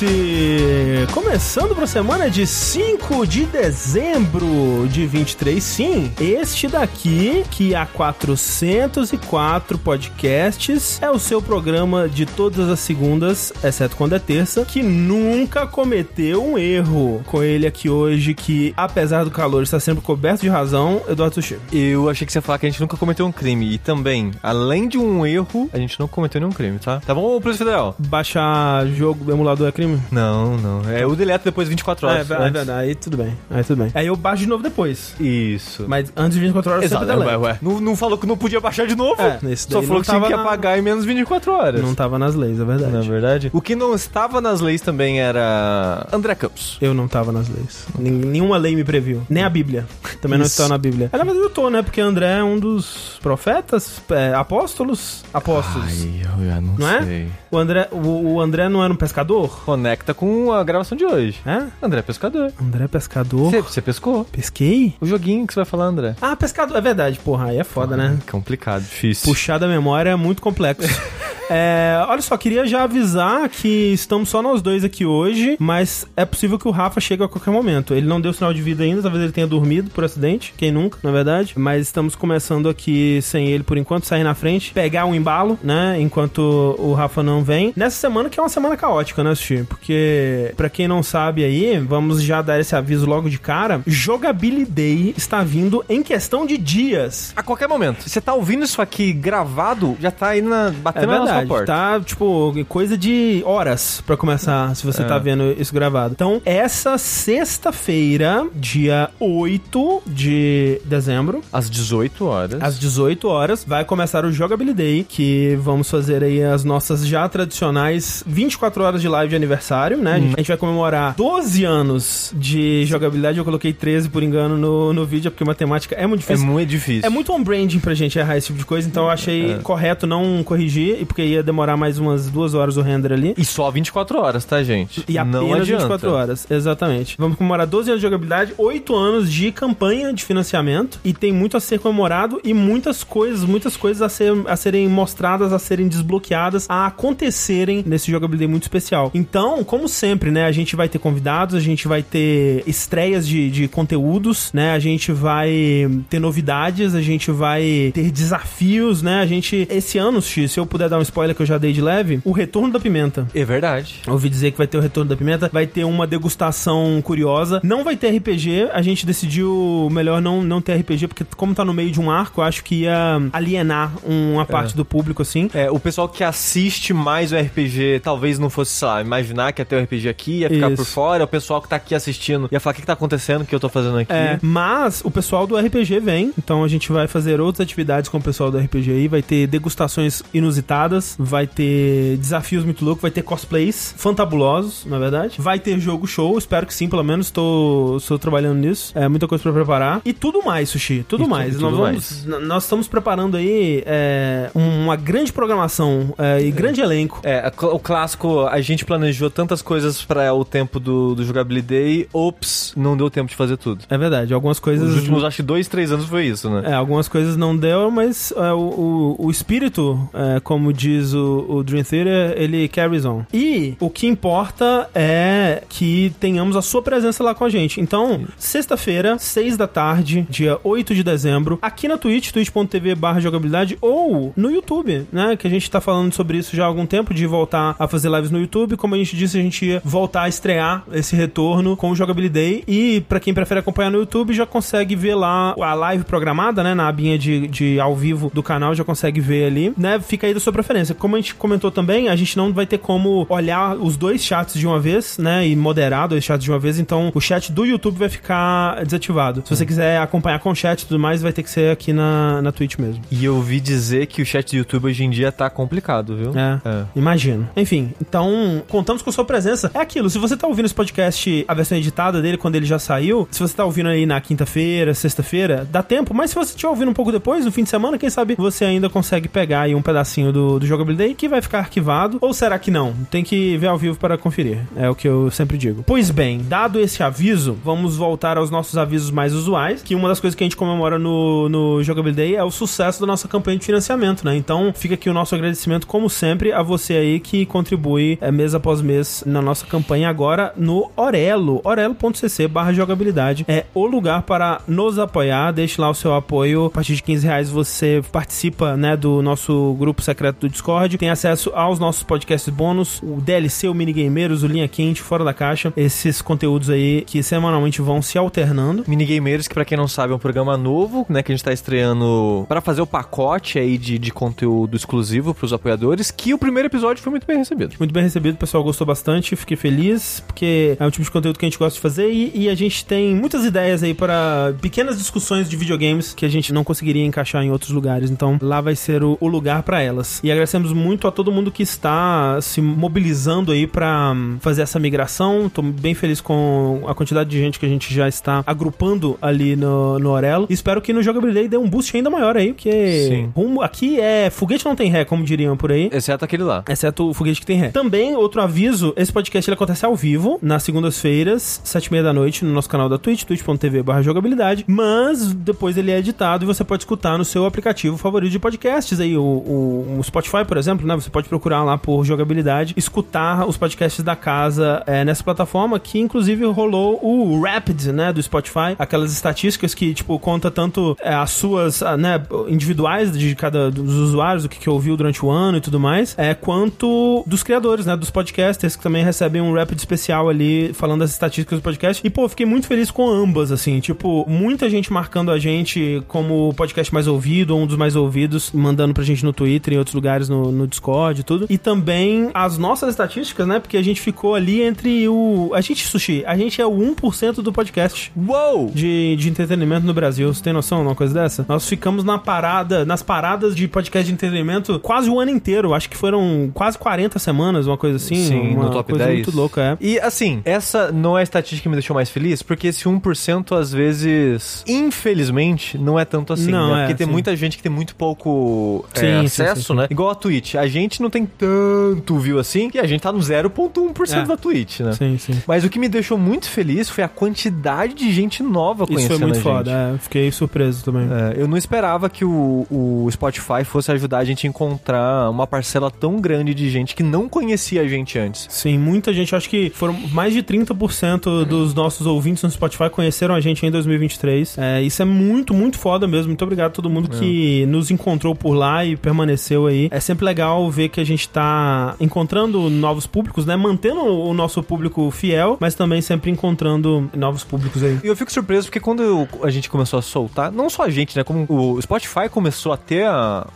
Vértice! Começando para a semana de 5 de dezembro de 23, sim. Este daqui, que há 404 podcasts, é o seu programa de todas as segundas, exceto quando é terça, que nunca cometeu um erro. Com ele aqui hoje, que apesar do calor está sempre coberto de razão, Eduardo Sushi. Eu achei que você ia falar que a gente nunca cometeu um crime. E também, além de um erro, a gente não cometeu nenhum crime, tá? Tá bom, Polícia Federal? Baixar jogo emulador é crime? Não, não. É o deleto depois de 24 É, é horas. verdade, aí tudo bem. Aí tudo bem. Aí eu baixo de novo depois. Isso. Mas antes de 24 horas Exato. eu sempre Ué, deleto. ué. Não, não falou que não podia baixar de novo? É, nesse Só falou que tinha tava que na- apagar em menos 24 horas. Não tava nas leis, é verdade. Na verdade. O que não estava nas leis também era André Campos. Eu não tava nas leis. Nen- Nenhuma lei me previu. Nem a Bíblia. Também não está na Bíblia. É, na verdade eu tô, né? Porque André é um dos profetas, é, apóstolos. Apóstolos. Ai, eu já não, Não é? sei. O, André, o, o André não era um pescador? Conecta com a gravação de hoje. É? André é pescador. André é pescador? Você, pescou? Pesquei? O joguinho que você vai falar, André. Ah, pescador. É verdade, porra. Aí é foda, né? Complicado, difícil. Puxar da memória é muito complexo. É, olha só, queria já avisar que estamos só nós dois aqui hoje, mas é possível que o Rafa chegue a qualquer momento. Ele não deu sinal de vida ainda, talvez ele tenha dormido por acidente, quem nunca, na verdade. Mas estamos começando aqui sem ele por enquanto, sair na frente, pegar um embalo, né, enquanto o Rafa não vem. Nessa semana que é uma semana caótica, né, Sushi? Porque, pra quem não sabe aí, vamos já dar esse aviso logo de cara, Jogabilidade Day está vindo em questão de dias. A qualquer momento. Você tá ouvindo isso aqui gravado, já tá aí na, É batendo na nossa verdade, porta. tá, tipo, coisa de horas pra começar, se você É. tá vendo isso gravado. Então, essa sexta-feira, dia 8 de dezembro, Às 18 horas. às 18 horas, vai começar o Jogabilidade que vamos fazer aí as nossas já tradicionais 24 horas de live de aniversário, né? Gente- A gente vai comemorar 12 anos de jogabilidade, eu coloquei 13 por engano no, no vídeo, porque matemática é muito É difícil. muito difícil. É muito on-branding pra gente errar esse tipo de coisa, então eu achei correto não corrigir, e porque ia demorar mais umas duas horas o render ali. E só 24 horas, tá, gente? E apenas não adianta. 24 horas, exatamente. Vamos comemorar 12 anos de jogabilidade, 8 anos de campanha de financiamento, e tem muito a ser comemorado e muitas coisas, muitas coisas a, ser, a serem mostradas, a serem desbloqueadas, a acontecerem nesse jogabilidade muito especial. Então, como sempre, né, a gente vai ter convidados, a gente vai ter estreias de, de conteúdos, né, a gente vai ter novidades, a gente vai ter desafios, né, a gente, esse ano, X, se eu puder dar um spoiler que eu já dei de leve, o Retorno da Pimenta. É verdade. Ouvi dizer que vai ter o Retorno da Pimenta, vai ter uma degustação curiosa. Não vai ter RPG, a gente decidiu melhor não, não ter RPG, porque como tá no meio de um arco, eu acho que ia alienar uma parte do público, assim. É, o pessoal que assiste mais o RPG talvez não fosse, sei lá, imaginar que ia ter o RPG aqui, ia ficar Isso. por fora. O pessoal que tá aqui assistindo ia falar: o que, que tá acontecendo, o que eu tô fazendo aqui? É, mas o pessoal do RPG vem, então a gente vai fazer outras atividades com o pessoal do RPG aí, vai ter degustações inusitadas, vai ter desafios muito loucos, vai ter cosplays fantabulosos, na verdade. Vai ter jogo show, espero que sim, pelo menos estou, estou trabalhando nisso. É muita coisa pra preparar. E tudo mais, Sushi, tudo E mais. tudo nós, vamos, n- nós estamos preparando aí é, uma grande programação é, e grande elenco. É, cl- o clássico, a gente planejou tantas coisas pra o tempo do, do Jogabilidade ops, não deu tempo de fazer tudo. É verdade, algumas coisas. Os últimos, acho que dois, três anos foi isso, né? É, algumas coisas não deu, mas é, o, o, o espírito, é, como diz o, o Dream Theater, ele carries on. E o que importa é que tenhamos a sua presença lá com a gente. Então, sexta-feira, seis da tarde, dia 8 de dezembro, aqui na Twitch, twitch.tv barra jogabilidade, ou no YouTube, né? Que a gente tá falando sobre isso já há algum tempo, de voltar a fazer lives no YouTube. Como a gente disse, a gente ia voltar a estrear esse retorno com o Jogabilidade. E pra quem prefere acompanhar no YouTube, já consegue ver lá a live programada, né? Na abinha de, de ao vivo do canal, já consegue ver ali, né? Fica aí da sua preferência. Como a gente comentou também, a gente não vai ter como olhar os dois chats de uma vez, né? E moderar dois chats de uma vez. Então, o chat do YouTube vai ficar desativado. Se você quiser acompanhar com o chat e tudo mais, vai ter que ser aqui na, na Twitch mesmo. E eu ouvi dizer que o chat do YouTube hoje em dia tá complicado, viu? É. É. Imagino. Enfim, então, contamos com a sua presença. É aquilo, se você tá ouvindo esse podcast, a versão editada dele, quando ele já saiu, se você tá ouvindo aí na quinta-feira, sexta-feira, dá tempo, mas se você estiver ouvindo um pouco depois, no fim de semana, quem sabe você ainda consegue pegar aí um pedacinho do, do Jogabilidade que vai ficar arquivado. Ou será que não? Tem que ver ao vivo para conferir. É o que eu sempre digo. Pois bem, dado esse aviso, vamos voltar aos nossos avisos mais usuais. Que uma das coisas que a gente comemora no, no Jogabilidade é o sucesso da nossa campanha de financiamento, né? Então fica aqui o nosso agradecimento, como sempre, a você aí que contribui é, mês após mês na nossa campanha agora no Orelo. Orelo.cc barra jogabilidade é o lugar para nos apoiar. Deixe lá o seu apoio. A partir de 15 reais você participa né, do nosso grupo secreto do Discord. Tem acesso aos nossos podcasts bônus, o DLC, o Minigameiros, o Linha Quente, Fora da Caixa. Esses conteúdos aí que semanalmente vão se alternando. Minigameiros, que pra quem não sabe é um programa novo, né, que a gente tá estreando para fazer o pacote aí de, de conteúdo exclusivo pros apoiadores, que o primeiro episódio foi muito bem recebido. Muito bem recebido, o pessoal gostou bastante, fiquei feliz, porque é o tipo de conteúdo que a gente gosta de fazer e, e a gente tem muitas ideias aí para pequenas discussões de videogames que a gente não conseguiria encaixar em outros lugares. Então lá vai ser o, o lugar para elas. E agradecemos muito a todo mundo que está se mobilizando aí para fazer essa migração. Tô bem feliz com a quantidade de gente que a gente já está agrupando ali no, no Orelo. Espero que no Jogabilidade dê um boost ainda maior aí, porque Sim. rumo aqui é foguete não tem ré, como diriam por aí. Exceto aquele lá. Exceto o foguete que tem ré. Também, outro aviso, esse podcast ele acontece ao vivo, nas segundas-feiras, sete e meia da noite, no nosso canal da Twitch, twitch.tv jogabilidade, mas depois ele é editado e você pode escutar no seu aplicativo favorito de podcasts aí, o, o- o Spotify, por exemplo, né? Você pode procurar lá por jogabilidade, escutar os podcasts da casa é, nessa plataforma, que inclusive rolou o Rapid, né, do Spotify, aquelas estatísticas que, tipo, conta tanto é, as suas, né, individuais de cada dos usuários, o que, que ouviu durante o ano e tudo mais, é, quanto dos criadores, né, dos podcasters, que também recebem um Rapid especial ali, falando das estatísticas do podcast. E, pô, fiquei muito feliz com ambas, assim, tipo, muita gente marcando a gente como o podcast mais ouvido, ou um dos mais ouvidos, mandando pra gente no Twitter, em outros lugares, no, no Discord e tudo. E também as nossas estatísticas, né, porque a gente ficou ali entre o... A gente, Sushi, a gente é o 1% do podcast Uou! de, de entretenimento no Brasil. Você tem noção de uma coisa dessa? Nós ficamos na parada, nas paradas de podcast de entretenimento quase o ano inteiro. Acho que foram quase 40 semanas, uma coisa assim. Sim, uma no top coisa 10. muito louca, é. E assim, essa não é a estatística que me deixou mais feliz, porque esse 1% às vezes, infelizmente, não é tanto assim, Não, né? é, Porque tem sim. muita gente que tem muito pouco é, Sim, sim, acesso, sim, né? Igual a Twitch. A gente não tem tanto view assim, e a gente tá no 0.1% É. da Twitch, né? Sim, sim. Mas o que me deixou muito feliz foi a quantidade de gente nova Isso conhecendo foi muito a gente. foda, é. Fiquei surpreso também. É, eu não esperava que o, o Spotify fosse ajudar a gente a encontrar uma parcela tão grande de gente que não conhecia a gente antes. Sim, muita gente, acho que foram mais de 30% dos nossos ouvintes no Spotify conheceram a gente em 2023. É, isso é muito, muito foda mesmo. Muito obrigado a todo mundo que nos encontrou por lá e permaneceu aí. É sempre legal ver que a gente tá encontrando novos públicos, né? Mantendo o nosso público fiel, mas também sempre encontrando novos públicos aí. E eu fico surpreso porque quando eu- a gente começou a soltar, não só a gente, né? Como o Spotify começou a ter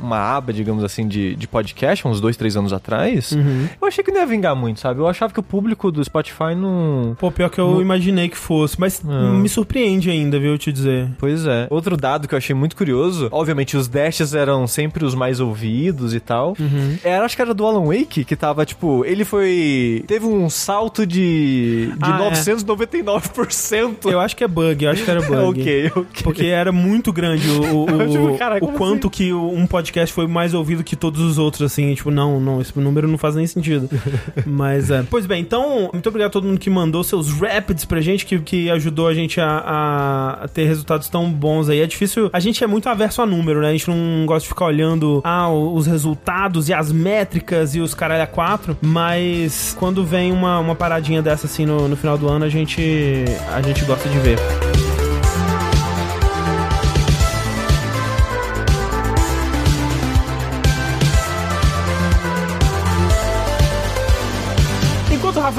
uma aba, digamos assim, de, de podcast, uns dois, três anos atrás, Uhum. eu achei que não ia vingar muito, sabe? Eu achava que o público do Spotify não. Pô, pior que eu No- imaginei que fosse, mas Ah. me surpreende ainda, viu, te dizer. Pois é. Outro dado que eu achei muito curioso, obviamente os dashes eram sempre os mais ouvidos e tal. Uhum. Era, acho que era do Alan Wake, que tava, tipo, ele foi. Teve um salto de. de Ah, é. 999%. Eu acho que é bug, eu acho que era bug. ok, ok. Porque era muito grande o, o, Tipo, o- cara, o quanto assim? que um podcast foi mais ouvido que todos os outros, assim. Tipo, não, não, esse número não faz nem sentido. Mas é. Pois bem, então, muito obrigado a todo mundo que mandou seus rapids pra gente, que, que ajudou a gente a, a- ter resultados tão bons aí. É difícil. A gente é muito averso a número, né? A gente não gosta de ficar olhando ah, os resultados e as métricas e os caralho a quatro. Mas quando vem uma, uma paradinha dessa assim no, no final do ano, a gente, a gente gosta de ver.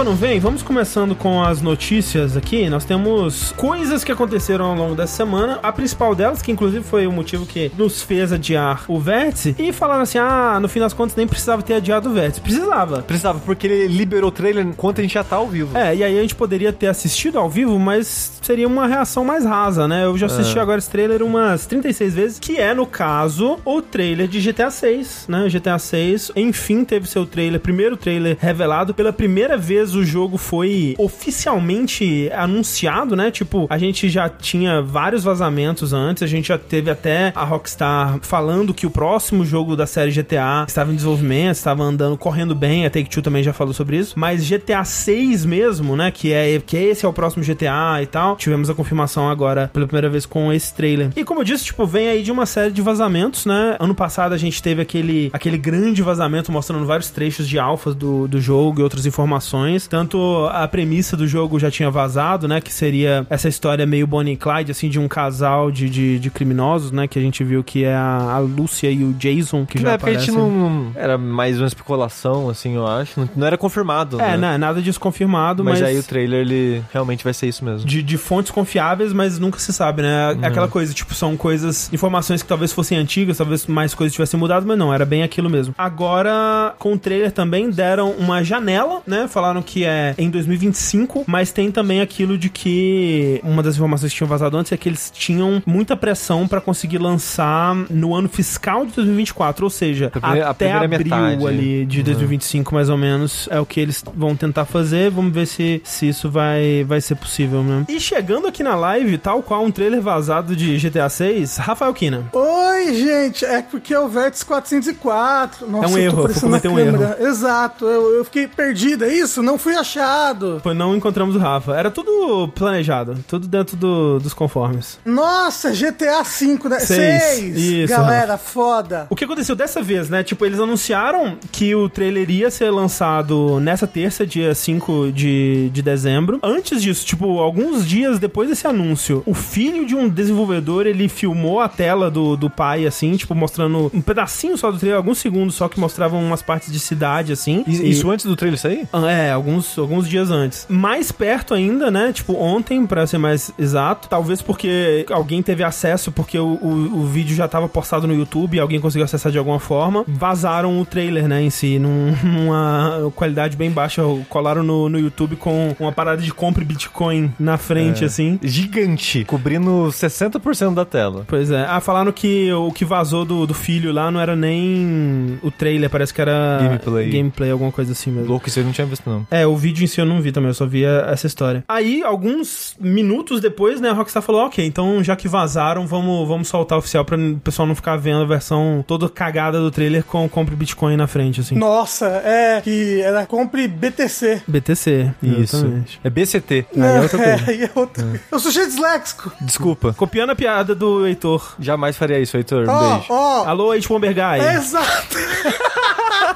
Não vem, vamos começando com as notícias aqui. Nós temos coisas que aconteceram ao longo dessa semana. A principal delas, que inclusive foi o motivo que nos fez adiar o vértice. E falaram assim: ah, no fim das contas nem precisava ter adiado o vértice. Precisava. Precisava, porque ele liberou o trailer enquanto a gente já tá ao vivo. É, e aí a gente poderia ter assistido ao vivo, mas seria uma reação mais rasa, né? Eu já assisti agora esse trailer umas 36 vezes, que é, no caso, o trailer de GTA 6, né? GTA 6, enfim, teve seu trailer, primeiro trailer revelado pela primeira vez o jogo foi oficialmente anunciado, né? Tipo, a gente já tinha vários vazamentos antes, a gente já teve até a Rockstar falando que o próximo jogo da série GTA estava em desenvolvimento, estava andando, correndo bem, a Take-Two também já falou sobre isso, mas GTA 6 mesmo, né, que é que esse é o próximo GTA e tal, tivemos a confirmação agora pela primeira vez com esse trailer. E como eu disse, tipo, vem aí de uma série de vazamentos, né? Ano passado a gente teve aquele, aquele grande vazamento mostrando vários trechos de alfas do, do jogo e outras informações. Tanto a premissa do jogo já tinha vazado, né? Que seria essa história meio Bonnie e Clyde, assim, de um casal de, de, de criminosos, né? Que a gente viu que é a, a Lúcia e o Jason, que, Que já na época a aparecem. gente não. Era mais uma especulação, assim, eu acho. Não, não era confirmado. É, né? né, nada disso confirmado, Mas, mas... aí o trailer, ele realmente vai ser isso mesmo. de, de fontes confiáveis, mas nunca se sabe, né? Uhum. Aquela coisa, tipo, são coisas, informações que talvez fossem antigas, talvez mais coisas tivessem mudado, mas não, era bem aquilo mesmo. Agora, com o trailer também deram uma janela, né? Falaram que é em 2025, mas tem também aquilo de que uma das informações que tinham vazado antes é que eles tinham muita pressão pra conseguir lançar no ano fiscal de 2024, ou seja, primeira- até abril metade. ali de 2025 mais ou menos é o que eles vão tentar fazer. Vamos ver se, se isso vai, vai ser possível mesmo. E chegando aqui na live, tal qual um trailer vazado de GTA 6, Rafael Kina. Oi, gente, é porque é o Vértice 404. Nossa, É um eu tô erro, na um câmera. Exato, eu, eu fiquei perdido, é isso? Não fui achado. Foi, não encontramos o Rafa. Era tudo planejado, tudo dentro do- dos conformes. Nossa, GTA V, né? Seis. 6. Isso, Galera, foda. O que aconteceu dessa vez, né? Tipo, eles anunciaram que o trailer ia ser lançado nessa terça, dia 5 de, de dezembro. Antes disso, tipo, alguns dias depois desse anúncio, o filho de um desenvolvedor, ele filmou a tela do, do pai, assim, tipo, mostrando um pedacinho só do trailer, alguns segundos só que mostravam umas partes de cidade, assim. E- Isso antes do trailer sair? É, alguns, alguns dias antes. Mais perto ainda, né? Tipo, ontem, pra ser mais exato. Talvez porque alguém teve acesso, porque o, o, o vídeo já tava postado no YouTube e alguém conseguiu acessar de alguma forma. Vazaram o trailer, né, em si, num- numa qualidade bem baixa. Colaram no, no YouTube com uma parada de compra Bitcoin na frente, É. assim. Gigante, cobrindo 60% da tela. Pois é. Ah, falaram que o que vazou do, do filho lá não era nem o trailer, parece que era Gameplay. gameplay alguma coisa assim mesmo. Louco, isso eu não tinha visto, não. É, o vídeo em si eu não vi também, eu só vi essa história. Aí, alguns minutos depois, né, a Rockstar falou, ok, então já que vazaram, vamos, vamos soltar oficial pra o pessoal não ficar vendo a versão toda cagada do trailer com compre Bitcoin na frente, assim. Nossa, é que era compre BTC. BTC, Isso. exatamente. É BCT. Aí é outra coisa. aí é outra coisa. Eu sou cheio disléxico. Desculpa. Copiando a piada do Heitor. Jamais faria isso, Heitor. Um Ó, beijo. ó. Alô, H. É exato.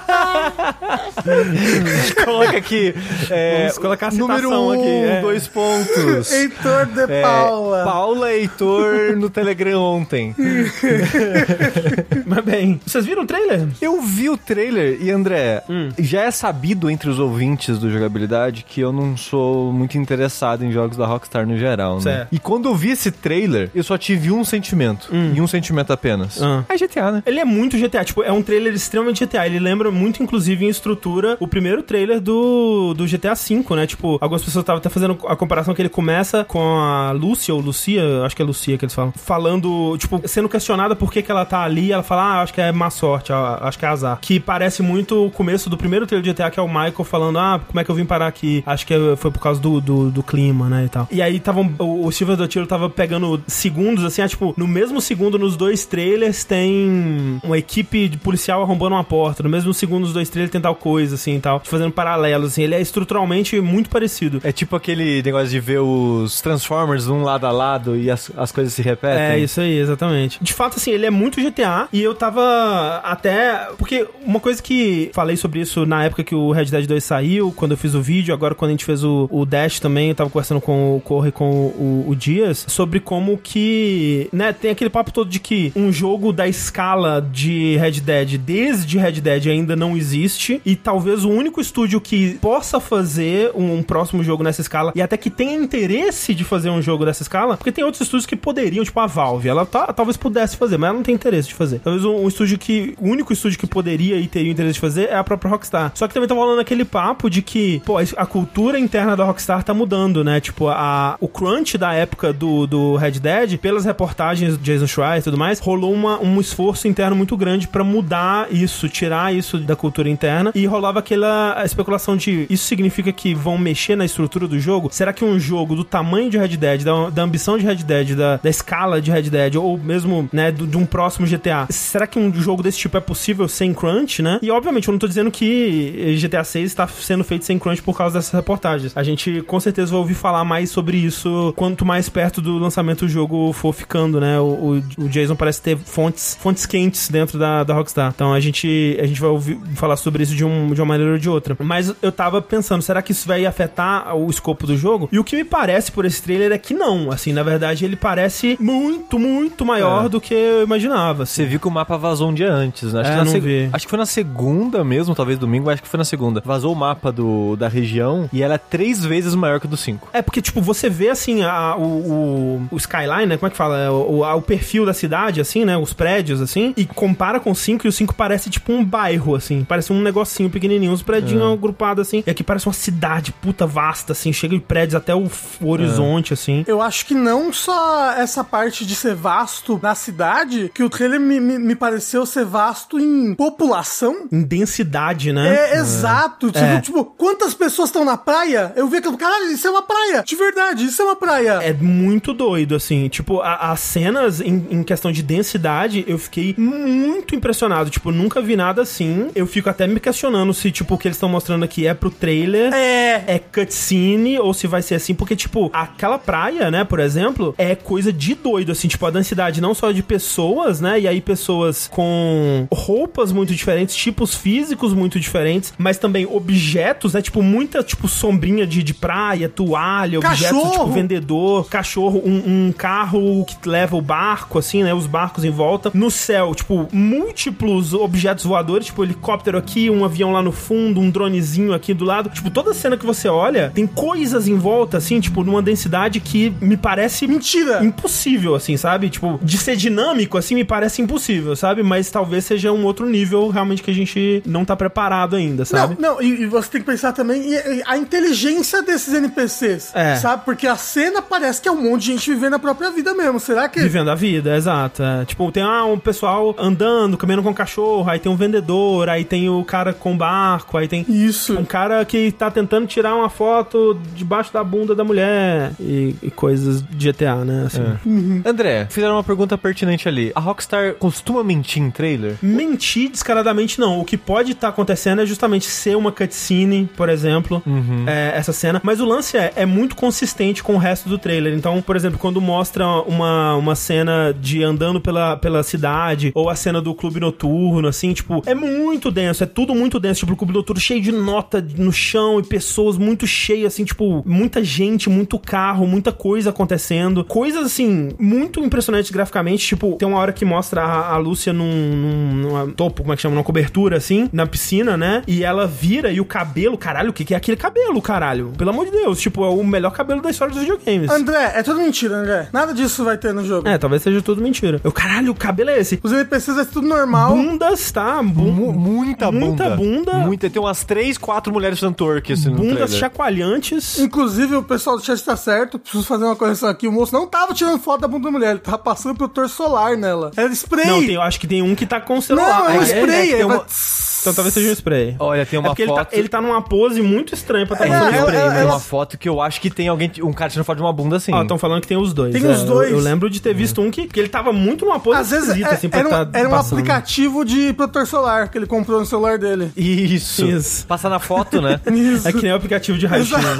Coloca aqui. É, Vamos colocar a número um, aqui, é. dois pontos. Heitor de É, Paula. Paula Heitor no Telegram ontem. Mas bem, vocês viram o trailer? Eu vi o trailer e, André, Hum. já é sabido entre os ouvintes do jogabilidade que eu não sou muito interessado em jogos da Rockstar no geral, né? Certo. E quando eu vi esse trailer, eu só tive um sentimento. E um sentimento apenas. Ah. É GTA, né? Ele é muito GTA, tipo, é um trailer extremamente GTA. Ele lembra muito, inclusive, em estrutura, o primeiro trailer do, do GTA V, né? Tipo, algumas pessoas estavam até fazendo a comparação que ele começa com a Lúcia, ou Lucia, acho que é Lucia que eles falam, falando, tipo, sendo questionada por que, que ela tá ali. Ela fala, ah, acho que é má sorte, ah, acho que é azar. Que parece muito o começo do primeiro trailer de GTA, que é o Michael falando, ah, como é que eu vim parar aqui? Acho que foi por causa do, do, do clima, né? E tal. E aí tavam, o, o Silver Dotiro tava pegando segundos, assim, ah, tipo, no mesmo segundo nos dois trailers tem uma equipe de policial arrombando uma porta. No mesmo segundo nos dois trailers tem tal coisa, assim e tal. Fazendo paralelos, assim. Ele é estruturalmente muito parecido. É tipo aquele negócio de ver os Transformers um lado a lado e as, as coisas se repetem. É, isso aí, exatamente. De fato, assim, ele é muito GTA e eu tava até. Porque uma coisa que falei sobre isso na época que o Red Dead 2 saiu, quando eu fiz o vídeo, agora quando a gente fez o, o Dash também, eu tava conversando com o Corre e com o, o Dias, sobre como que, né, tem aquele papo todo de que um jogo da escala de Red Dead, desde Red Dead, ainda não existe e talvez o único estúdio que possa fazer um próximo jogo nessa escala e até que tenha interesse de fazer um jogo dessa escala, porque tem outros estúdios que poderiam, tipo a Valve, ela tá, talvez pudesse fazer, mas ela não tem interesse de fazer. Talvez um, um estúdio que, o único estúdio que poderia e teria interesse de fazer é a própria Rockstar. Só que também tá falando aquele papo de que, pô, a cultura interna da Rockstar tá mudando, né? Tipo, a, o crunch da época do, do Red Dead, pelas reportagens de Jason Schreier e tudo mais, rolou uma, um esforço interno muito grande pra mudar isso, tirar isso da cultura interna, e rolava aquela especulação de isso significa que vão mexer na estrutura do jogo? Será que um jogo do tamanho de Red Dead, da, da ambição de Red Dead, da, da escala de Red Dead, ou mesmo, né, do- de um próximo GTA, será que um jogo desse tipo é possível sem crunch, né? E obviamente eu não tô dizendo que GTA 6 está sendo feito sem crunch por causa dessas reportagens. A gente com certeza vai ouvir falar mais sobre isso quanto mais perto do lançamento do jogo for ficando, né? O, o, o Jason parece ter fontes, fontes quentes dentro da, da Rockstar. Então a gente, a gente vai ouvir falar sobre isso de, um, de uma maneira ou de outra. Mas eu tava pensando, será que isso vai afetar o escopo do jogo? E o que me parece por esse trailer é que não. Assim, na verdade, ele parece muito, muito maior É. do que eu imaginava. assim. Você viu que o mapa vazou um dia antes, né? Acho, É, que, não seg- vi. acho que foi na segunda mesmo, talvez domingo, mas acho que foi na segunda. Vazou o mapa do, da região e ela é três vezes maior que o do 5. É porque, tipo, você vê, assim, a- o, o, o skyline, né? Como é que fala? É, O, a- o perfil da cidade, assim, né? Os prédios, assim. E compara com o 5 e o 5 parece, tipo, um bairro, assim. Parece um negocinho pequenininho, uns prédios agrupados, assim. E aqui parece uma cidade puta vasta, assim. Chega de prédios até o, horizonte, assim. Eu acho que não só essa parte de ser vasto na cidade, que o trailer me, me, me pareceu ser vasto em população. Em densidade, né? É, exato. Tipo, É. tipo, quantas pessoas estão na praia? Eu vi aquilo, caralho, isso é uma praia. De verdade, isso é uma praia. É muito doido, assim. Tipo, a- as cenas em, em questão de densidade, eu fiquei muito impressionado. Tipo, nunca vi nada assim. Eu fico até me questionando se, tipo, o que eles estão mostrando aqui é pro trailer. É. É cutscene ou se vai ser assim, porque, tipo, aquela praia, né, por exemplo, é coisa de doido, assim, tipo, a densidade não só de pessoas, né, e aí pessoas com roupas muito diferentes, tipos físicos muito diferentes, mas também objetos, né, tipo, muita, tipo, sombrinha de, de praia, toalha, objetos, Cachorro! tipo, vendedor, cachorro, um, um carro que leva o barco, assim, né, os barcos em volta. No céu, tipo, múltiplos objetos voadores, tipo, helicóptero aqui, um avião lá no fundo, um dronezinho aqui do lado. Tipo, toda cena que você olha, tem coisas em volta, assim, tipo, numa densidade que me parece Mentira. impossível, assim, sabe? Tipo, de ser dinâmico, assim, me parece impossível, sabe? Mas talvez seja um outro nível realmente que a gente não tá preparado ainda, sabe? Não, não, e, e você tem que pensar também e- e a inteligência desses NPCs, É. sabe? Porque a cena parece que é um monte de gente vivendo a própria vida mesmo. Será que... Vivendo a vida, exato. é. Tipo, tem ah, um pessoal andando, caminhando com cachorro, aí tem um vendedor, aí tem o cara com barco, aí tem Isso. um cara que tá tentando tirar uma foto debaixo da bunda da mulher e, e coisas de GTA, né? Assim. André, fizeram uma pergunta pertinente ali. A Rockstar costuma mentir em trailer? Mentir descaradamente não. O que pode estar acontecendo é justamente ser uma cutscene, por exemplo, é, essa cena. Mas o lance é, é muito consistente com o resto do trailer. Então, por exemplo, quando mostra uma, uma cena de andando pela, pela cidade, ou a cena do clube noturno, assim, tipo, é muito denso, é tudo muito denso. Tipo, o clube noturno cheio de nota no chão e pessoas muito cheias, assim, tipo, muita gente, muito carro, muita coisa acontecendo. Coisas, assim, muito impressionantes graficamente. Tipo, tem uma hora que mostra a, a Lúcia num, num, numa topo, como é que chama? Numa cobertura, assim, na piscina, né? E ela vira e o cabelo, caralho, o que, que é aquele cabelo, caralho? Pelo amor de Deus, tipo, é o melhor cabelo da história dos videogames. André, é tudo mentira, André. Nada disso vai ter no jogo. É, talvez seja tudo mentira. Eu, caralho, o cabelo é esse. Os NPCs ser tudo normal. Bundas, tá? Bu- Mu- muita bunda. Muita bunda. Muita. Tem umas três, quatro mulheres fazendo twerk assim, bundas chacoalhantes. Inclusive, o pessoal do chat tá certo. Preciso fazer uma correção aqui. O moço não tava tirando foto da bunda da mulher. Ele tava passando protetor solar nela. Era spray. Não, tem, eu acho que tem um que tá com o celular. Não, é um Ah, spray. é que tem é, uma- Então talvez seja um spray. Olha, tem É uma porque ele foto... tá, ele tá numa pose muito estranha pra estar É, usando ela- spray, mas... Tem ela- uma foto que eu acho que tem alguém, um cara tirando foto de uma bunda assim. Ó, estão falando que tem os dois. Tem é, os dois. Eu, eu lembro de ter visto um que, que ele tava muito numa pose Às vezes esquisita, é- assim, pra era, um, tá era um aplicativo de protetor solar que ele comprou no celular dele. Isso. Isso. Passa na foto, né? Isso. É que nem o aplicativo de raio-x. né?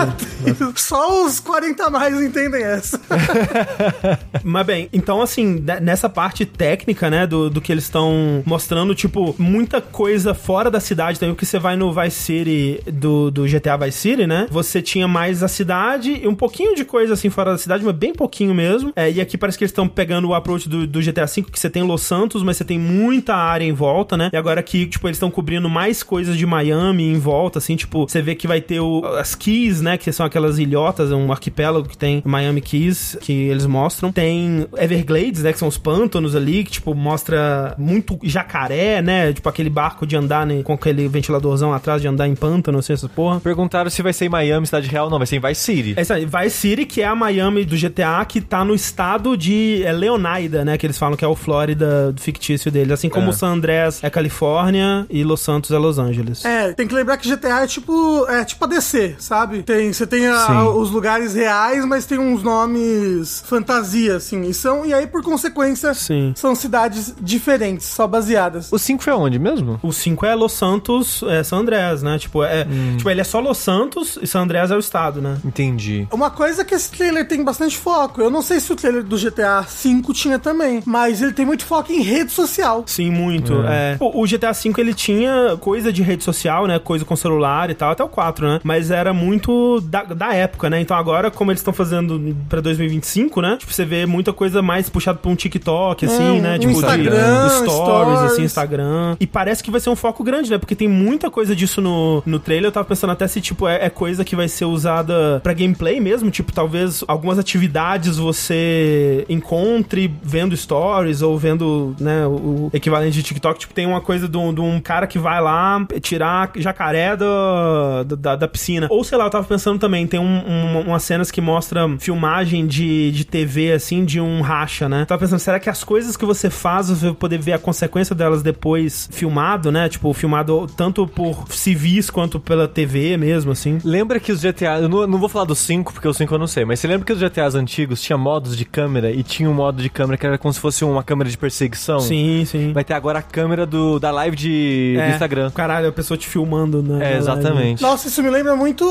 Exato. Só os 40 a mais entendem essa. Mas bem, então assim, ne- nessa parte técnica, né, do, do que eles estão mostrando, tipo, muita coisa fora da cidade também, porque você vai no Vice City do, do GTA Vice City, né, você tinha mais a cidade e um pouquinho de coisa assim fora da cidade, mas bem pouquinho mesmo. É, e aqui parece que eles estão pegando o approach do, do GTA V, que você tem Los Santos, mas você tem muita área em volta, né, e agora aqui, tipo, eles estão cobrindo mais coisas de Miami em volta, assim, tipo, você vê que vai ter o, as Keys, né, que são aquelas ilhotas, um arquipélago que tem Miami Keys, que eles mostram. Tem Everglades, né, que são os pântanos ali, que, tipo, mostra muito jacaré, né, tipo, aquele barco de andar andar né, com aquele ventiladorzão atrás, de andar em pântano, não sei essa porra. Perguntaram se vai ser em Miami, cidade real. Não, vai ser em Vice City. É isso aí, Vice City, que é a Miami do GTA, que tá no estado de é, Leonaida, né? Que eles falam que é o Flórida fictício deles. Assim como É. o San Andreas é Califórnia e Los Santos é Los Angeles. É, tem que lembrar que GTA é tipo, é tipo a DC, sabe? Tem, você tem a- os lugares reais, mas tem uns nomes fantasia, assim. E, são, e aí, por consequência, Sim. são cidades diferentes, só baseadas. O 5 foi aonde mesmo? O 5 é Los Santos, é San Andreas, né? Tipo, é, tipo, ele é só Los Santos e San Andreas é o estado, né? Entendi. Uma coisa que esse trailer tem bastante foco, eu não sei se o trailer do GTA V tinha também, mas ele tem muito foco em rede social. Sim, muito. É. Pô, o GTA V ele tinha coisa de rede social, né? Coisa com celular e tal, até o 4, né? Mas era muito da, da época, né? Então agora, como eles estão fazendo pra 2025, né? Tipo, você vê muita coisa mais puxada pra um TikTok, assim, um- né? Tipo, de Instagram, stories, stories. assim, Instagram. E parece que vai ser um foco grande, né? Porque tem muita coisa disso no, no trailer. Eu tava pensando até se, tipo, é, é coisa que vai ser usada pra gameplay mesmo. Tipo, talvez algumas atividades você encontre vendo stories ou vendo, né, o equivalente de TikTok. Tipo, tem uma coisa de um, cara que vai lá tirar jacaré da, da, da piscina. Ou, sei lá, eu tava pensando também, tem um, um- umas cenas que mostram filmagem de, de TV, assim, de um racha, né? Tava pensando, será que as coisas que você faz, você vai poder ver a consequência delas depois filmado, né? Tipo, filmado tanto por civis quanto pela TV mesmo, assim. Lembra que os GTA. Eu não, não vou falar do 5, porque o 5 eu não sei, mas você lembra que os GTAs antigos tinha modos de câmera e tinha um modo de câmera que era como se fosse uma câmera de perseguição? Sim, sim. Vai ter agora a câmera do, da live de, do É, Instagram. Caralho, a pessoa te filmando, né? É, na live. exatamente. Nossa, isso me lembra muito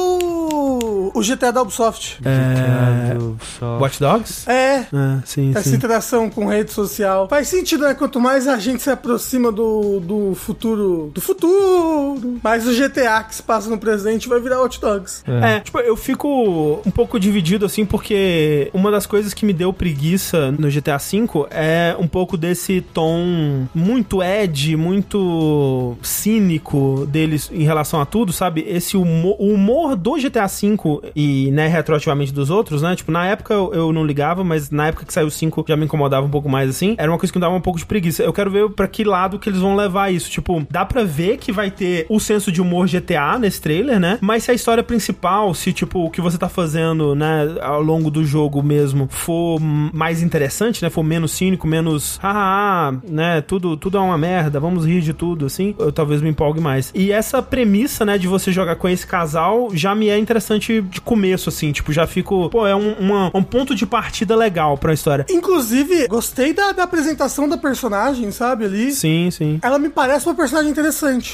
o GTA da Ubisoft. É... Só... Watch Dogs? É, É, sim, essa sim. interação com rede social. Faz sentido, né? Quanto mais a gente se aproxima do, do futuro. Do futuro! Mais o GTA que se passa no presente vai virar Hot Dogs. É, tipo, eu fico um pouco dividido, assim, porque uma das coisas que me deu preguiça no GTA V é um pouco desse tom muito Ed, muito cínico deles em relação a tudo, sabe? Esse humor, o humor do GTA V e, né, retroativamente dos outros, né? Tipo, na época eu, eu não ligava, mas na época que saiu o 5 já me incomodava um pouco mais, assim. Era uma coisa que me dava um pouco de preguiça. Eu quero ver pra que lado que eles vão levar isso. Tipo, dá pra ver que vai ter o senso de humor GTA nesse trailer, né? Mas se a história principal, se, tipo, o que você tá fazendo, né, ao longo do jogo mesmo, for mais interessante, né? For menos cínico, menos, haha, né? Tudo, tudo é uma merda, vamos rir de tudo, assim, eu talvez me empolgue mais. E essa premissa, né, de você jogar com esse casal já me é interessante de começo, assim, tipo, já fico, pô, é um, uma- um ponto de partida legal pra história. Inclusive, gostei da, da apresentação da personagem, sabe? Ali. Sim, sim. Ela me parece uma personagem interessante.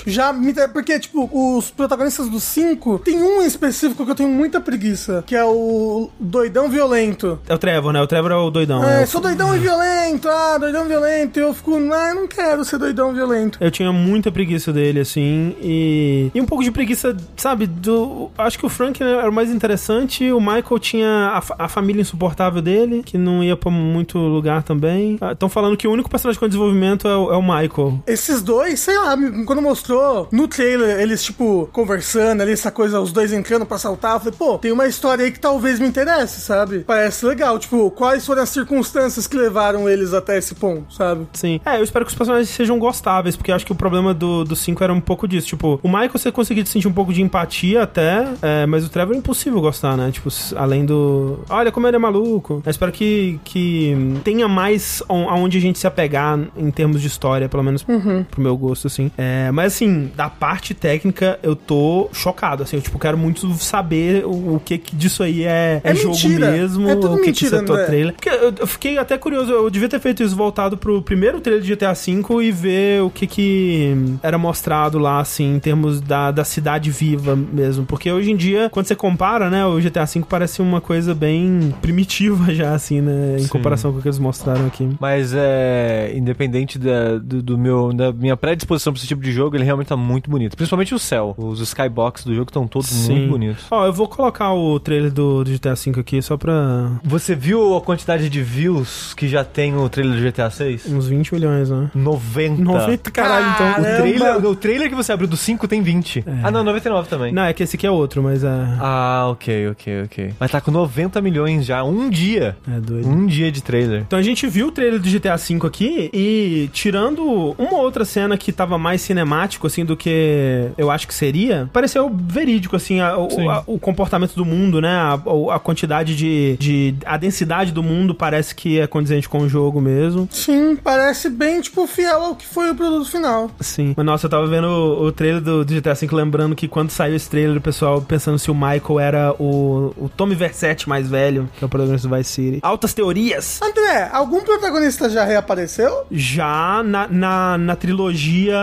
Já me. Porque, tipo, os protagonistas do 5 tem um em específico que eu tenho muita preguiça, que é o doidão violento. É o Trevor, né? O Trevor é o doidão. É, é o- sou doidão e violento, ah, doidão violento. E eu fico, ah, eu não quero ser doidão violento. Eu tinha muita preguiça dele, assim, e... E um pouco de preguiça, sabe, do... Acho que o Frank né, era o mais interessante, o Michael tinha a, fa- a família insuportável dele, que não ia pra muito lugar também. Estão falando que o único personagem com desenvolvimento é o, é o Michael. Esses dois, sei lá, me- quando mostrou no trailer eles, tipo, conversando ali, essa coisa, os dois entrando pra saltar, eu falei, pô, tem uma história aí que talvez me interesse, sabe? Parece legal, tipo, quais foram as circunstâncias que levaram eles até esse ponto, sabe? Sim. É, eu espero que os personagens sejam gostáveis, porque eu acho que o problema do 5 era um pouco disso. Tipo, o Michael você conseguia sentir um pouco de empatia até, é, mas o Trevor é impossível gostar, né? Tipo, além do. Olha como ele é maluco. Eu espero que, que tenha mais on- aonde a gente se apegar em termos de história, pelo menos pro meu gosto, assim. É, mas assim, da parte técnica, eu tô chocado, assim. Eu, tipo, quero muito saber o, o que, que disso aí é, é É jogo mentira. mesmo, É tudo o que, que isso é mentira, trailer. Porque eu, eu fiquei até curioso, eu devia ter feito isso voltado pro primeiro trailer de GTA V e ver o que que era mostrado lá, assim, em termos da, da cidade viva mesmo. Porque hoje em dia, quando você compara, né, o GTA V parece uma coisa bem primitiva já, assim, né, em Sim. comparação com o que eles mostraram aqui. Mas é. Independente da, do, do meu, da minha predisposição pra esse tipo de jogo, ele realmente tá muito bonito. Principalmente o céu. Os skybox do jogo estão todos muito bonitos. Ó, eu vou colocar o trailer do, do GTA V aqui só pra Você viu a quantidade de views que já tem o trailer do GTA 6? uns 20 milhões, né? 90. 90, caralho, então. O trailer, o trailer que você abriu do 5 tem 20. Ah, não, 99 também. Não, é que esse aqui é outro, mas é. Ah, ok, ok, ok. Mas tá com 90 milhões já. Um dia. É doido. Um dia de trailer. Então a gente viu o trailer do GTA V aqui e tirando uma outra cena que tava mais cinemático, assim, do que eu acho que seria, pareceu verídico, assim, a- a- o comportamento do mundo, né? A, a quantidade de, de. A densidade do mundo parece que é condizente com o jogo mesmo. Sim, parece bem, tipo, fiel ao que foi o produto final. Sim. Mas nossa, eu tava vendo o, o trailer do, do GTA V, lembrando que quando saiu esse trailer, o pessoal pensando se o Michael era o, o Tommy Versetti mais velho, que é o protagonista do Vice City. Altas teorias. André, algum protagonista já reapareceu? Já na, na, na trilogia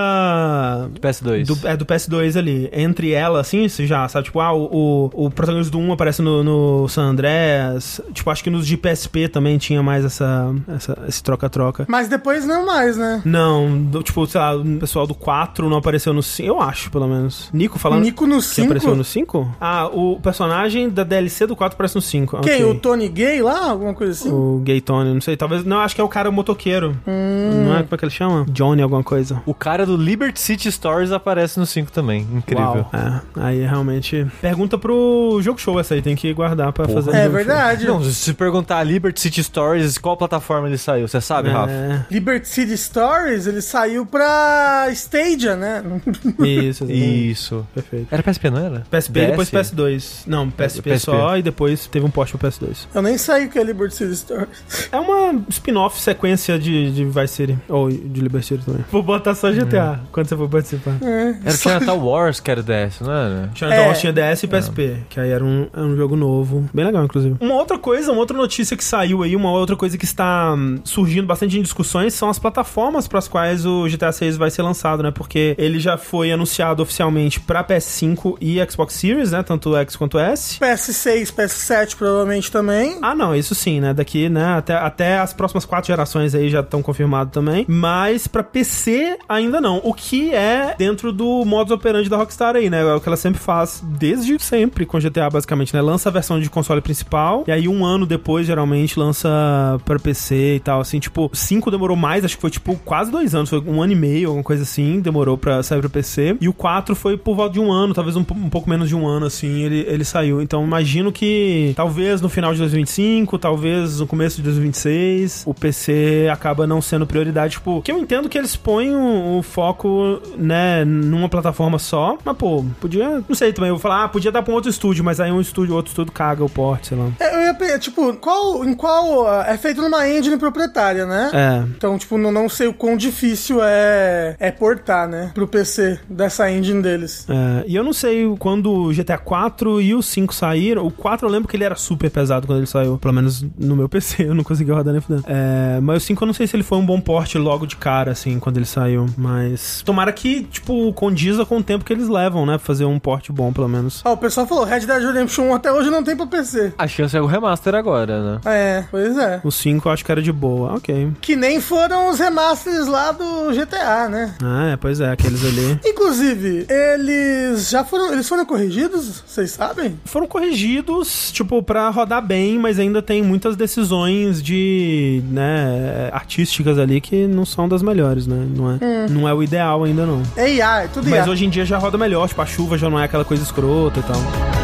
PS2. do, é, do PS2 ali. Entre ela, assim, você já sabe, tipo, ah, o, o, o protagonista do 1 aparece no, no San Andreas. Tipo, acho que nos de PSP também tinha mais essa, essa- esse troca-troca. Mas depois não mais, né? Não, do- tipo, sei lá, o pessoal do 4 não apareceu no 5, eu acho, pelo menos. Nico falando Nico no que 5. apareceu no 5? Ah, o personagem da DLC do 4 aparece no 5. Quem? ok. O Tony Gay lá? Alguma coisa assim? O Gay Tony, não sei, talvez. Não, acho que é o cara motoqueiro. Hum. Não é? Como é que ele chama? Johnny, alguma coisa. O cara do Liberty City Stories aparece no 5 também. Incrível. Uau. É, aí realmente. Pergunta pro jogo show essa aí, tem que guardar pra fazer. no É verdade. Não, se perguntar Liberty City Stories, qual plataforma ele saiu? Você sabe, show. Rafa? É, Liberty City Stories, ele saiu pra Stadia, né? isso, exatamente. Isso. Perfeito. Era PSP, não era? PSP e depois DS? PS2. Não, PSP, PSP. só e depois teve um porte pro PS2. Eu nem sei o que é Liberty City Stories. É uma spin-off sequência de, de Vice City. Ou de Liberty City também. Vou botar só GTA quando você for participar. É. Era Chinatown Wars que era DS, não era? Tinha, É. tinha DS e PSP, que aí era um, era um jogo novo. Bem legal, inclusive. Uma outra coisa, uma outra notícia que saiu aí, uma outra coisa que está hum, surgindo bastante em discussões são as plataformas para as quais o GTA 6 vai ser lançado, né? Porque ele já foi anunciado oficialmente para PS5 e Xbox Series, né? Tanto o X quanto o S. PS6, PS7 provavelmente também. Ah, não, isso sim, né? Daqui, né? Até, até as próximas quatro gerações aí já estão confirmados também. Mas pra PC ainda não. O que é dentro do modus operandi da Rockstar aí, né? É o que ela sempre faz desde sempre com GTA, basicamente, né? Lança a versão de console principal e aí um ano depois, geralmente, lança pra PC e tal. Assim, tipo, 5 demorou mais, acho que foi tipo quase dois anos, foi um ano e meio, alguma coisa assim, demorou pra sair pra PC. E o 4 foi por volta de um ano, talvez um, um pouco menos de um ano, assim, ele, ele saiu. Então imagino que talvez no final de 2025, talvez no começo de 2026, o PC acaba não sendo prioridade. Tipo, que eu entendo que eles põem o, o foco, né, numa plataforma só, mas pô, podia, não sei também, eu vou falar, ah, podia dar pra um outro estúdio, mas aí um estúdio, outro estúdio caga o porte, sei lá. É, eu ia pe- tipo, qual, em qual. É feito numa engine proprietária, né? É, Então, tipo, não, não sei o quão difícil é, é portar, né? Pro PC dessa engine deles. É, e eu não sei quando o GTA 4 e o 5 saíram. O 4 eu lembro que ele era super pesado quando ele saiu. Pelo menos no meu PC, eu não conseguia rodar nem fudendo. É, mas o 5 eu não sei se ele foi um bom porte logo de cara, assim, quando ele saiu. Mas tomara que, tipo, condiza com o tempo que eles levam, né? Pra fazer um porte bom, pelo menos. Ó, o pessoal falou, Red Dead Redemption 1 até hoje não tem pra PC. A chance é o remaster agora, né? É, pois é. O 5 eu acho que era de boa. Ok. Que nem foram os remasters lá do GTA, né? Ah, é, pois é, aqueles ali. Inclusive, eles já foram. Eles foram corrigidos? Vocês sabem? Foram corrigidos, tipo, pra rodar bem, mas ainda tem muitas decisões de, né, artísticas ali que não são das melhores, né? Não é, não é o ideal ainda, não. É IA, é tudo Mas IA. hoje em dia já roda melhor, tipo, a chuva já não é aquela coisa escrota e tal.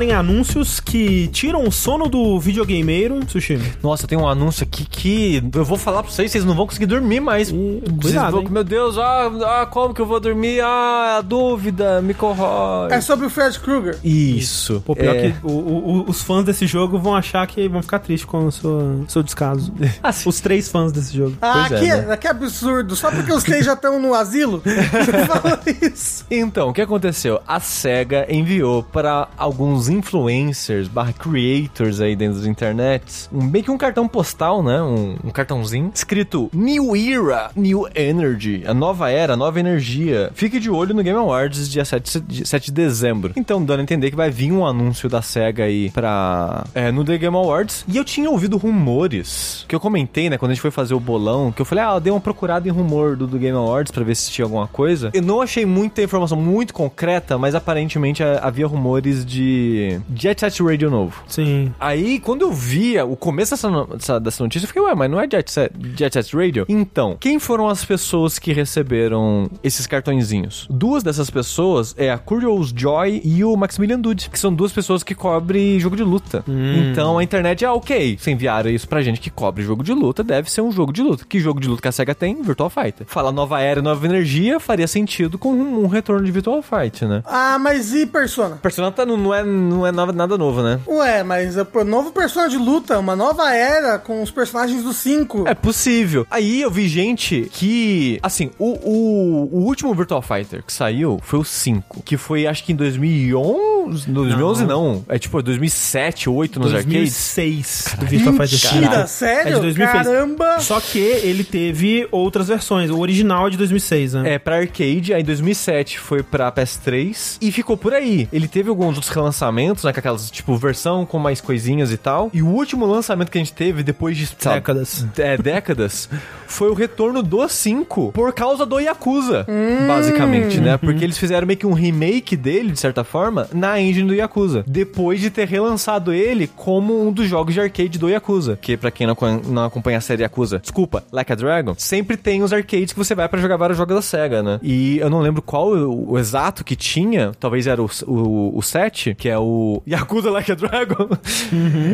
Falar em anúncios que tiram o sono do videogameiro, Sushi. Nossa, tem um anúncio aqui que eu vou falar pra vocês, vocês não vão conseguir dormir mais. E, Vocês cuidado, vão- meu Deus, ah, ah, como que eu vou dormir? Ah, a dúvida, me corrói. É sobre o Fred Krueger. Isso. Pô, pior É. que o- o- os fãs desse jogo vão achar que vão ficar tristes com o seu, seu descaso. Ah, sim. Os três fãs desse jogo. Ah, Pois é, que, né? que absurdo. Só porque os três já estão no asilo, você fala isso. Então, o que aconteceu? A SEGA enviou para alguns influencers barra creators aí dentro das internets um, meio que um cartão postal, né? Um, um cartãozinho escrito New Era, New Energy, a nova era, a nova energia. Fique de olho no Game Awards dia 7 de, 7 de dezembro. Então, dando a entender que vai vir um anúncio da SEGA aí pra, é, no The Game Awards. E eu tinha ouvido rumores, que eu comentei, né, quando a gente foi fazer o bolão, que eu falei, ah, eu dei uma procurada em rumor do, do Game Awards pra ver se tinha alguma coisa. Eu não achei muita informação muito concreta, mas aparentemente ah, havia rumores de aquele Jet Set Radio novo. Sim. Aí, quando eu via o começo dessa, no- dessa, notícia, eu fiquei, ué, mas não é Jet Set, Jet Set Radio? Então, quem foram as pessoas que receberam esses cartõezinhos? Duas dessas pessoas é a Curious Joy e o Maximilian Dude, que são duas pessoas que cobrem jogo de luta. Então, a internet é ok. Se enviaram isso pra gente que cobre jogo de luta, deve ser um jogo de luta. Que jogo de luta que a SEGA tem? Virtual Fighter. Fala nova era, nova energia, faria sentido com um, um retorno de Virtual Fight, né? Ah, mas e Persona? Persona tá, não, não é, não é nova- nada novo, né? Ué, mas é pro novo Persona de luta, uma nova era com os personagens do 5. É possível. Aí eu vi gente que. Assim, o, o, o último Virtual Fighter que saiu foi o 5. Que foi acho que em 2011. 2011 não. É tipo 2007, 2008 nos arcades. 2006 do Virtua Fighter Mentira, Caralho. sério? É de 2006. Caramba! Só que ele teve outras versões. O original é de 2006, né? É, pra arcade, aí em 2007 foi pra PS3 e ficou por aí. Ele teve alguns outros relançamentos, né, com aquelas, tipo, versão com mais coisinhas e tal. E o último lançamento que a gente teve depois de, sabe, Décadas. É, décadas, foi o retorno do 5 por causa do Yakuza, basicamente, né? Porque eles fizeram meio que um remake dele, de certa forma, na engine do Yakuza. Depois de ter relançado ele como um dos jogos de arcade do Yakuza. Que pra quem não, não acompanha a série Yakuza, desculpa, Like a Dragon, sempre tem os arcades que você vai pra jogar vários jogos da SEGA, né? E eu não lembro qual o, o exato que tinha, talvez era o, o, o 7, que é o Yakuza Like a Dragon.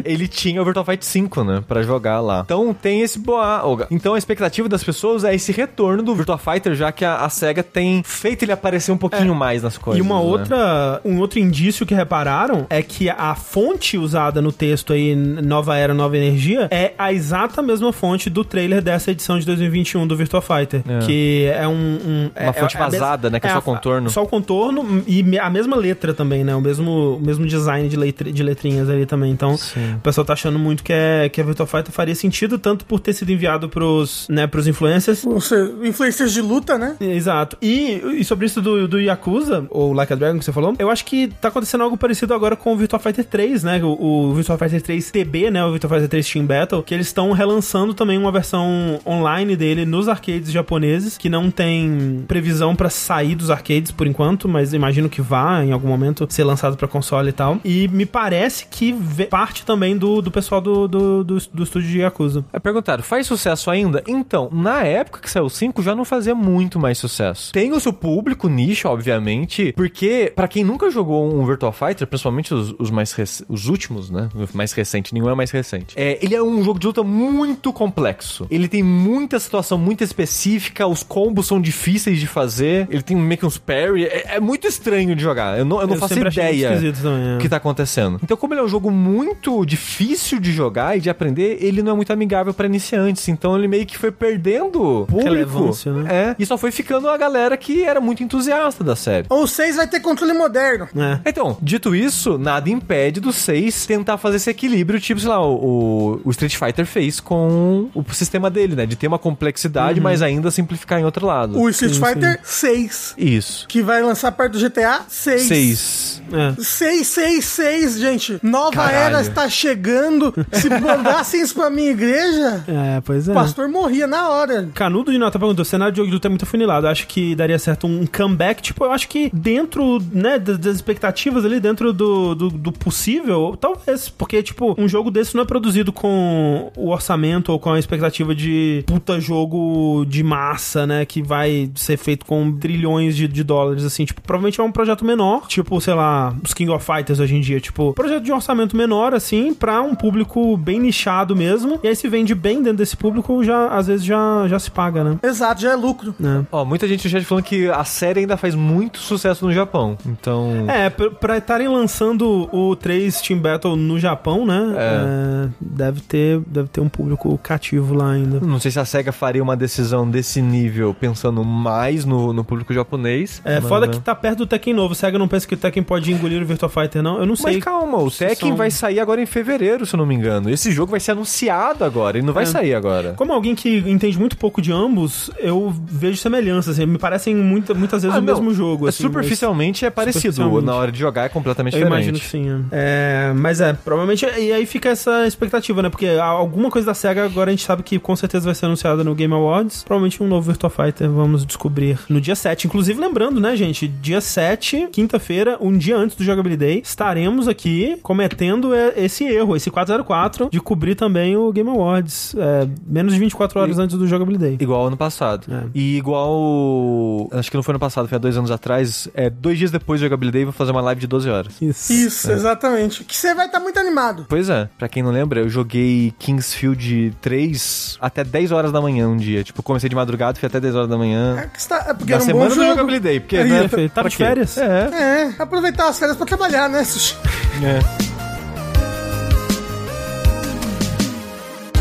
Ele tinha o Virtual Fight 5, né? Pra jogar lá. Então tem esse boa. Então a expectativa das pessoas é esse retorno do Virtua Fighter, já que a, a SEGA tem feito ele aparecer um pouquinho mais nas coisas. E uma né? outra, um outro indício que repararam é que a fonte usada no texto aí, Nova Era, Nova Energia, é a exata mesma fonte do trailer dessa edição de 2021 do Virtua Fighter. É. Que é um... um- é- Uma fonte é mes- vazada, né, que é só a- contorno. Só o contorno e a mesma letra também, né? O mesmo, o mesmo design de, letre, de letrinhas ali também. Então, Sim. o pessoal tá achando muito que, é, que a Virtua Fighter faria sentido, tanto por ter sido enviado pros, né, pros influencers, Os influencers de luta, né? Exato. E, e sobre isso do, do Yakuza, ou Like a Dragon que você falou, eu acho que tá acontecendo algo parecido agora com o Virtua Fighter 3, né? O, o Virtua Fighter 3 TB, né? O Virtua Fighter 3 Team Battle, que eles estão relançando também uma versão online dele nos arcades japoneses, que não tem previsão pra sair dos arcades por enquanto, mas imagino que vá em algum momento ser lançado pra console e tal. E me parece que parte também do, do pessoal do, do, do, do estúdio de Yakuza. É, perguntaram, faz sucesso ainda? Então, na época que saiu o 5, já não fazia muito mais sucesso. Tem o seu público nicho, obviamente, porque pra quem nunca jogou um Virtua Fighter, principalmente os, os mais rec- os últimos, né? O mais recente, nenhum é mais recente. É, ele é um jogo de luta muito complexo. Ele tem muita situação muito específica, os combos são difíceis de fazer, ele tem meio que uns parry, é, é muito estranho de jogar. Eu não, eu não Eu faço ideia esquisito também, é. o que tá acontecendo. Então, como ele é um jogo muito difícil de jogar e de aprender, ele não é muito amigável pra iniciantes. Então, ele meio que foi perdendo público. Relevância, né? É. E só foi ficando a galera que era muito entusiasta da série. O 6 vai ter controle moderno. É. Então, dito isso, nada impede do 6 tentar fazer esse equilíbrio, tipo, sei lá, o, o Street Fighter fez com o sistema dele, né? De ter uma complexidade, mas ainda simplificar em outro lado. O Street Sim, Fighter 6, Isso. que vai lançar perto do GTA 6. 6. É. 666, gente. Nova Caralho. era está chegando. Se mandassem isso pra minha igreja, É, pois é. o pastor morria na hora. Canudo de Nota perguntou: o cenário de luta é muito afunilado. Acho que daria certo um comeback. Tipo, eu acho que dentro, né, das, das expectativas ali, dentro do, do, do possível, talvez. Porque, tipo, um jogo desse não é produzido com o orçamento ou com a expectativa de puta jogo de massa, né? Que vai ser feito com trilhões de, de dólares, assim. Tipo, provavelmente é um projeto menor. Tipo, sei lá, os King of Fighters hoje em dia. Tipo, projeto de orçamento menor, assim, pra um público bem nichado mesmo. E aí se vende bem dentro desse público, já às vezes já, já se paga, né? Exato, já é lucro. né? Ó, muita gente chat falando que a série ainda faz muito sucesso no Japão. Então. É, pra- estarem lançando o 3 Team Battle no Japão, né? é, deve, ter, deve ter um público cativo lá ainda. Não sei se a SEGA faria uma decisão desse nível pensando mais no, no público japonês. É Mas, foda né? que tá perto do Tekken novo. Sega não pensa que o Tekken pode engolir o Virtua Fighter, não? Eu não sei. Mas calma, o Tekken são- vai sair agora em fevereiro, se eu não me engano. Esse jogo vai ser anunciado agora, ele não vai É. sair agora. Como alguém que entende muito pouco de ambos, eu vejo semelhanças. assim, me parecem muita, muitas vezes Ah, o não, mesmo jogo. assim, Superficialmente é parecido Superficialmente. na hora de jogar é completamente Eu diferente. imagino que sim. É. É, mas é, provavelmente. E aí fica essa expectativa, né? Porque alguma coisa da SEGA agora a gente sabe que com certeza vai ser anunciada no Game Awards. Provavelmente um novo Virtua Fighter vamos descobrir no dia 7. Inclusive, lembrando, né, gente? Dia 7, quinta-feira, um dia antes do Jogability Day, estaremos aqui cometendo esse erro, esse 404, de cobrir também o Game Awards. É, menos de 24 horas E- antes do Jogability Day. Igual ano passado. É. E igual. Acho que não foi ano passado, foi há dois anos atrás. É, dois dias depois do eu vou fazer uma live de 12 horas. Isso. Isso, exatamente. Que você vai estar muito animado. Pois é, pra quem não lembra, eu joguei Kingsfield 3 até 10 horas da manhã um dia. Tipo, comecei de madrugada, fui até 10 horas da manhã. É, que está, é porque Na era um semana bom do jogo. Jogability Day, porque, né? Perfeito. Tá de férias? É. É, aproveitar as férias pra trabalhar, né, Sushi? é.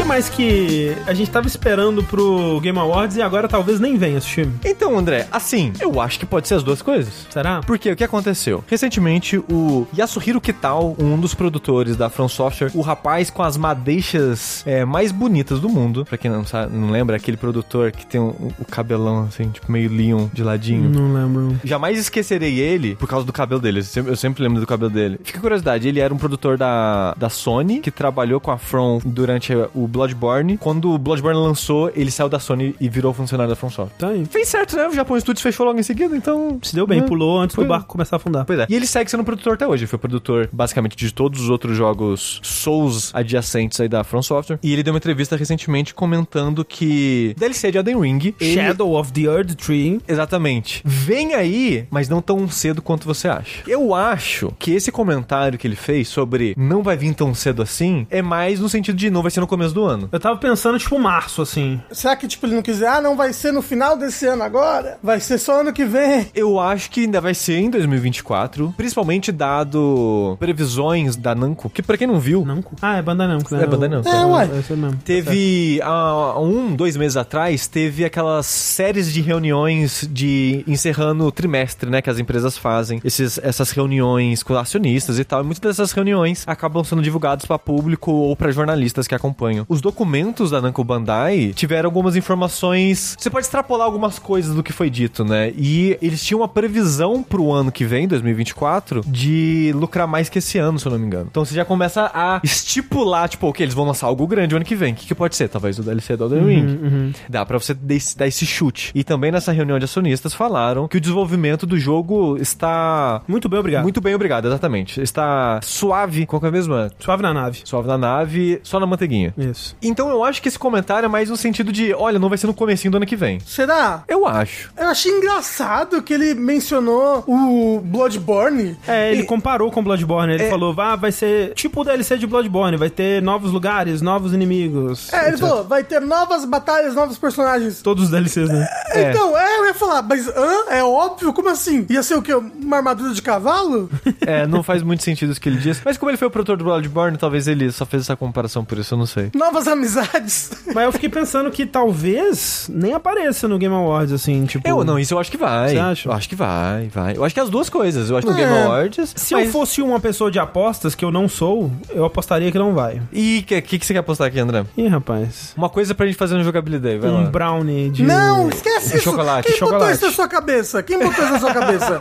Mais que a gente tava esperando pro Game Awards e agora talvez nem venha esse filme? Então, André, assim, eu acho que pode ser as duas coisas. Será? Porque o que aconteceu? Recentemente, o Yasuhiro Kital, um dos produtores da From Software, o rapaz com as madeixas é, mais bonitas do mundo, pra quem não sabe, não lembra, aquele produtor que tem o, o cabelão assim, tipo meio Leon de ladinho. Não lembro. Jamais esquecerei ele por causa do cabelo dele. Eu sempre, eu sempre lembro do cabelo dele. Fica curiosidade, ele era um produtor da, da Sony que trabalhou com a From durante o Bloodborne. Quando o Bloodborne lançou, ele saiu da Sony e virou funcionário da From Software. Tá aí. Fez certo, né? O Japão Studios fechou logo em seguida, então. Se deu bem, É. pulou antes Pois do barco começar a afundar. Pois é. E ele segue sendo produtor até hoje. Ele foi produtor, basicamente, de todos os outros jogos Souls adjacentes aí da From Software. E ele deu uma entrevista recentemente comentando que DLC de Elden Ring. ele- Shadow of the Earth Tree. Exatamente. Vem aí, mas não tão cedo quanto você acha. Eu acho que esse comentário que ele fez sobre não vai vir tão cedo assim é mais no sentido de não vai ser no começo do ano. Eu tava pensando, tipo, março, assim. Será que, tipo, ele não quiser, ah, não vai ser no final desse ano agora? Vai ser só ano que vem. Eu acho que ainda vai ser em 2024, principalmente dado previsões da Namco, que pra quem não viu, Namco? Ah, é Bandai Namco, né? É Bandai Namco. É, ué. É mesmo. Teve há um, dois meses atrás, teve aquelas séries de reuniões de encerrando o trimestre, né? Que as empresas fazem. Esses, essas reuniões com acionistas e tal. E muitas dessas reuniões acabam sendo divulgadas para público ou para jornalistas que acompanham. Os documentos da Namco Bandai tiveram algumas informações. Você pode extrapolar algumas coisas do que foi dito, né? E eles tinham uma previsão pro ano que vem, 2024, de lucrar mais que esse ano, se eu não me engano. Então você já começa a estipular, tipo, ok, eles vão lançar algo grande o ano que vem. O que, que pode ser? Talvez o DLC do Elden Ring. Dá pra você dar esse, dar esse chute. E também nessa reunião de acionistas falaram que o desenvolvimento do jogo está Muito bem, obrigado. muito bem, obrigado, exatamente. Está suave, qual que é a mesma? Suave na nave. Suave na nave, só na manteiguinha. Isso. Então eu acho que esse comentário é mais no sentido de, olha, não vai ser no comecinho do ano que vem. Será? Eu acho. Eu achei engraçado que ele mencionou o Bloodborne. É, ele E- comparou com Bloodborne. Ele falou, ah, vai ser tipo o DLC de Bloodborne. Vai ter novos lugares, novos inimigos. É, ele falou, vai ter novas batalhas, novos personagens. Todos os DLCs, né? É. Então, é, eu ia falar, mas hã? É óbvio? Como assim? Ia ser o quê? Uma armadura de cavalo? É, não faz muito sentido isso que ele diz. Mas como ele foi o produtor do Bloodborne, talvez ele só fez essa comparação por isso, eu não sei. Novas amizades? Mas eu fiquei pensando que talvez nem apareça no Game Awards, assim, tipo... Eu, não, isso eu acho que vai. Você acha? Eu acho que vai, vai. Eu acho que as duas coisas. Eu acho que no É. Game Awards. Se mas- eu fosse uma pessoa de apostas, que eu não sou, eu apostaria que não vai. E o que, que, que você quer apostar aqui, André? Ih, rapaz. Uma coisa pra gente fazer no jogabilidade, vai Um lá. brownie de... Não, esquece É isso. chocolate, Quem botou chocolate. isso na sua cabeça? Quem botou isso na sua cabeça?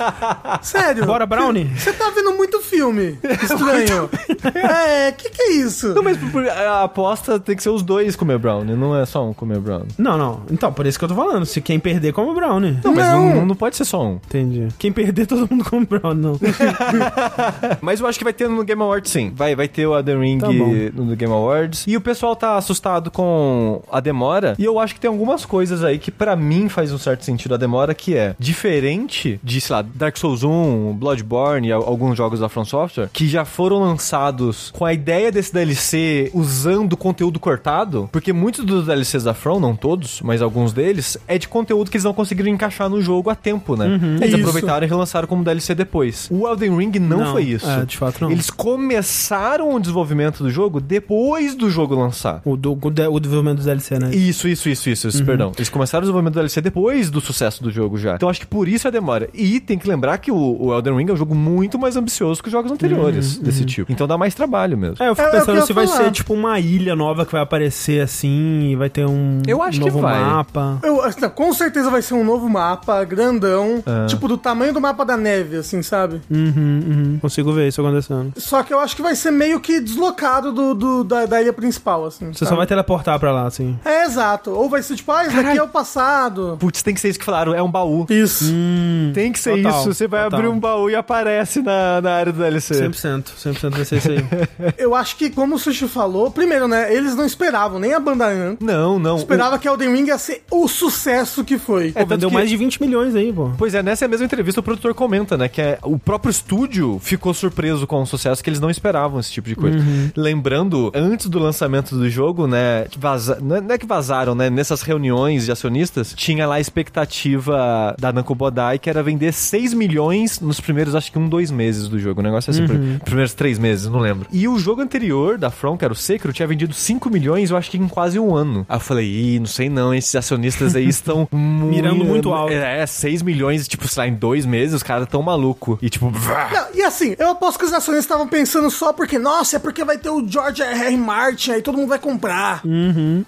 Sério? Bora, brownie? Você tá vendo muito filme estranho. é, que que é isso? Não, mas a aposta tem que ser os dois comer brownie, não é só um comer brownie. Não, não. Então, por isso que eu tô falando. Se quem perder, come brownie. Não, mas Não. não, não pode ser só um. Entendi. Quem perder, todo mundo come brownie, não. Mas eu acho que vai ter no Game Awards sim. Vai, vai ter o Elden Ring Tá no Game Awards. E o pessoal tá assustado com a demora. E eu acho que tem algumas coisas aí que pra mim faz um certo sentido a demora, que é diferente de, sei lá, Dark Souls 1, Bloodborne e al- alguns jogos da From Software, que já foram lançados com a ideia desse DLC usando conteúdo cortado, porque muitos dos DLCs da From, não todos, mas alguns deles, é de conteúdo que eles não conseguiram encaixar no jogo a tempo, né? Eles Isso. aproveitaram e relançaram como DLC depois. O Elden Ring não, Não, foi isso. é, de fato não. Eles começaram o desenvolvimento do jogo depois do jogo lançar. O, do, o, de- o desenvolvimento do DLC, né? Isso, isso, isso, isso, isso, perdão. Eles começaram o desenvolvimento do DLC depois do sucesso do jogo já. Então acho que por isso a demora. E tem que lembrar que o, o Elden Ring é um jogo muito mais ambicioso que os jogos anteriores desse tipo. Então dá mais trabalho mesmo. É, eu fico É, é pensando eu se vai falar. ser tipo uma uma ilha nova que vai aparecer assim, e vai ter um Eu acho que novo vai. mapa. Eu, assim, com certeza vai ser um novo mapa, grandão, Ah. tipo do tamanho do mapa da neve, assim, sabe? Uhum, uhum. Consigo ver isso acontecendo. Só que eu acho que vai ser meio que deslocado do, do- da, da ilha principal, assim. Você sabe? só vai teleportar pra lá, assim. É, exato. Ou vai ser tipo, ah, isso daqui é o passado. Putz, tem que ser isso que falaram, é um baú. Isso. Hum, Tem que ser Total, isso. Você vai total. abrir um baú e aparece na, na área do DLC. 100%. 100% vai ser isso aí. Eu acho que, como o Sushi falou, primeiro, né, eles não esperavam, nem a banda Namco Não, não. esperava que Elden Ring ia ser o sucesso que foi. Tanto vendeu que- mais de 20 milhões aí, pô. Pois é, nessa mesma entrevista o produtor comenta, né, que é, o próprio estúdio ficou surpreso com o sucesso que eles não esperavam esse tipo de coisa. Lembrando, antes do lançamento do jogo, né, que vaza... não é- não é que vazaram, né, nessas reuniões de acionistas, tinha lá a expectativa da Namco Bodai que era vender 6 milhões nos primeiros, acho que um, dois meses do jogo. O negócio é assim, pr- primeiros três meses, não lembro. E o jogo anterior da From, que era o Sekiro, tinha vendido 5 milhões, eu acho que em quase um ano. Aí eu falei, ih, não sei não, esses acionistas aí estão Mirando muito alto. É, 6 milhões, tipo, sei lá, em dois meses, os caras tão maluco. E tipo. Não, e assim, eu aposto que os acionistas estavam pensando só porque, nossa, é porque vai ter o George R. R. Martin, aí todo mundo vai comprar.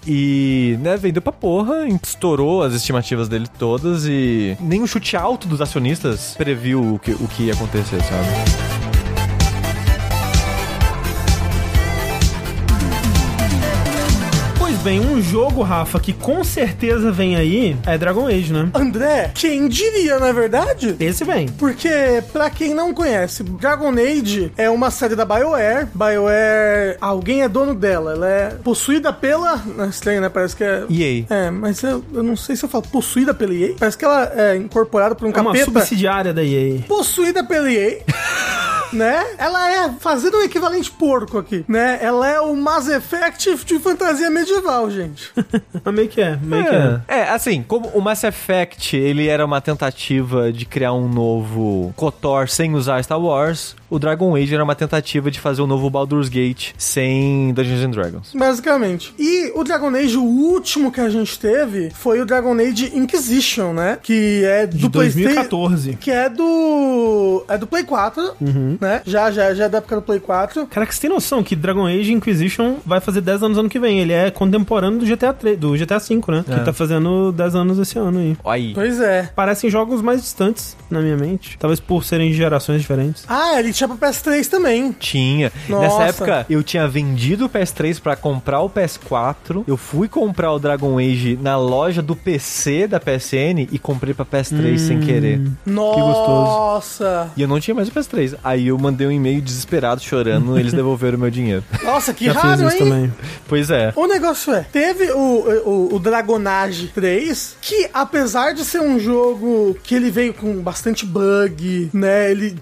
E, né, vendeu pra porra, estourou as estimativas dele todas e nem o chute alto dos acionistas previu o que, o que ia acontecer, sabe? Bem, um jogo, Rafa, que com certeza vem aí é Dragon Age, né? André, quem diria, não é verdade? Esse vem. Porque, pra quem não conhece, Dragon Age é uma série da BioWare. BioWare, alguém é dono dela. Ela é possuída pela. Não é estranho, né? Parece que é. EA. É, mas eu, eu não sei se eu falo possuída pela EA. Parece que ela é incorporada por um É uma capeta. subsidiária da EA. Possuída pela EA. né? Ela é, fazendo o equivalente porco aqui, né? Ela é o Mass Effect de fantasia medieval, gente. Mas meio que é, meio que é. É, é, assim, como o Mass Effect, ele era uma tentativa de criar um novo KOTOR sem usar Star Wars, o Dragon Age era uma tentativa de fazer um novo Baldur's Gate sem Dungeons and Dragons. Basicamente. E o Dragon Age, o último que a gente teve, foi o Dragon Age Inquisition, né? Que é do De PlayStation. 2014. Que é do. É do Play 4, né? Já, já, já é da época do Play 4. Cara, que você tem noção que Dragon Age Inquisition vai fazer 10 anos ano que vem. Ele é contemporâneo do GTA 3, do GTA V, né? É. Que tá fazendo 10 anos esse ano aí. Aí. Pois é. Parecem jogos mais distantes na minha mente. Talvez por serem de gerações diferentes. Ah, ele tinha pra PS3 também. Tinha. Nossa. Nessa época, eu tinha vendido o PS3 pra comprar o PS4. Eu fui comprar o Dragon Age na loja do PC da PSN e comprei pra PS3 sem querer. Nossa. E eu não tinha mais o PS3. Aí eu mandei um e-mail desesperado, chorando, eles devolveram o meu dinheiro. Nossa, que Já raro, hein? também. Pois é. O negócio é, teve o, o, o Dragonage 3, que apesar de ser um jogo que ele veio com bastante bug, né? Ele,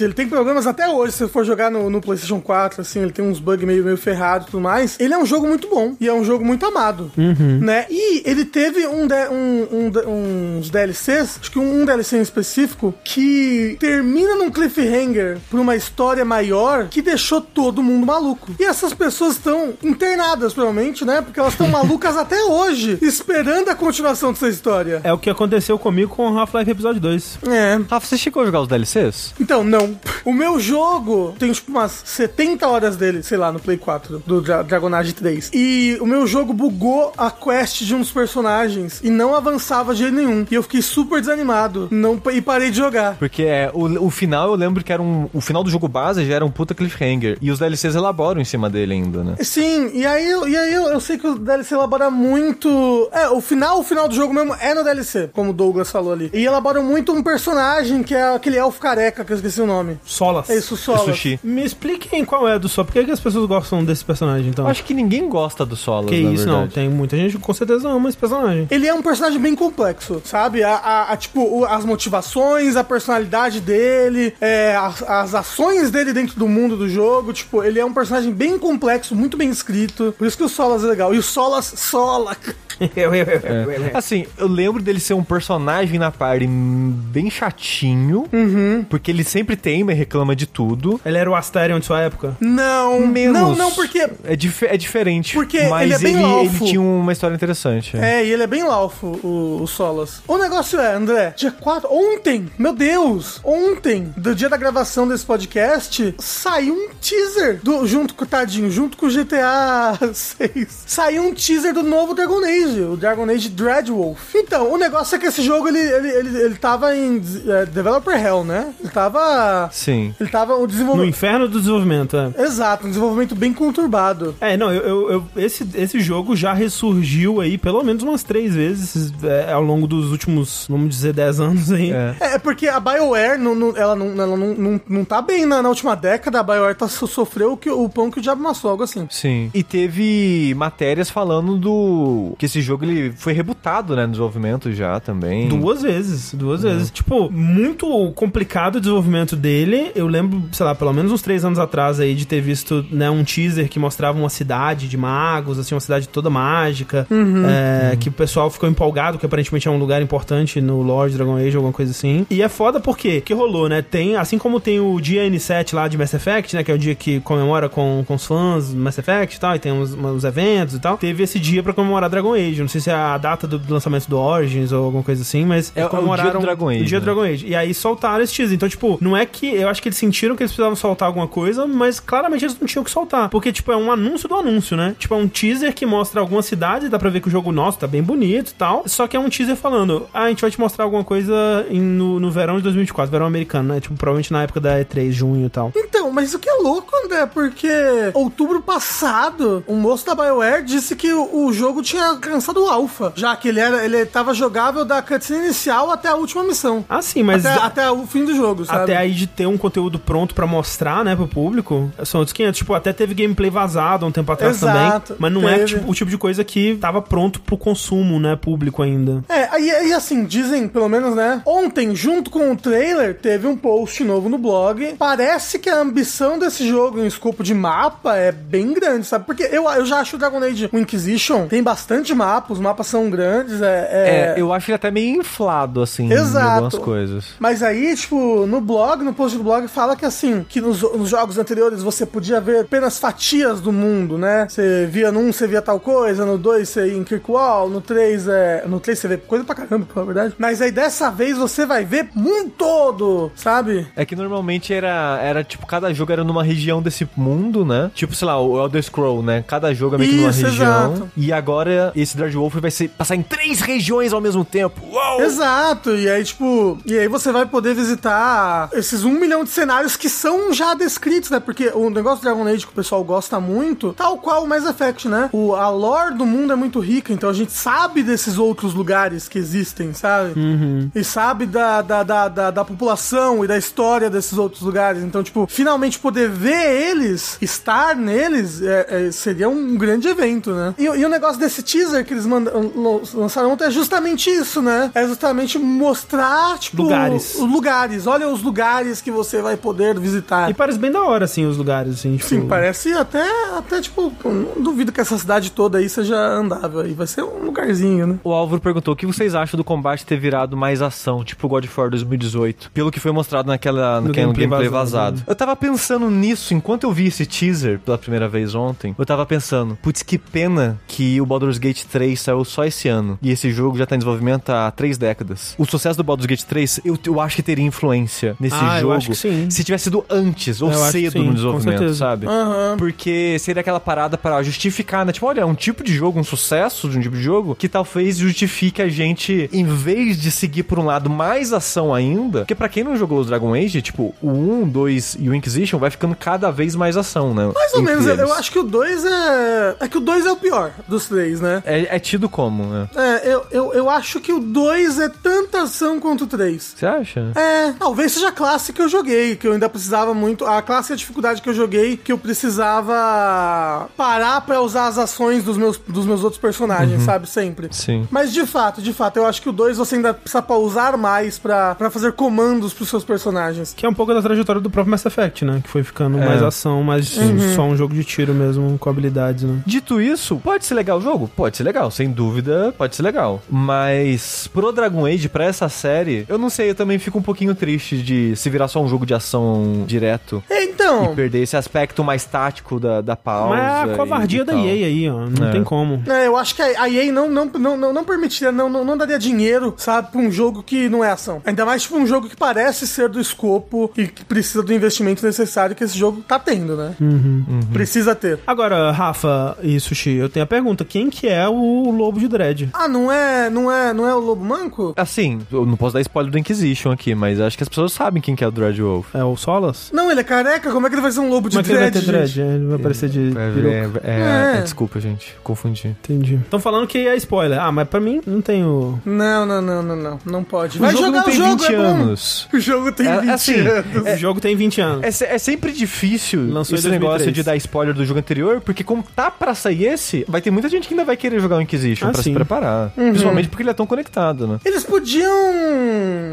ele tem problemas até hoje, se você for jogar no, no PlayStation 4, assim, ele tem uns bugs meio, meio ferrados e tudo mais. Ele é um jogo muito bom e é um jogo muito amado, né? E ele teve um, de- um- um uns DLCs, acho que um, um DLC em específico, que termina num cliffhanger pra uma história maior que deixou todo mundo maluco. E essas pessoas estão internadas, provavelmente, né? Porque elas estão malucas até hoje, esperando a continuação dessa história. É o que aconteceu comigo com Half-Life Episódio 2. É. Rafa, você chegou a jogar os DLCs? Então, não. O meu jogo tem tipo umas 70 horas dele, sei lá, no Play 4, do Dra Dragon Age 3. E o meu jogo bugou a quest de um dos personagens e não avançava de jeito nenhum. E eu fiquei super desanimado não, e parei de jogar. Porque é, o, o final eu lembro que era um. O final do jogo base já era um puta cliffhanger. E os DLCs elaboram em cima dele ainda, né? Sim, e aí, eu- e aí eu, eu sei que o DLC elabora muito. É, o final, o final do jogo mesmo é no DLC, como o Douglas falou ali. E elabora muito um personagem que é aquele elfo careca, que eu esqueci o nome. Solas. É isso, Solas. Sushi. Me expliquem qual é do Sol. Por que, que as pessoas gostam desse personagem, então? Eu acho que ninguém gosta do Solas, que na isso, verdade. não. Tem muita gente que com certeza ama esse personagem. Ele é um personagem bem complexo, sabe? A, a- a, tipo, o- as motivações, a personalidade dele, é, as, as ações dele dentro do mundo do jogo. Tipo, ele é um personagem bem complexo, muito bem escrito. Por isso que o Solas é legal. E o Solas, Sola. É. Assim, eu lembro dele ser um personagem na party bem chatinho, Uhum. porque ele sempre teima e reclama de tudo. Ele era o Asterion de sua época. Não, Menos. não, não, porque. É, dif- é diferente. Porque mas ele é bem ele, laufo. ele tinha uma história interessante. É, e ele é bem laufo, o, o Solas. O negócio é, André, dia 4, ontem, meu Deus, ontem, do dia da gravação gravação desse podcast, saiu um teaser do, junto com o Tadinho, junto com o GTA 6. Saiu um teaser do novo Dragon Age, o Dragon Age Dreadwolf. Então, o negócio é que esse jogo ele, ele, ele, ele tava em é, Developer Hell, né? Ele tava. Sim. Ele tava o No desenvolvimento. inferno do desenvolvimento, é. Exato, um desenvolvimento bem conturbado. É, não, eu, eu- eu- esse, esse jogo já ressurgiu aí pelo menos umas três vezes é, ao longo dos últimos, vamos dizer, 10 anos aí. É. É, porque a BioWare, não, não- ela, não, ela não, não, não tá bem na, na última década. A BioWare tá, so- sofreu o, que, o pão que o diabo amassou, algo assim. Sim. E teve matérias falando do. que esse jogo ele foi rebutado, né? No desenvolvimento já também. Duas vezes, duas vezes. Tipo, muito complicado o desenvolvimento dele. Eu lembro, sei lá, pelo menos uns três anos atrás aí de ter visto, né, um teaser que mostrava uma cidade de magos, assim, uma cidade toda mágica, é, que o pessoal ficou empolgado, que aparentemente é um lugar importante no Lord Dragon Age, alguma coisa assim. E é foda porque, que rolou, né, tem, assim como tem o dia N7 lá de Mass Effect, né, que é o dia que comemora com, com os fãs do Mass Effect e tal, e tem uns, uns eventos e tal, teve esse dia pra comemorar Dragon Age. Não sei se é a data do lançamento do Origins ou alguma coisa assim, mas É- é o dia do comemoraram Dragon Age, o dia né? do Dragon Age. E aí soltaram esse teaser. Então, tipo, não é que. Eu acho que eles sentiram que eles precisavam soltar alguma coisa, mas claramente eles não tinham que soltar. Porque, tipo, é um anúncio do anúncio, né? Tipo, é um teaser que mostra alguma cidade, dá pra ver que o jogo nosso tá bem bonito e tal. Só que é um teaser falando, ah, a gente vai te mostrar alguma coisa em- no, no verão de 2024, verão americano, né? Tipo, provavelmente na época da E3, junho e tal. Então, mas isso que é louco, André, porque outubro passado, um moço da BioWare disse que o, o jogo tinha alcançado o alpha, já que ele era ele tava jogável da cutscene inicial até a última missão. Ah, sim, mas. até, até o fim do jogo, sabe? Até aí de ter um conteúdo pronto pra mostrar, né, pro público, são outros 500. Tipo, até teve gameplay vazado há um tempo atrás Exato, também. Mas não é teve. tipo, o tipo de coisa que tava pronto pro consumo, né, público ainda. É, aí, aí assim, dizem, pelo menos, né? Ontem, junto com o trailer, teve um post novo no blog. Parece que a ambição desse jogo em escopo de mapa é bem grande, sabe? Porque eu, eu já acho o Dragon Age o Inquisition tem bastante mapa, os mapas são grandes, é... É, é- eu acho ele até meio inflado, assim, Exato. algumas coisas. Mas aí, tipo, no blog, no post do blog, fala que assim, que nos, nos jogos anteriores você podia ver apenas fatias do mundo, né? Você via no 1, você via tal coisa, no 2 você ia em Kirkwall, no 3 é. No 3 você vê coisa pra caramba, pela verdade. Mas aí dessa vez você vai ver mundo todo, sabe? É que normalmente era, era, tipo, cada jogo era numa região desse mundo, né? Tipo, sei lá, o Elder Scroll, né? Cada jogo é meio que numa região. exato. E agora esse Dreadwolf vai ser, passar em três regiões ao mesmo tempo. Uau! Exato, e aí, tipo, e aí você vai poder visitar esses um milhão de cenários que são já descritos, né? Porque o negócio do Dragon Age que o pessoal gosta muito, tal qual o Mass Effect, né? O, a lore do mundo é muito rica, então a gente sabe desses outros lugares que existem, sabe? E sabe da, da, da, da, da população e da história desses outros lugares. Então, tipo, finalmente poder ver eles, estar neles, é- é- seria um grande evento, né? E, e o negócio desse teaser que eles lançaram ontem é justamente isso, né? É justamente mostrar, tipo, Lugares. os lugares. Olha os lugares que você vai poder visitar. E parece bem da hora, assim, os lugares, assim, tipo... Sim, parece até, até tipo, não duvido que essa cidade toda aí seja andável aí. Vai ser um lugarzinho, né? O Álvaro perguntou o que vocês acham do combate ter virado mais ação, tipo God of War 2018, pelo que foi mostrado naquela, naquele gameplay gameplay, vazado, vazado. Eu tava pensando nisso enquanto eu vi esse teaser pela primeira vez ontem. Eu tava pensando, putz, que pena que o Baldur's Gate 3 saiu só esse ano e esse jogo já tá em desenvolvimento há três décadas. O sucesso do Baldur's Gate 3, eu, eu acho que teria influência nesse Ah, eu jogo acho que sim. se tivesse sido antes ou Eu cedo sim, no desenvolvimento, sabe? Aham. Porque seria aquela parada para justificar, né? Tipo, olha, é um tipo de jogo, um sucesso de um tipo de jogo que talvez justifique a gente, em vez de seguir por um lado mais ação ainda, porque pra quem não jogou os Dragon Age, tipo, o 1, 2 e o Inquisition vai ficando cada vez mais ação, né? Mais ou menos, eu- eu eles. acho que o 2 é. É que o 2 é o pior dos três, né? É, é tido como, né? É, eu, eu, eu acho que o 2 é tanta ação quanto o 3. Você acha? É, talvez seja a classe que eu joguei, que eu ainda precisava muito. A classe e a dificuldade que eu joguei, que eu precisava parar pra usar as ações dos meus, dos meus outros personagens, sabe? Sempre. Sim. Mas de fato, de fato, eu acho que o 2 você ainda precisa pausar mais pra, pra fazer comandos pros seus personagens. Que é um pouco da trajetória do próprio Mass Effect, né? Que foi ficando É. mais ação, mais só um jogo de tiro mesmo, com habilidades, né? Dito isso, pode ser legal o jogo? Pode ser legal, sem dúvida, pode ser legal. Mas pro Dragon Age, pra essa série, eu não sei, eu também fico um pouquinho triste de se virar só um jogo de ação direto. Então. E perder esse aspecto mais tático da, da pausa. Mas é a covardia e da. EA aí, ó. Não É. tem como. É, eu acho que a a EA não, não, não, não, não permitiria, não, não, não daria dinheiro, sabe, pra um jogo que não é ação. Ainda mais, tipo, um jogo que parece ser do escopo jogo e que precisa do investimento necessário que esse jogo tá tendo, né? Precisa ter. Agora, Rafa e Sushi, eu tenho a pergunta: quem que é o Lobo de Dread? Ah, não é, não é, não é o Lobo Manco? Assim, eu não posso dar spoiler do Inquisition aqui, mas acho que as pessoas sabem quem que é o Dreadwolf. É o Solas? Não, ele é careca, como é que ele vai ser um lobo de Como é que ele vai dread, ter dread? gente? Ele vai aparecer de É, é, é- É. é, desculpa, gente, confundi. Entendi. Estão falando que é spoiler. Ah, mas pra mim não tem o. Não, não, não, não, não, não pode. O Vai jogo jogar não tem o jogo, 20 é anos. O jogo tem É, 20 assim, anos. O jogo tem 20 anos. É, é sempre difícil Lançou esse negócio 2003. de dar spoiler do jogo anterior, porque como tá pra sair esse, vai ter muita gente que ainda vai querer jogar o Inquisition Ah, pra sim. se preparar. Uhum. Principalmente porque ele é tão conectado, né? Eles podiam.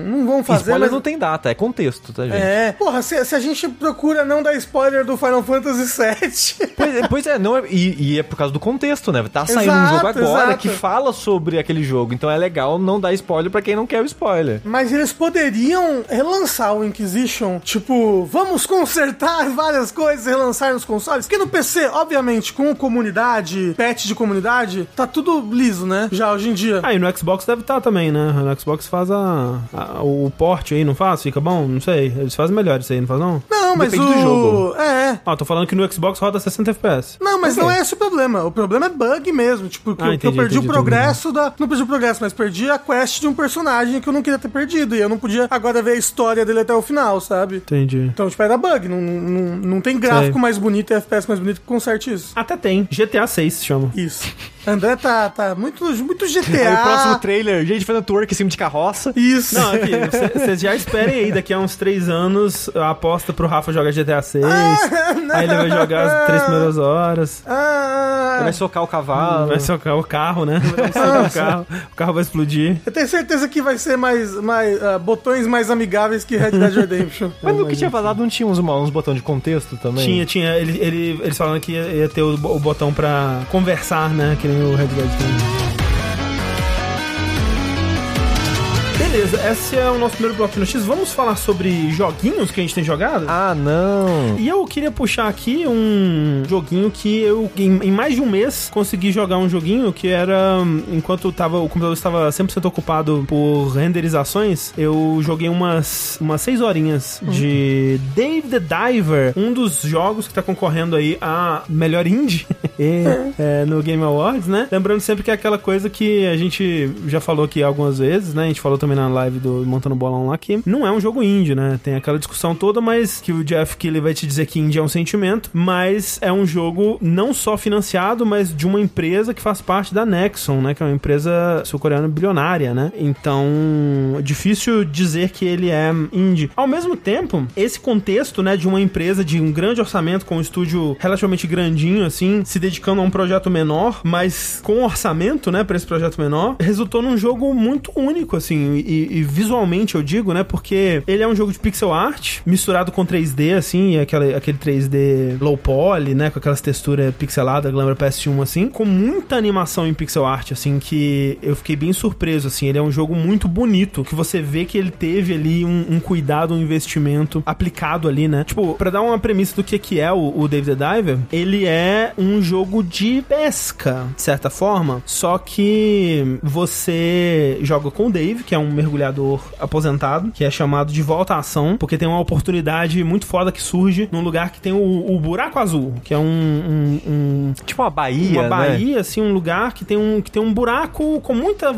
Não vão fazer, spoiler mas. não tem data, é contexto, tá, gente? É, porra, se, se a gente procura não dar spoiler do Final Fantasy VII. Pois, é- pois é, não é, e, e é por causa do contexto, né? Tá saindo um Exato, jogo agora exato. que fala sobre aquele jogo, então é legal não dar spoiler pra quem não quer o spoiler. Mas eles poderiam relançar o Inquisition, tipo, vamos consertar várias coisas e relançar nos consoles. Porque no PC, obviamente, com comunidade, patch de comunidade, tá tudo liso, né? Já hoje em dia. Ah, e no Xbox deve estar também, né? No Xbox faz a, a- o porte aí, não faz? Fica bom? Não sei. Eles fazem melhor isso aí, não faz não? Não, mas Depende o. do jogo. É. Ah, tô falando que no Xbox roda 60 FPS. Não, mas não é esse o problema. O problema é bug mesmo. Tipo, que, Ah, eu- que eu entendi, perdi entendi, o progresso da. Não perdi o progresso, mas perdi a quest de um personagem que eu não queria ter perdido. E eu não podia agora ver a história dele até o final, sabe? Entendi. Então, tipo, era bug. Não, não, não tem gráfico Sei. mais bonito e FPS mais bonito que conserte isso. Até tem. GTA 6 se chama. Isso. André tá, tá muito, muito GTA. Aí o próximo trailer, gente fazendo twerk em cima de carroça. Isso. Não, aqui, vocês já esperem aí, daqui a uns 3 anos, a aposta pro Rafa jogar GTA 6. aí ele vai jogar as 3 primeiras horas. Ah, Ele vai socar o cavalo. Vai socar o carro, né? Vai socar o carro. O carro vai explodir. eu tenho certeza que vai ser mais, mais ah, botões mais amigáveis que Red Dead Redemption. Mas no que tinha vazado não tinha uns, uns botões de contexto também? Tinha, tinha. Ele, ele- eles falando que ia, ia ter o, o botão pra conversar, né? Que nem o Red Dead tem. Beleza, esse é o nosso primeiro bloco de notícias. Vamos falar sobre joguinhos que a gente tem jogado? Ah, não. E eu queria puxar aqui um joguinho que eu, em, em mais de um mês, consegui jogar um joguinho que era, enquanto tava, o computador estava 100% ocupado por renderizações, eu joguei umas, umas 6 horinhas de Dave the Diver, um dos jogos que tá concorrendo aí a melhor indie e, é, no Game Awards, né? Lembrando sempre que é aquela coisa que a gente já falou aqui algumas vezes, né? A gente falou também na live do Montando Bolão lá que não é um jogo indie, né? Tem aquela discussão toda, mas que o Jeff Keighley vai te dizer que indie é um sentimento, mas é um jogo não só financiado, mas de uma empresa que faz parte da Nexon, né? Que é uma empresa sul-coreana bilionária, né? Então, difícil dizer que ele é indie. Ao mesmo tempo, esse contexto, né, de uma empresa de um grande orçamento com um estúdio relativamente grandinho, assim, se dedicando a um projeto menor, mas com orçamento, né, para esse projeto menor, resultou num jogo muito único, assim, e, e visualmente eu digo, né, porque ele é um jogo de pixel art misturado com 3D, assim, e aquela, aquele 3D low poly, né, com aquelas texturas pixeladas, lembra PS1, assim, com muita animação em pixel art, assim, que eu fiquei bem surpreso, assim, ele é um jogo muito bonito, que você vê que ele teve ali um, um cuidado, um investimento aplicado ali, né? Tipo, pra dar uma premissa do que, que é o, o Dave the Diver, ele é um jogo de pesca, de certa forma, só que você joga com o Dave, que é um mergulhador aposentado, que é chamado de volta à ação, porque tem uma oportunidade muito foda que surge num lugar que tem o, o buraco azul, que é um, um- um Tipo uma Bahia, uma né? baía, assim, um lugar que tem um, que tem um buraco com muita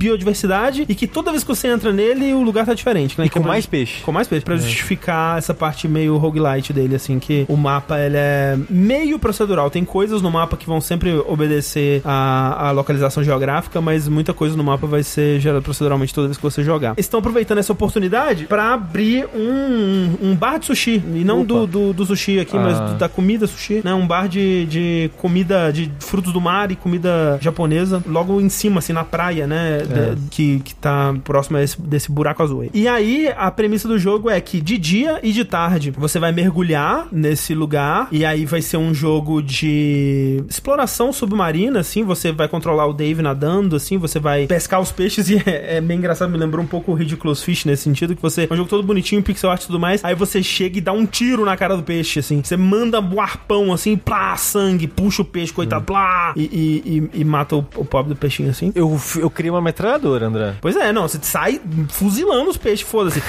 biodiversidade e que toda vez que você entra nele, o lugar tá diferente. Né? E é com pra- mais peixe. Com mais peixe, pra justificar essa parte meio roguelite dele, assim, que o mapa ele é meio procedural. Tem coisas no mapa que vão sempre obedecer a, a localização geográfica, mas muita coisa no mapa vai ser gerada proceduralmente toda vez que você jogar. Estão aproveitando essa oportunidade pra abrir um, um bar de sushi. E não do, do, do sushi aqui, mas Ah. do- da comida sushi, né? Um bar de, de comida de frutos do mar e comida japonesa, logo em cima, assim, na praia, né? De- que, que tá próximo a esse- desse buraco azul aí. E aí, a premissa do jogo é que de dia e de tarde você vai mergulhar nesse lugar, e aí vai ser um jogo de exploração submarina, assim. Você vai controlar o Dave nadando, assim, você vai pescar os peixes, e é, é bem engraçado, me lembrou um pouco o Ridiculous Fish nesse sentido, que você é um jogo todo bonitinho, pixel art e tudo mais, aí você chega e dá um tiro na cara do peixe, assim. Você manda um arpão, assim, plá, sangue, puxa o peixe, coitado, plá, e, e, e- e mata o, o pobre do peixinho, assim. Eu, eu criei uma metralhadora, André. Pois é, não, você sai fuzilando os peixes, foda-se.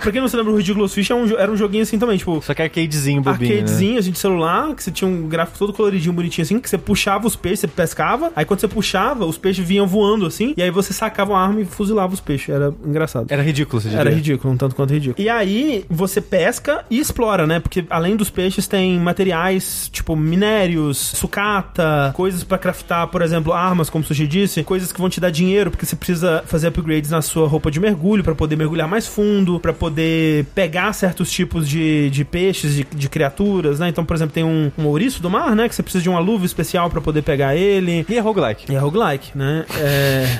pra quem não se lembra, o Ridiculous Fish é um era um joguinho assim também, tipo, Só que arcadezinho, bobinho, né? arcadezinho, assim, de celular, que você tinha um gráfico todo coloridinho, bonitinho assim, que você puxava os peixes, você pescava, aí quando você puxava, os peixes vinham voando assim, e aí você sacava uma arma e fuzilava os peixes. Era engraçado. Era ridículo, você diria. Era ridículo, um tanto quanto ridículo. E aí, você pesca e explora, né? Porque além dos peixes, tem materiais, tipo minérios, sucata, coisas pra craftar, por exemplo, armas, como o Sushi disse, coisas que vão te dar dinheiro, porque você precisa fazer upgrades na sua roupa de mergulho pra poder mergulhar mais fundo, pra poder pegar certos tipos de, de peixes, de, de criaturas, né? Então, por exemplo, tem um, um ouriço do mar, né? Que você precisa de uma luva especial pra poder pegar ele. E é roguelike. E é roguelike, né? É.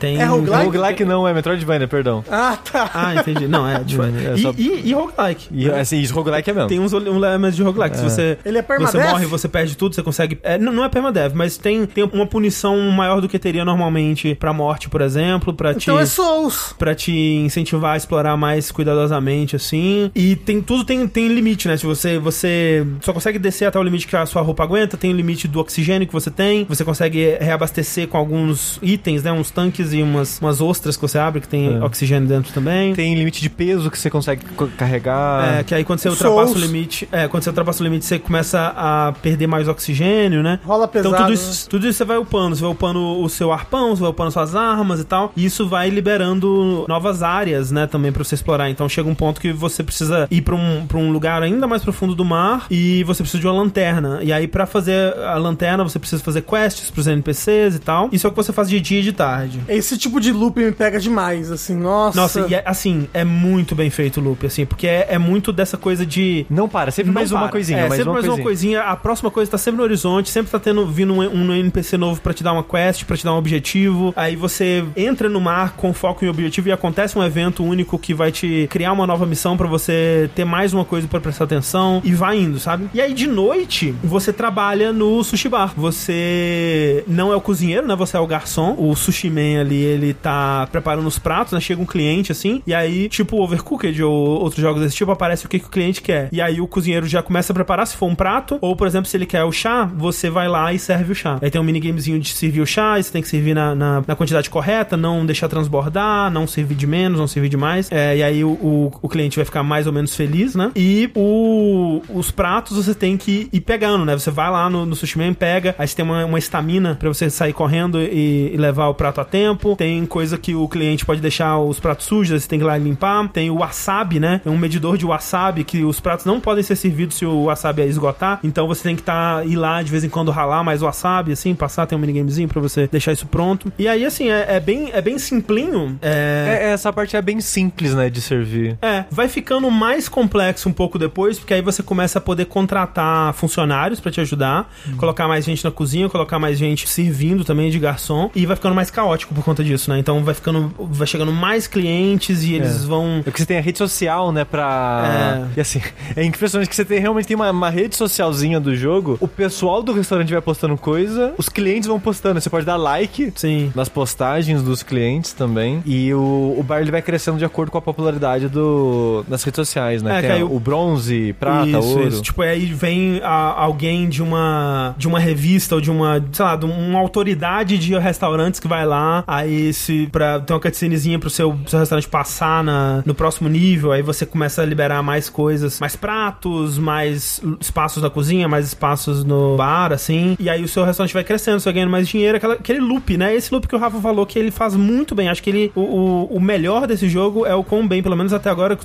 Tem. É roguelike? Roguelike não, é Metroidvania, perdão. Ah, tá. Ah, entendi. Não, é, tipo, É e, só- e, e roguelike. E assim, isso, roguelike é mesmo. Tem uns um elementos de roguelike. Se você, Ele é você permadeath? morre, você perde tudo, você consegue. é, não, não é permadeath, mas tem, tem uma punição maior do que teria normalmente pra morte, por exemplo, pra te. Então é Souls. Pra te incentivar a explorar mais cuidadosamente, assim. E tem tudo tem, tem limite, né? Se você, você só consegue descer até o limite que a sua roupa aguenta, tem o limite do oxigênio que você tem. Você consegue reabastecer com alguns itens, né? Uns tanques e umas, umas ostras que você abre que tem É. oxigênio dentro também. Tem limite de peso que você consegue co- carregar. É, que aí quando você ultrapassa Souls. o limite, é, quando você ultrapassa o limite, você começa a perder mais oxigênio, né? Rola pesado. Então tudo isso, tudo isso você vai upando, você vai upando o seu arpão, você vai upando suas armas e tal, e isso vai liberando novas áreas, né, também pra você explorar. Então chega um ponto que você precisa ir pra um, pra um lugar ainda mais profundo do mar e você precisa de uma lanterna. E aí pra fazer a lanterna, você precisa fazer quests pros NPCs e tal. Isso é o que você faz de dia e de tarde. Esse tipo de loop me pega demais, assim, nossa. Nossa, e é, assim, é muito bem feito o loop, assim, porque é, é muito dessa coisa de Não para, sempre mais uma para. coisinha, É, mais sempre uma mais coisinha. uma coisinha. A próxima coisa tá sempre no horizonte, sempre tá tendo vindo um, um NPC novo pra te dar uma quest, pra te dar um objetivo. Aí você entra no mar com foco em objetivo e acontece um evento único que vai te criar uma nova missão pra você ter mais uma coisa pra prestar atenção e vai indo, sabe? E aí de noite você trabalha no sushi bar. Você não é o cozinheiro, né? Você é o garçom. O sushi man ali, ele tá preparando os pratos, né? Chega um cliente assim, e aí, tipo Overcooked ou outros jogos desse tipo, aparece o que, que o cliente quer. E aí o cozinheiro já começa a preparar se for um prato, ou por exemplo, se ele quer o chá, você vai lá e serve o chá. Aí tem um minigamezinho de servir o chá, e você tem que servir na, na, na quantidade correta, não deixar transbordar, não servir de menos, não servir de mais. É, e aí o, o, o cliente vai ficar mais ou menos feliz, né? E o, os pratos você tem que ir pegando, né? Você vai lá no, no sushi man, pega, aí você tem uma, estamina pra você sair correndo e, e levar o prato a tempo. Tem coisa que o cliente pode deixar os pratos sujos, você tem que ir lá limpar. Tem o wasabi, né? É um medidor de wasabi que os pratos não podem ser servidos se o wasabi esgotar. Então você tem que tá, ir lá de vez em quando ralar mais wasabi, assim, passar, tem um minigamezinho pra você deixar isso pronto. E aí, assim, é, é bem, é bem simplinho. É, É, essa parte é bem simples, né, de servir. é, vai ficando mais complexo um pouco depois, porque aí você começa a poder contratar funcionários pra te ajudar, colocar mais gente na cozinha, colocar mais gente servindo também de garçom, e vai ficando mais caótico por conta disso, né? Então vai ficando, vai chegando mais clientes e eles É. vão É que você tem a rede social, né, pra... É. E assim, é impressionante que você tem, realmente tem uma, uma rede socialzinha do jogo, o pessoal do restaurante vai postando coisa, os clientes vão postando, você pode dar like Sim. nas postagens dos clientes também, e o, o bar ele vai crescendo de acordo com a popularidade do, das redes sociais, né? É, tem a- o- o bronze, prata, isso, ouro. isso. Tipo, aí vem a- alguém de uma de uma revista ou de uma, sei lá, de uma autoridade de restaurantes que vai lá, aí se pra ter uma cutscenezinha pro seu, seu restaurante passar na, no próximo nível, aí você começa a liberar mais coisas, mais pratos, mais espaços na cozinha, mais espaços no bar, assim, e aí o seu restaurante vai crescendo, você vai ganhando mais dinheiro, aquela- aquele loop, né? Esse loop que o Rafa falou que ele faz muito bem. Acho que ele, o, o, o melhor desse jogo é o quão bem, pelo menos até agora,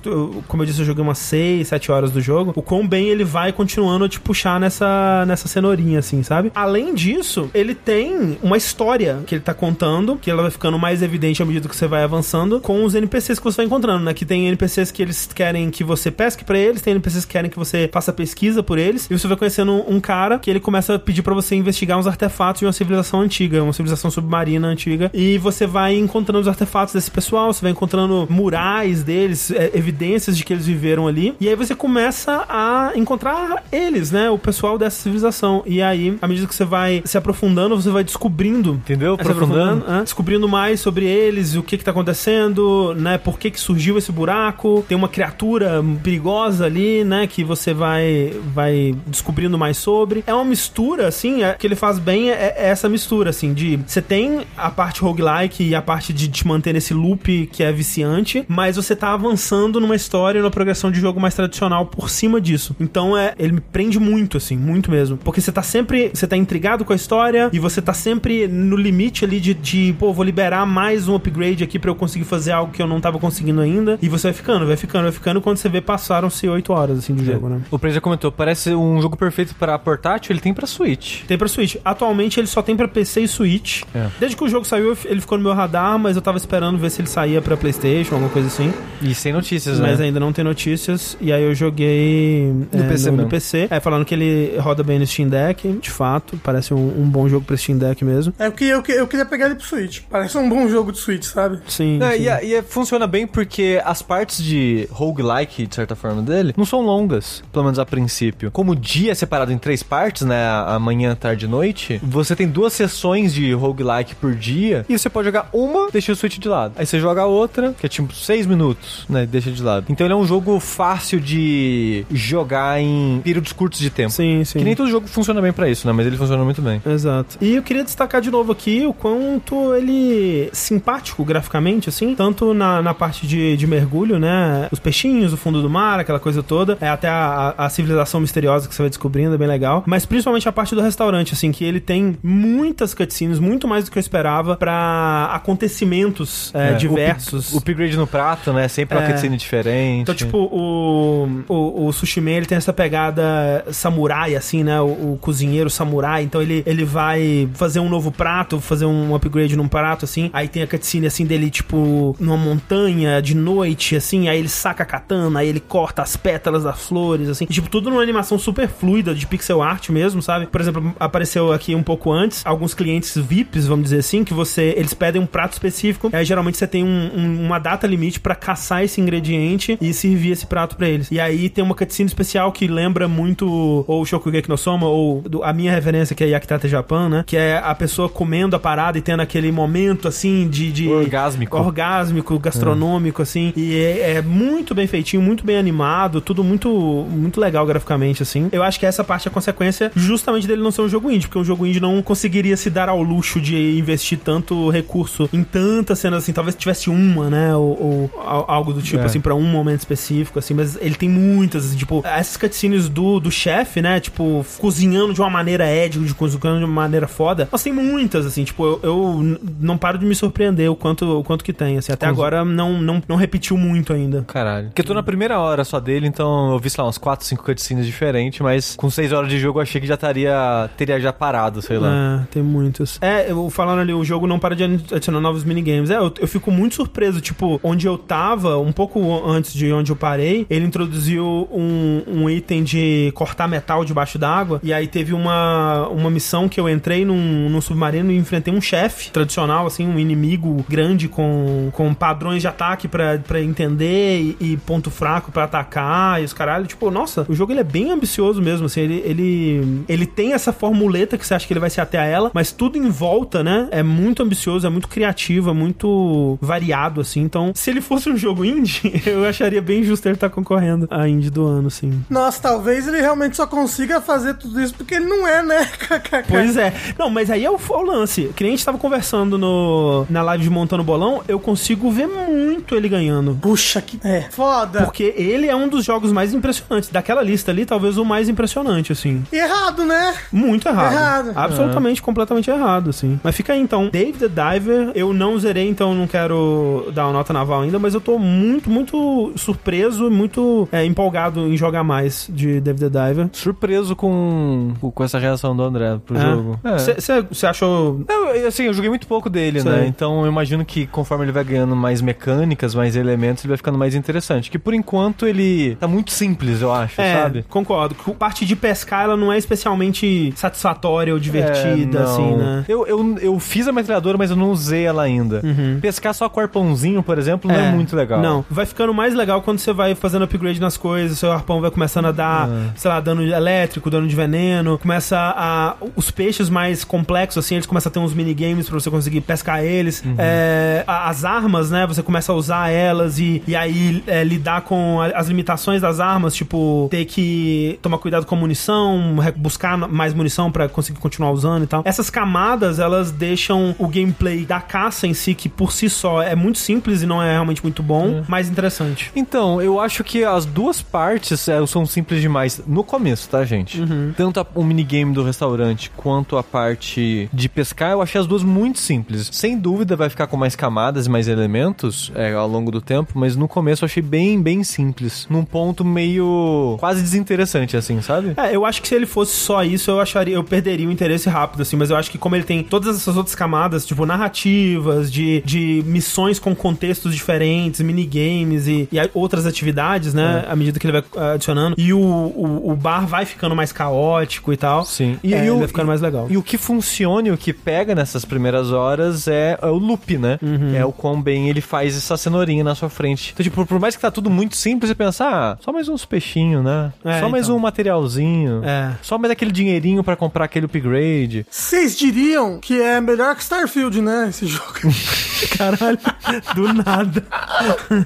como eu disse, eu joguei umas 6, 7 horas do jogo, o quão bem ele vai continuando a te puxar nessa, nessa cenourinha, assim, sabe? Além disso, ele tem uma história que ele tá contando, que ela vai ficando mais evidente à medida que você vai avançando, com os NPCs que você vai encontrando, né? Que tem NPCs que eles querem que você pesque pra eles, tem NPCs que querem que você faça pesquisa por eles, e você vai conhecendo um cara que ele começa a pedir pra você investigar uns artefatos de uma civilização antiga, uma civilização submarina antiga, e você vai encontrando os artefatos desse pessoal, você vai encontrando murais deles, é, evidências de que eles viveram ali, e aí você começa a encontrar eles, né? O pessoal dessa civilização. E aí, à medida que você vai se aprofundando, você vai descobrindo Entendeu? aprofundando, Aprofundando. é, descobrindo mais sobre eles, o que que tá acontecendo, né? Por que que surgiu esse buraco? Tem uma criatura perigosa ali, né? Que você vai, vai descobrindo mais sobre. É uma mistura, assim, é, que ele faz bem é, é essa mistura, assim, de você tem a parte roguelike e a parte de te manter nesse loop que é viciante, mas você tá avançando numa história, numa progressão de jogo mais tradicional por cima disso. Então é, ele me prende muito, assim, muito mesmo. Porque você tá sempre, você tá intrigado com a história e você tá sempre no limite ali de, de pô, vou liberar mais um upgrade aqui pra eu conseguir fazer algo que eu não tava conseguindo ainda. E você vai ficando, vai ficando, vai ficando. Quando você vê, passaram-se 8 horas, assim, do jogo, né? O Prazer comentou, parece um jogo perfeito pra portátil, ele tem pra Switch. Tem pra Switch. Atualmente ele só tem pra PC e Switch. É. Desde que o jogo saiu, ele ficou no meu radar, mas eu tava esperando ver se ele saía pra PlayStation, alguma coisa assim. E sem notícias, Mas né? ainda não tem notícias. E aí eu joguei No é, PC no, no mesmo. PC. É, falando que ele roda bem no Steam Deck, de fato. Parece um, um bom jogo pra Steam Deck mesmo. É porque eu, que- eu queria pegar ele pro Switch. Parece um bom jogo de Switch, sabe? Sim. É, sim. e, e funciona bem porque as partes de roguelike, de certa forma, dele, não são longas, pelo menos a princípio. Como o dia é separado em três partes, né, a- amanhã, tarde e noite, você tem duas sessões de roguelike por dia, e você pode jogar uma, deixa o Switch de lado. Aí você joga a outra, que é tipo seis minutos, né, deixa de lado. Então ele é um jogo fácil de jogar em períodos curtos de tempo. Sim, sim. Que nem todo jogo funciona bem pra isso, né, mas ele funciona muito bem. Exato. E eu queria destacar de novo aqui o quanto ele simpático graficamente, assim, tanto na, na parte de, de mergulho, né? Os peixinhos, o fundo do mar, aquela coisa toda, é até a, a civilização misteriosa que você vai descobrindo, é bem legal. Mas principalmente a parte do restaurante, assim, que ele tem muitas cutscenes, muito mais do que eu esperava, pra acontecimentos é, É, diversos. O upgrade no prato, né, sempre uma É. cutscene diferente. Então, tipo, o, o, o Sushi Man, ele tem essa pegada samurai, assim, né? O, o cozinheiro samurai. Então, ele, ele vai fazer um novo prato, fazer um upgrade num prato, assim. Aí tem a cutscene, assim, dele, tipo, numa montanha, de noite, assim. Aí ele saca a katana, aí ele corta as pétalas das flores, assim. E, tipo, tudo numa animação super fluida, de pixel art mesmo, sabe? Por exemplo, apareceu aqui um pouco antes, alguns clientes VIPs, vamos dizer assim, que você... Eles pedem um prato específico. Aí, geralmente, você tem um- um- uma data limite pra caçar esse ingrediente e servir esse prato pra eles. E aí tem uma cutscene especial que lembra muito ou o Shokugeki no Soma ou do- a minha referência que é Yakitate Japan, né? Que é a pessoa comendo a parada e tendo aquele momento assim de, de Orgásmico. orgásmico, gastronômico assim. E é, é muito bem feitinho, muito bem animado, tudo muito muito legal graficamente assim. Eu acho que essa parte é consequência justamente dele não ser um jogo indie, porque um jogo indie não conseguiria se dar ao luxo de investir tanto recurso em tantas cenas assim, talvez tivesse uma, né, ou, ou al- algo do tipo É. assim pra um momento específico assim, mas ele tem muitas, assim, tipo, essas cutscenes do, do chefe, né, tipo, cozinhando de uma maneira édica, de cozinhando de uma maneira foda. Mas tem muitas assim, tipo, eu, eu não paro de me surpreender o quanto o quanto que tem, assim, até Com- agora não, não não repetiu muito ainda. Caralho. Porque eu tô na primeira hora só dele, então eu vi, sei lá, uns 4, 5 cutscenes diferentes, mas com 6 horas de jogo eu achei que já estaria, teria já parado, sei lá. É, tem muitos. É, eu falando ali, o jogo não para de adicionar novos minigames. É, eu, eu fico muito surpreso, tipo, onde eu tava, um pouco antes de onde eu parei, ele introduziu um, um item de cortar metal debaixo d'água, e aí teve uma, uma missão que eu entrei num, num submarino e enfrentei um chefe tradicional, assim, um inimigo grande com, com padrões de ataque pra, pra entender e, e ponto fraco pra atacar e os caralho. Tipo, nossa, o jogo ele é bem ambicioso mesmo, assim, ele, ele, ele tem essa formuleta que você acha que ele vai ser até a ela, mas tudo em volta, né, é muito ambicioso, é muito criativo, é muito variado, assim. Então, se ele fosse um jogo indie, eu acharia bem justo ele estar concorrendo a indie do ano, assim. Nossa, talvez ele realmente só consiga fazer tudo isso porque ele não é, né? Pois é. Não, mas aí é o, o lance. Que nem a gente tava conversando no, na live de Montando Bolão, eu consigo ver muito ele ganhando. Puxa, que. É. Foda. Porque ele é um dos jogos mais impressionantes. Daquela lista ali, talvez o mais impressionante, assim. Errado, né? Muito errado. Errado. Absolutamente, completamente errado, assim. Mas fica aí, então. Dave the Diver, eu não zerei, então não quero dar uma nota naval ainda, mas eu tô muito, muito surpreso e muito é, empolgado em jogar mais de Dave the Diver. Surpreso com, com essa reação do André pro É. jogo. É. Você achou Eu, assim, eu joguei muito pouco dele, Sei. né? Então eu imagino que conforme ele vai ganhando mais mecânicas, mais elementos, ele vai ficando mais interessante. Que por enquanto ele tá muito simples, eu acho, É, sabe? concordo. A parte de pescar, ela não é especialmente satisfatória ou divertida, É, assim, né? Eu, eu, eu fiz a metralhadora, mas eu não usei ela ainda. Uhum. Pescar só com arpãozinho, por exemplo, não é, muito legal. Não, vai ficando mais legal quando você vai fazendo upgrade nas coisas, seu arpão vai começando a dar, É. sei lá, dano elétrico, dano de veneno, começa a... Os peixes mais complexos, assim, eles começam a ter uns minigames pra você conseguir conseguir pescar eles. É, a- as armas, né? Você começa a usar elas e, e aí é, lidar com as limitações das armas, tipo, ter que tomar cuidado com a munição, buscar mais munição pra conseguir continuar usando e tal. Essas camadas, elas deixam o gameplay da caça em si, que por si só é muito simples e não é realmente muito bom, mais interessante. Então, eu acho que as duas partes é, são simples demais no começo, tá, gente? Tanto a- o minigame do restaurante quanto a parte de pescar, eu achei as duas muito simples. Sem dúvida vai ficar com mais camadas e mais elementos é, ao longo do tempo, mas no começo eu achei bem, bem simples. Num ponto meio quase desinteressante, assim, sabe? É, eu acho que se ele fosse só isso, eu acharia, eu perderia o interesse rápido, assim, mas eu acho que como ele tem todas essas outras camadas, tipo, narrativas, de, de missões com contextos diferentes, minigames e, e outras atividades, né, à medida que ele vai ah, adicionando, e o, o, o bar vai ficando mais caótico e tal. Sim. E, é, ele vai ficando mais legal. E o que funciona e o que pega nessas primeiras horas é, é o loop, né? Uhum. É o quão bem ele faz essa cenourinha na sua frente. Então, tipo, por mais que tá tudo muito simples, você pensa, ah, só mais uns peixinhos, né? É, só mais então. um materialzinho. É. Só mais aquele dinheirinho pra comprar aquele upgrade. Vocês diriam que é melhor que Starfield, né? Esse jogo. Caralho, do nada.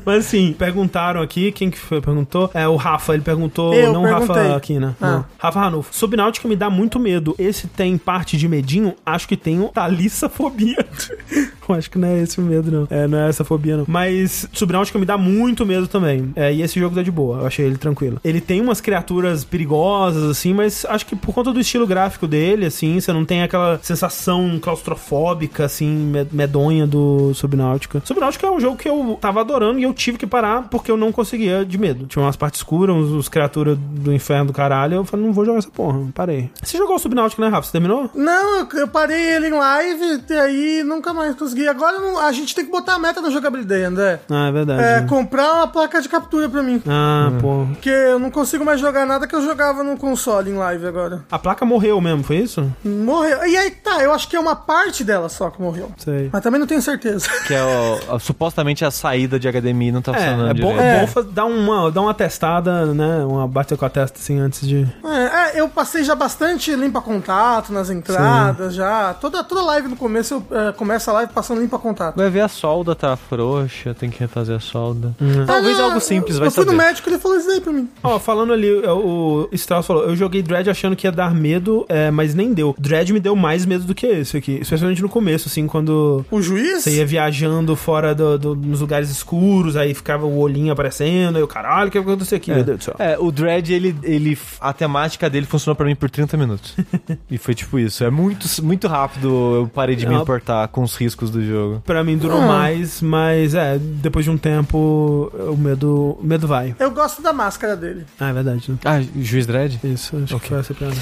Mas assim, perguntaram aqui, quem que foi? Perguntou? É o Rafa, ele perguntou, Eu não o Rafa perguntei. aqui, né? Ah. Não. Rafa Ranulfo. Subnáutica me dá muito medo. Esse tem parte de medinho? Acho que tem um talissafobia. Yeah. Acho que não é esse o medo, não. É, não é essa fobia, não. Mas Subnáutica me dá muito medo também. É, e esse jogo tá de boa. Eu achei ele tranquilo. Ele tem umas criaturas perigosas, assim, mas acho que por conta do estilo gráfico dele, assim, você não tem aquela sensação claustrofóbica, assim, me- medonha do Subnáutica. Subnáutica é um jogo que eu tava adorando e eu tive que parar porque eu não conseguia de medo. Tinha umas partes escuras, uns, uns criaturas do inferno do caralho. Eu falei, não vou jogar essa porra. Parei. Você jogou o Subnáutica, né, Rafa? Você terminou? Não, eu parei ele em live e aí nunca mais consegui. Agora não- a gente tem que botar a meta na jogabilidade, André. Ah, é verdade. É, né? comprar uma placa de captura pra mim. Ah, pô. Porque eu não consigo mais jogar nada que eu jogava no console em live agora. A placa morreu mesmo, foi isso? Morreu. E aí tá, eu acho que é uma parte dela só que morreu. Sei. Mas também não tenho certeza. Que é o- a- supostamente a saída de HDMI não tá funcionando É, é bom, direito. é É. bom dar uma, dar uma testada, né? Uma bater com a testa assim antes de. É, é, eu passei já bastante limpa contato nas entradas, já. Toda, toda live no começo eu é, começo a live passando limpa contato. Vai ver a solda tá frouxa, tem que refazer a solda. Uhum. Talvez Ah, algo simples, vai Eu fui saber. no médico e ele falou isso aí pra mim. Ó, falando ali, é, o Strauss falou: eu joguei Dread achando que ia dar medo, é, mas nem deu. Dread me deu mais medo do que esse aqui. Especialmente no começo, assim, quando. O juiz? Você ia viajando fora do, do- nos lugares escuros, aí ficava o olhinho aparecendo, aí o caralho, o que aconteceu aqui? Meu Deus do céu. É, o Dread, ele, ele, a temática dele funcionou pra mim por 30 minutos. e foi tipo isso. É muito, muito rápido eu parei de me É. importar com os riscos do jogo. Pra mim durou Ah. mais, mas é, depois de um tempo, o medo, o medo vai. Eu gosto da máscara dele. Ah, é verdade, né? Ah, Juiz Dread? Isso, acho que Ok. foi essa piada.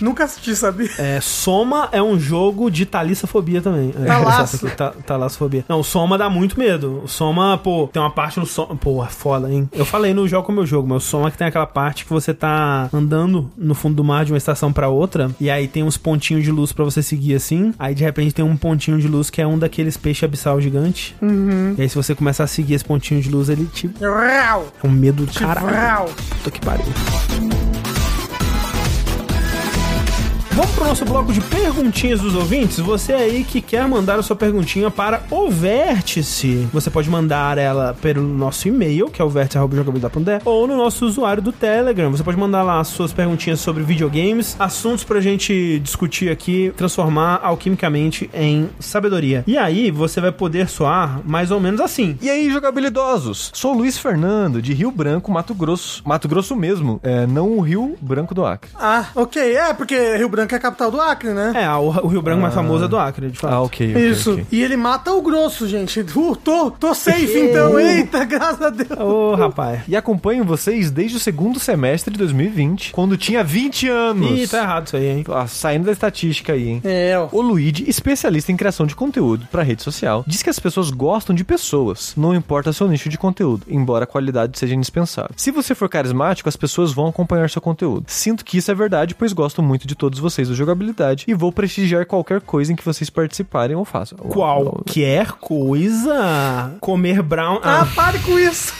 Nunca assisti, sabia? É, Soma é um jogo de talissafobia também. É, Talaço. essa aqui, ta- Talassofobia. Não, Soma dá muito medo. O Soma, pô, tem uma parte no Soma. Pô, é foda, hein? Eu falei no jogo como meu jogo, mas o Soma que tem aquela parte que você tá andando no fundo do mar de uma estação pra outra, e aí tem uns pontinhos de luz pra você seguir assim. Aí de repente tem um pontinho de luz que é um daqueles peixes abissal gigante. E aí se você começa a seguir esse pontinho de luz, ele te. Rau! É um medo do caralho. Rau! Puta que pariu. Vamos pro nosso bloco de perguntinhas dos ouvintes. Você aí que quer mandar a sua perguntinha para o Vértice, você pode mandar ela pelo nosso e-mail, que é o vértice.jogabilidade.de, ou no nosso usuário do Telegram. Você pode mandar lá as suas perguntinhas sobre videogames, assuntos pra gente discutir aqui, transformar alquimicamente em sabedoria. E aí você vai poder soar mais ou menos assim. E aí, jogabilidosos? Sou Luiz Fernando, de Rio Branco, Mato Grosso. Mato Grosso mesmo, é, não o Rio Branco do Acre. Ah, ok. É, porque Rio Branco é a capital do Acre, né? É, o, o Rio Branco mais famoso é do Acre, de fato. Ah, ok, ok. Isso. ok. E ele mata o grosso, gente. Uh, tô, tô safe, então. Eita, graças a Deus. Ô, rapaz. E acompanho vocês desde o segundo semestre de 2020, quando tinha 20 anos. Ih, tá errado isso aí, hein? Ah, saindo da estatística aí, hein? É, ó. O Luigi, especialista em criação de conteúdo para rede social, diz que as pessoas gostam de pessoas, não importa seu nicho de conteúdo, embora a qualidade seja indispensável. Se você for carismático, as pessoas vão acompanhar seu conteúdo. Sinto que isso é verdade, pois gosto muito de todos vocês. Vocês do jogabilidade e vou prestigiar qualquer coisa em que vocês participarem ou façam. Qualquer coisa. Comer brown. Ah, Ah, pare com isso.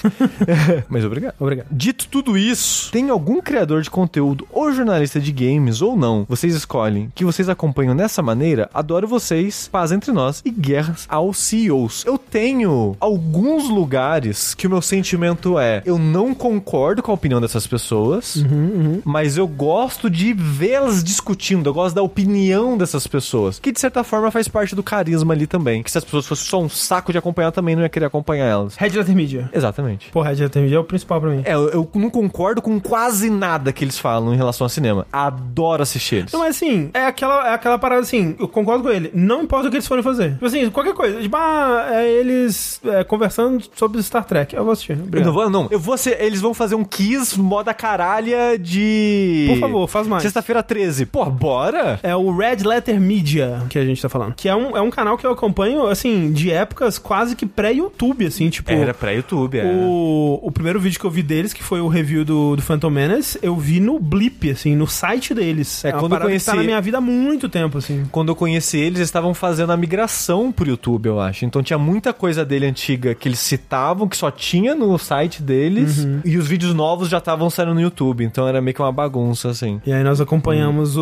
Mas obrigado. obrigado. Dito tudo isso, tem algum criador de conteúdo ou jornalista de games ou não, vocês escolhem, que vocês acompanham dessa maneira, adoro vocês, paz entre nós e guerras aos CEOs. Eu tenho alguns lugares que o meu sentimento é, eu não concordo com a opinião dessas pessoas, mas eu gosto de vê-las discutindo, eu gosto da opinião dessas pessoas, que de certa forma faz parte do carisma ali também, que se as pessoas fossem só um saco de acompanhar, também não ia querer acompanhar elas. Red Letter Media. Exatamente. Pô, Red Letter Media é o principal pra mim. É, eu, eu não concordo com quase nada que eles falam em relação ao cinema. Adoro assistir eles. Não, mas assim, é aquela, é aquela parada assim, eu concordo com ele. Não importa o que eles forem fazer. Tipo assim, qualquer coisa. Tipo, ah, é eles é, conversando sobre Star Trek. Eu vou assistir. Eu não Obrigado. vou, não. Eu vou ser, eles vão fazer um Kiss moda caralha de. Por favor, faz mais. Sexta-feira 13. Pô, bora? É o Red Letter Media que a gente tá falando. Que é um, é um canal que eu acompanho, assim, de épocas quase que pré-YouTube, assim, tipo. Era pra YouTube, é. O, o primeiro vídeo que eu vi deles, que foi o review do, do Phantom Menace, eu vi no Blip, assim, no site deles. É, uma quando eu que tá conheci- na minha vida há muito tempo, assim. Quando eu conheci eles, eles estavam fazendo a migração pro YouTube, eu acho. Então tinha muita coisa dele antiga que eles citavam, que só tinha no site deles, Uhum. e os vídeos novos já estavam saindo no YouTube. Então era meio que uma bagunça, assim. E aí nós acompanhamos o,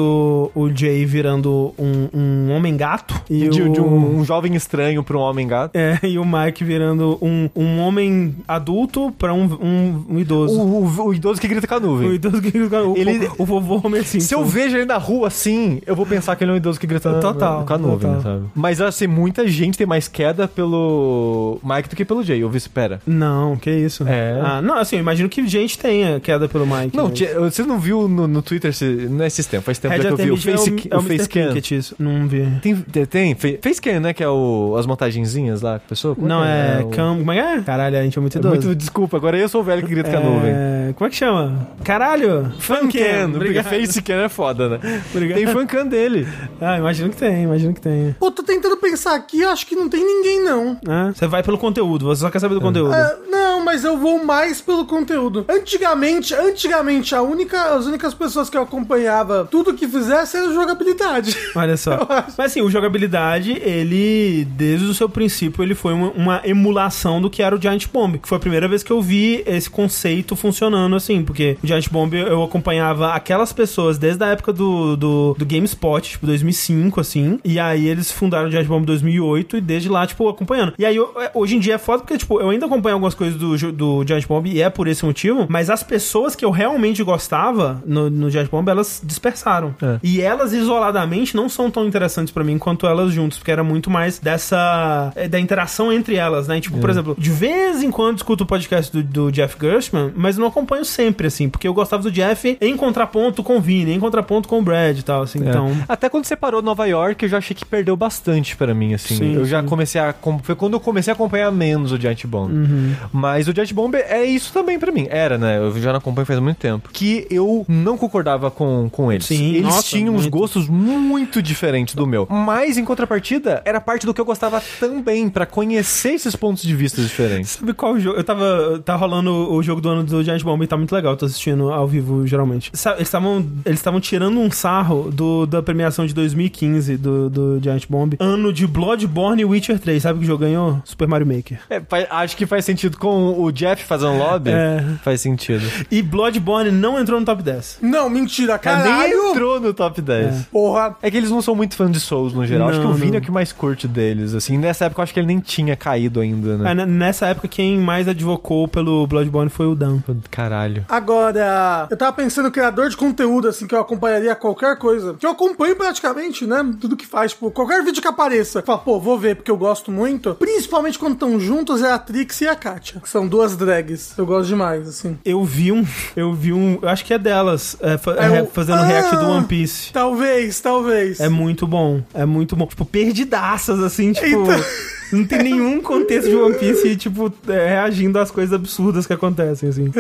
o Jay virando um, um homem-gato. E De, o... de um, um jovem estranho pra um homem gato. É, e o Mike virando um, um homem adulto pra um, um, um idoso. O, o- o idoso que grita com a nuvem. O idoso que o, Ele- o, o vovô Homer Simpson. Se eu vejo ele na rua assim, eu vou pensar que ele é um idoso que grita Total, com a nuvem, total. sabe? Mas assim, muita gente tem mais queda pelo Mike do que pelo Jay. Eu vi, espera. Não, que isso. É. Ah, não, assim, eu imagino que gente tenha queda pelo Mike. Não, mas- você não viu no, no Twitter, se, não é esses tempos, faz tempo Red já que eu vi o Face, é o, é o o face. Cam. Isso. Não vi. Tem, tem, tem Facecam, né? Que é o, as montagenzinhas lá com a pessoa. Como Não, que é, o- cam... Como é que é? Caralho, a gente é muito É idoso. muito, desculpa, agora eu sou o velho que grita com a nuvem. É, Como é que chama? Caralho! Fancam, porque. Facecam é foda, né? Obrigado. Tem fancam dele. Ah, imagino que tem, imagino que tem. Pô, tô tentando pensar aqui, acho que não tem ninguém, não. Ah, você vai pelo conteúdo, você só quer saber do conteúdo. É, não, mas eu vou mais pelo conteúdo. Antigamente, antigamente, a única, as únicas pessoas que eu acompanhava tudo que fizesse era jogabilidade. Olha só. Mas assim, o jogabilidade, ele, desde o seu princípio, ele foi uma, uma emulação do que era o Giant Bomb. Que foi a primeira vez que eu vi esse conceito funcionando assim. Porque o Giant Bomb eu acompanhava aquelas pessoas desde a época do, do, do GameSpot, tipo 2005, assim. E aí eles fundaram o Giant Bomb em 2008 e desde lá, tipo, acompanhando. E aí eu- é, hoje em dia é foda porque, tipo, eu ainda acompanho algumas coisas do, do Giant Bomb e é por esse motivo. Mas as pessoas que eu realmente gostava no, no Giant Bomb, elas dispersaram. É. E elas isoladamente não são tão interessantes pra mim quanto elas juntas, porque era muito mais dessa. é, da interação entre elas, né? Tipo, por exemplo, de vez em quando escuto o podcast do, do Jeff Gershman, mas não acompanho sempre, assim, porque eu gostava do Jeff em contraponto com o Vini, em contraponto com o Brad e tal, assim. É. Então. Até quando separou Nova York, eu já achei que perdeu bastante pra mim, assim. Sim, eu já sim. comecei a. Foi quando eu comecei a acompanhar menos o Giant Bomb. Uhum. Mas o Giant Bomb é isso também pra mim. Era, né? Eu já não acompanho faz muito tempo. Que eu não concordava com, com eles. Sim, eles nossa, tinham uns gostos muito diferentes do meu. Mas, em contrapartida, era parte do que eu gostava também, pra conhecer esses pontos de vista diferentes. Sabe qual jogo? Eu tava. Tá rolando o jogo do ano do Giant Bomb e tá muito legal, tô assistindo ao vivo geralmente. Sabe, eles estavam eles estavam tirando um sarro do, da premiação de 2015 do, do Giant Bomb. Ano de Bloodborne e Witcher 3. Sabe que jogo ganhou? Super Mario Maker. É, acho que faz sentido com o Jeff fazendo lobby. É. Faz sentido. E Bloodborne não entrou no top 10. Não, mentira, Cara, nem caralho. entrou no top 10. Porra. É que eles não são muito fãs de Souls no geral. acho que Não, o Vini não. é o que mais curte deles. Assim, nessa época eu acho que ele nem tinha caído ainda, né? É, nessa época, quem mais advocou pelo Bloodborne foi o Dan. Caralho. Agora, eu tava pensando criador de conteúdo, assim, que eu acompanharia qualquer coisa. Que eu acompanho praticamente, né? Tudo que faz, tipo, qualquer vídeo que apareça. Fala, pô, vou ver porque eu gosto muito. Principalmente quando estão juntos, é a Trix e a Katia. Que são duas drags. Eu gosto demais, assim. Eu vi um. Eu vi um. Eu acho que é delas. é, É é, o- fazendo Ah! react do One Piece. Talvez, talvez. É muito bom. É muito bom. Tipo, perdidaças, assim, tipo. Eita. Não tem nenhum contexto de One Piece, tipo, é, reagindo às coisas absurdas que acontecem, assim.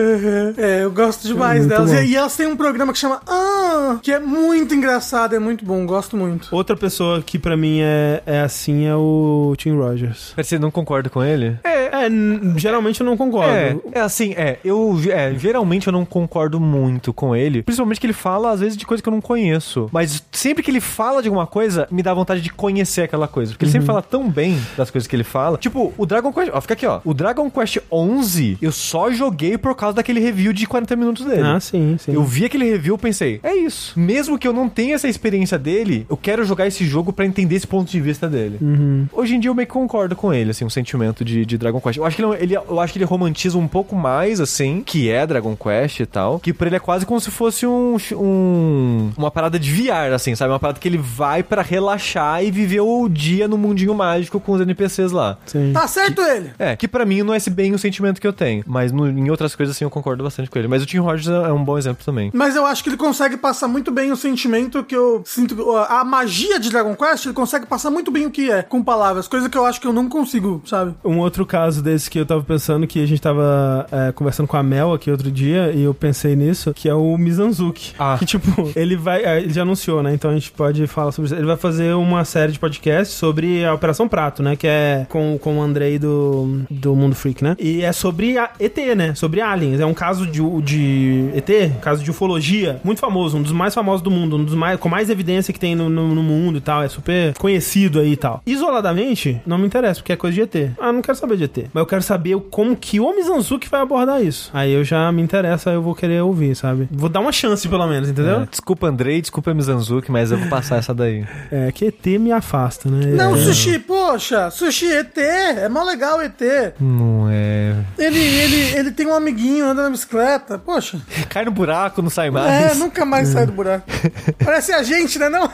É, eu gosto demais muito delas. bom. E, e elas têm um programa que chama Ah, que é muito engraçado, é muito bom, gosto muito. Outra pessoa que pra mim é, é assim é o Tim Rogers. Você não concorda com ele? É, n- geralmente eu não concordo. É, é assim, é, eu é, geralmente eu não concordo muito com ele, principalmente que ele fala às vezes de coisa que eu não conheço, mas sempre que ele fala de alguma coisa, me dá vontade de conhecer aquela coisa, porque ele sempre fala tão bem das coisas que ele fala. Tipo, o Dragon Quest, ó, fica aqui, ó. O Dragon Quest 11, eu só joguei por causa daquele review de 40 minutos dele. Ah, sim, sim. Eu vi aquele review e pensei, é isso. Mesmo que eu não tenha essa experiência dele, eu quero jogar esse jogo pra entender esse ponto de vista dele. Uhum. Hoje em dia eu meio que concordo com ele, assim, um sentimento de, de Dragon Quest. Eu acho, que ele, ele- eu acho que ele romantiza um pouco mais, assim, que é Dragon Quest e tal, que pra ele é quase como se fosse um, um- uma parada de VR, assim, sabe? Uma parada que ele vai pra relaxar e viver o dia no mundinho mágico com os NPCs lá. Sim. Tá certo ele? É, que pra mim não é esse bem o sentimento que eu tenho. Mas no- em outras coisas, assim, eu concordo bastante com ele. Mas o Tim Rogers é é um bom exemplo também. Mas eu acho que ele consegue passar muito bem o sentimento que eu sinto. A magia de Dragon Quest, ele consegue passar muito bem o que é, com palavras. Coisa que eu acho que eu não consigo, sabe? Um outro caso desse que eu tava pensando, que a gente tava é, conversando com a Mel aqui outro dia, e eu pensei nisso, que é o Mizanzuki. Ah. Que, tipo, ele vai. é, Ele já anunciou, né? Então a gente pode falar sobre isso. Ele vai fazer uma série de podcasts sobre a Operação Prato, né? Que é com, com o Andrei do, do Mundo Freak, né? E é sobre a ET, né? Sobre aliens. É um caso de, de ET, caso de ufologia, muito famoso, um dos mais famosos do mundo, um dos mais com mais evidência que tem no, no, no mundo e tal. É super conhecido aí e tal. Isoladamente, não me interessa, porque é coisa de ET. Ah, não quero saber de ET. Mas eu quero saber como que o Mizanzuki vai abordar isso. Aí eu já me interessa, eu vou querer ouvir, sabe? Vou dar uma chance, pelo menos, entendeu? É, desculpa, Andrei, desculpa, Mizanzuki, mas eu vou passar essa daí. É, que ET me afasta, né? Não, é. sushi, poxa, sushi ET, é mó legal o ET. Não é. Ele, ele, ele tem um amiguinho, anda na bicicleta, poxa. Cai no buraco, não sai É, mais. nunca mais sai do buraco. Parece a gente, né? Não?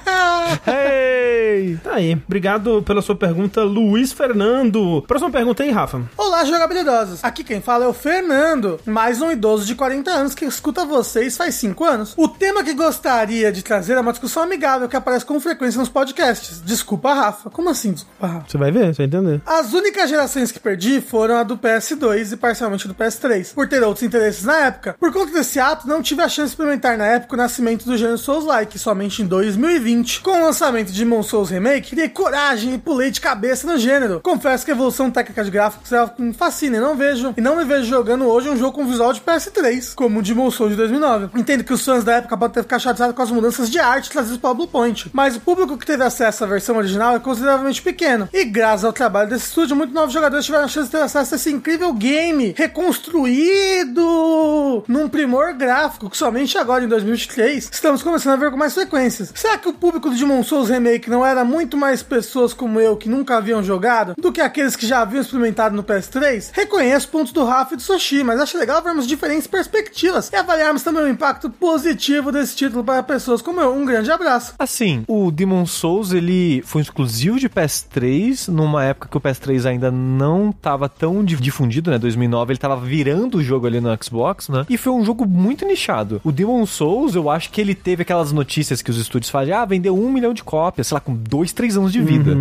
Hey! Tá aí. Obrigado pela sua pergunta, Luiz Fernando. Próxima pergunta aí, Rafa. Olá, jogabilidosos. Aqui quem fala é o Fernando, mais um idoso de 40 anos que escuta vocês faz 5 anos. O tema que gostaria de trazer é uma discussão amigável que aparece com frequência nos podcasts. Desculpa, Rafa. Como assim, desculpa, Rafa? Você vai ver, você vai entender. As únicas gerações que perdi foram a do PS2 e parcialmente do PS3, por ter outros interesses na época. Por conta desse ato, não tive a chance de experimentar na época o nascimento do gênero Souls-like, somente em 2020. Com o lançamento de Demon Souls Remake, criei coragem e pulei de cabeça no gênero. Confesso que a evolução técnica de gráficos é algo que me fascina e não vejo, e não me vejo jogando hoje um jogo com visual de PS3, como o Demon Souls de 2009. Entendo que os fãs da época podem ter ficado chateados com as mudanças de arte trazidas pela Bluepoint, mas o público que teve acesso à versão original é consideravelmente pequeno, e graças ao trabalho desse estúdio, muitos novos jogadores tiveram a chance de ter acesso a esse incrível game reconstruído num primor gráfico que somente agora em 2023 estamos começando a ver com mais frequências. Será que o público do Demon Souls Remake não era muito mais pessoas como eu que nunca haviam jogado do que aqueles que já haviam experimentado no PS3? Reconheço pontos do Rafa e do Sushi, mas acho legal vermos diferentes perspectivas e avaliarmos também o impacto positivo desse título para pessoas como eu. Um grande abraço. Assim, o Demon Souls, ele foi exclusivo de PS3, numa época que o PS3 ainda não tava tão di- difundido, né? 2009, ele tava virando o jogo ali no Xbox, né? E foi um jogo muito nichado. O Demon Souls, eu acho que ele teve aquelas notícias que os estúdios fazem, ah, vendeu um milhão de cópias, sei lá, com dois, três anos de vida.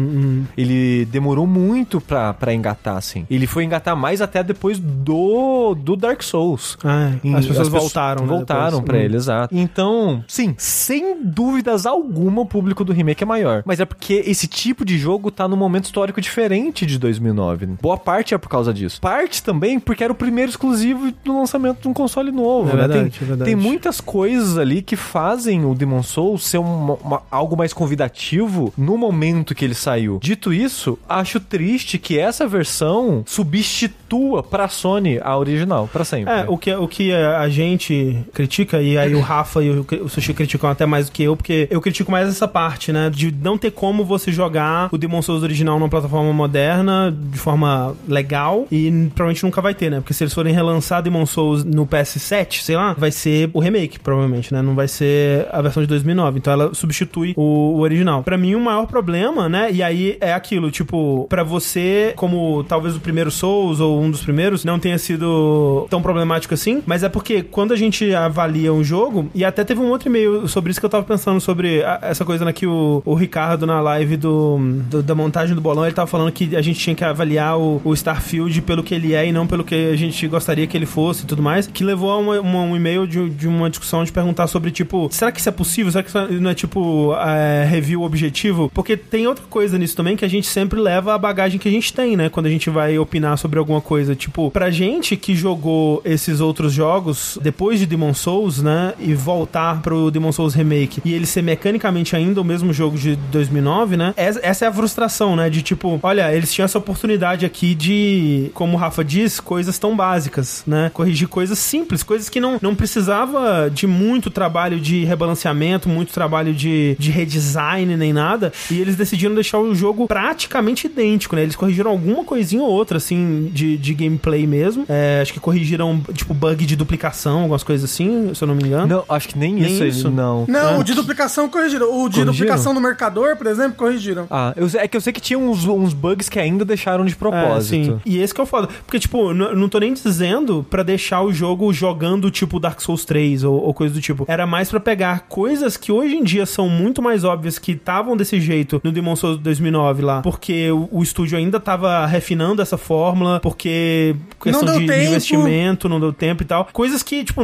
Ele demorou muito pra, pra engatar, assim. Ele foi engatar mais até depois do, do Dark Souls. Ah, é. Em- as pessoas voltaram, né, Voltaram pra Hum. ele, exato. Então, sim, sem dúvidas alguma, o público do remake é maior. Mas é porque esse tipo de jogo tá num momento histórico diferente de 2009. Boa parte é por causa disso. Parte também porque era o primeiro exclusivo do lançamento de um console novo. É né? verdade, tem, é verdade. tem muitas coisas ali que fazem o Demon Souls ser uma- uma- algo mais convidativo no momento que ele saiu. Dito isso, acho triste que essa versão substitua pra Sony a original, pra sempre. É, o que, o que a gente critica, e aí o Rafa e o, o Sushi criticam até mais do que eu, porque eu critico mais essa parte, né? De não ter como você jogar o Demon Souls original numa plataforma moderna, de forma legal, e provavelmente provavelmente nunca vai ter, né? Porque se eles forem relançar Demon Souls no PS7, sei lá, vai ser o remake, provavelmente, né? Não vai ser a versão de 2009. Então ela substitui o, o original. Para mim, o maior problema, né? E aí é aquilo, tipo, para você, como talvez o primeiro Souls ou um dos primeiros, não tenha sido tão problemático assim, mas é porque quando a gente avalia um jogo, e até teve um outro e-mail sobre isso que eu tava pensando sobre a, essa coisa né, que o, o Ricardo na live do, do, da montagem do bolão, ele tava falando que a gente tinha que avaliar o, o, Starfield pelo que ele é e não pelo que a gente gostaria que ele fosse e tudo mais, que levou a uma, uma, um e-mail de, de uma discussão de perguntar sobre, tipo, será que isso é possível? Será que isso não é, tipo, é, review objetivo? Porque tem outra coisa nisso também que a gente sempre leva a bagagem que a gente tem, né? Quando a gente vai opinar sobre alguma coisa. Tipo, pra gente que jogou esses outros jogos depois de Demon Souls, né? E voltar pro Demon Souls Remake e ele ser mecanicamente ainda o mesmo jogo de 2009, né? Essa é a frustração, né? De tipo, olha, eles tinham essa oportunidade aqui de, como o Rafa diz, coisas tão básicas, né? Corrigir coisas simples, coisas que não, não precisava de muito trabalho de rebalanceamento, muito trabalho de, de redesign nem nada. E eles decidiram deixar o jogo praticamente idêntico, né? Eles corrigiram alguma coisinha ou outra, assim, de, de gameplay mesmo. É, acho que corrigiram, tipo, bug de duplicação, algumas coisas assim, se eu não me engano. Não, acho que nem, nem isso, isso. não. Não, o de duplicação corrigiram. O de corrigiram? duplicação no mercador, por exemplo, corrigiram. Ah, eu, é que eu sei que tinha uns, uns bugs que ainda deixaram de propósito. É, sim. E esse que é o foda. Porque, tipo, não tô nem dizendo pra deixar o jogo jogando, tipo, Dark Souls 3 ou, ou coisa do tipo. Era mais para pegar coisas que hoje em dia são muito mais óbvias que estavam desse jeito no Demon Souls 2009 lá, porque o, o estúdio ainda tava refinando essa fórmula, porque questão de, de, investimento, não deu tempo e tal. Coisas que, tipo,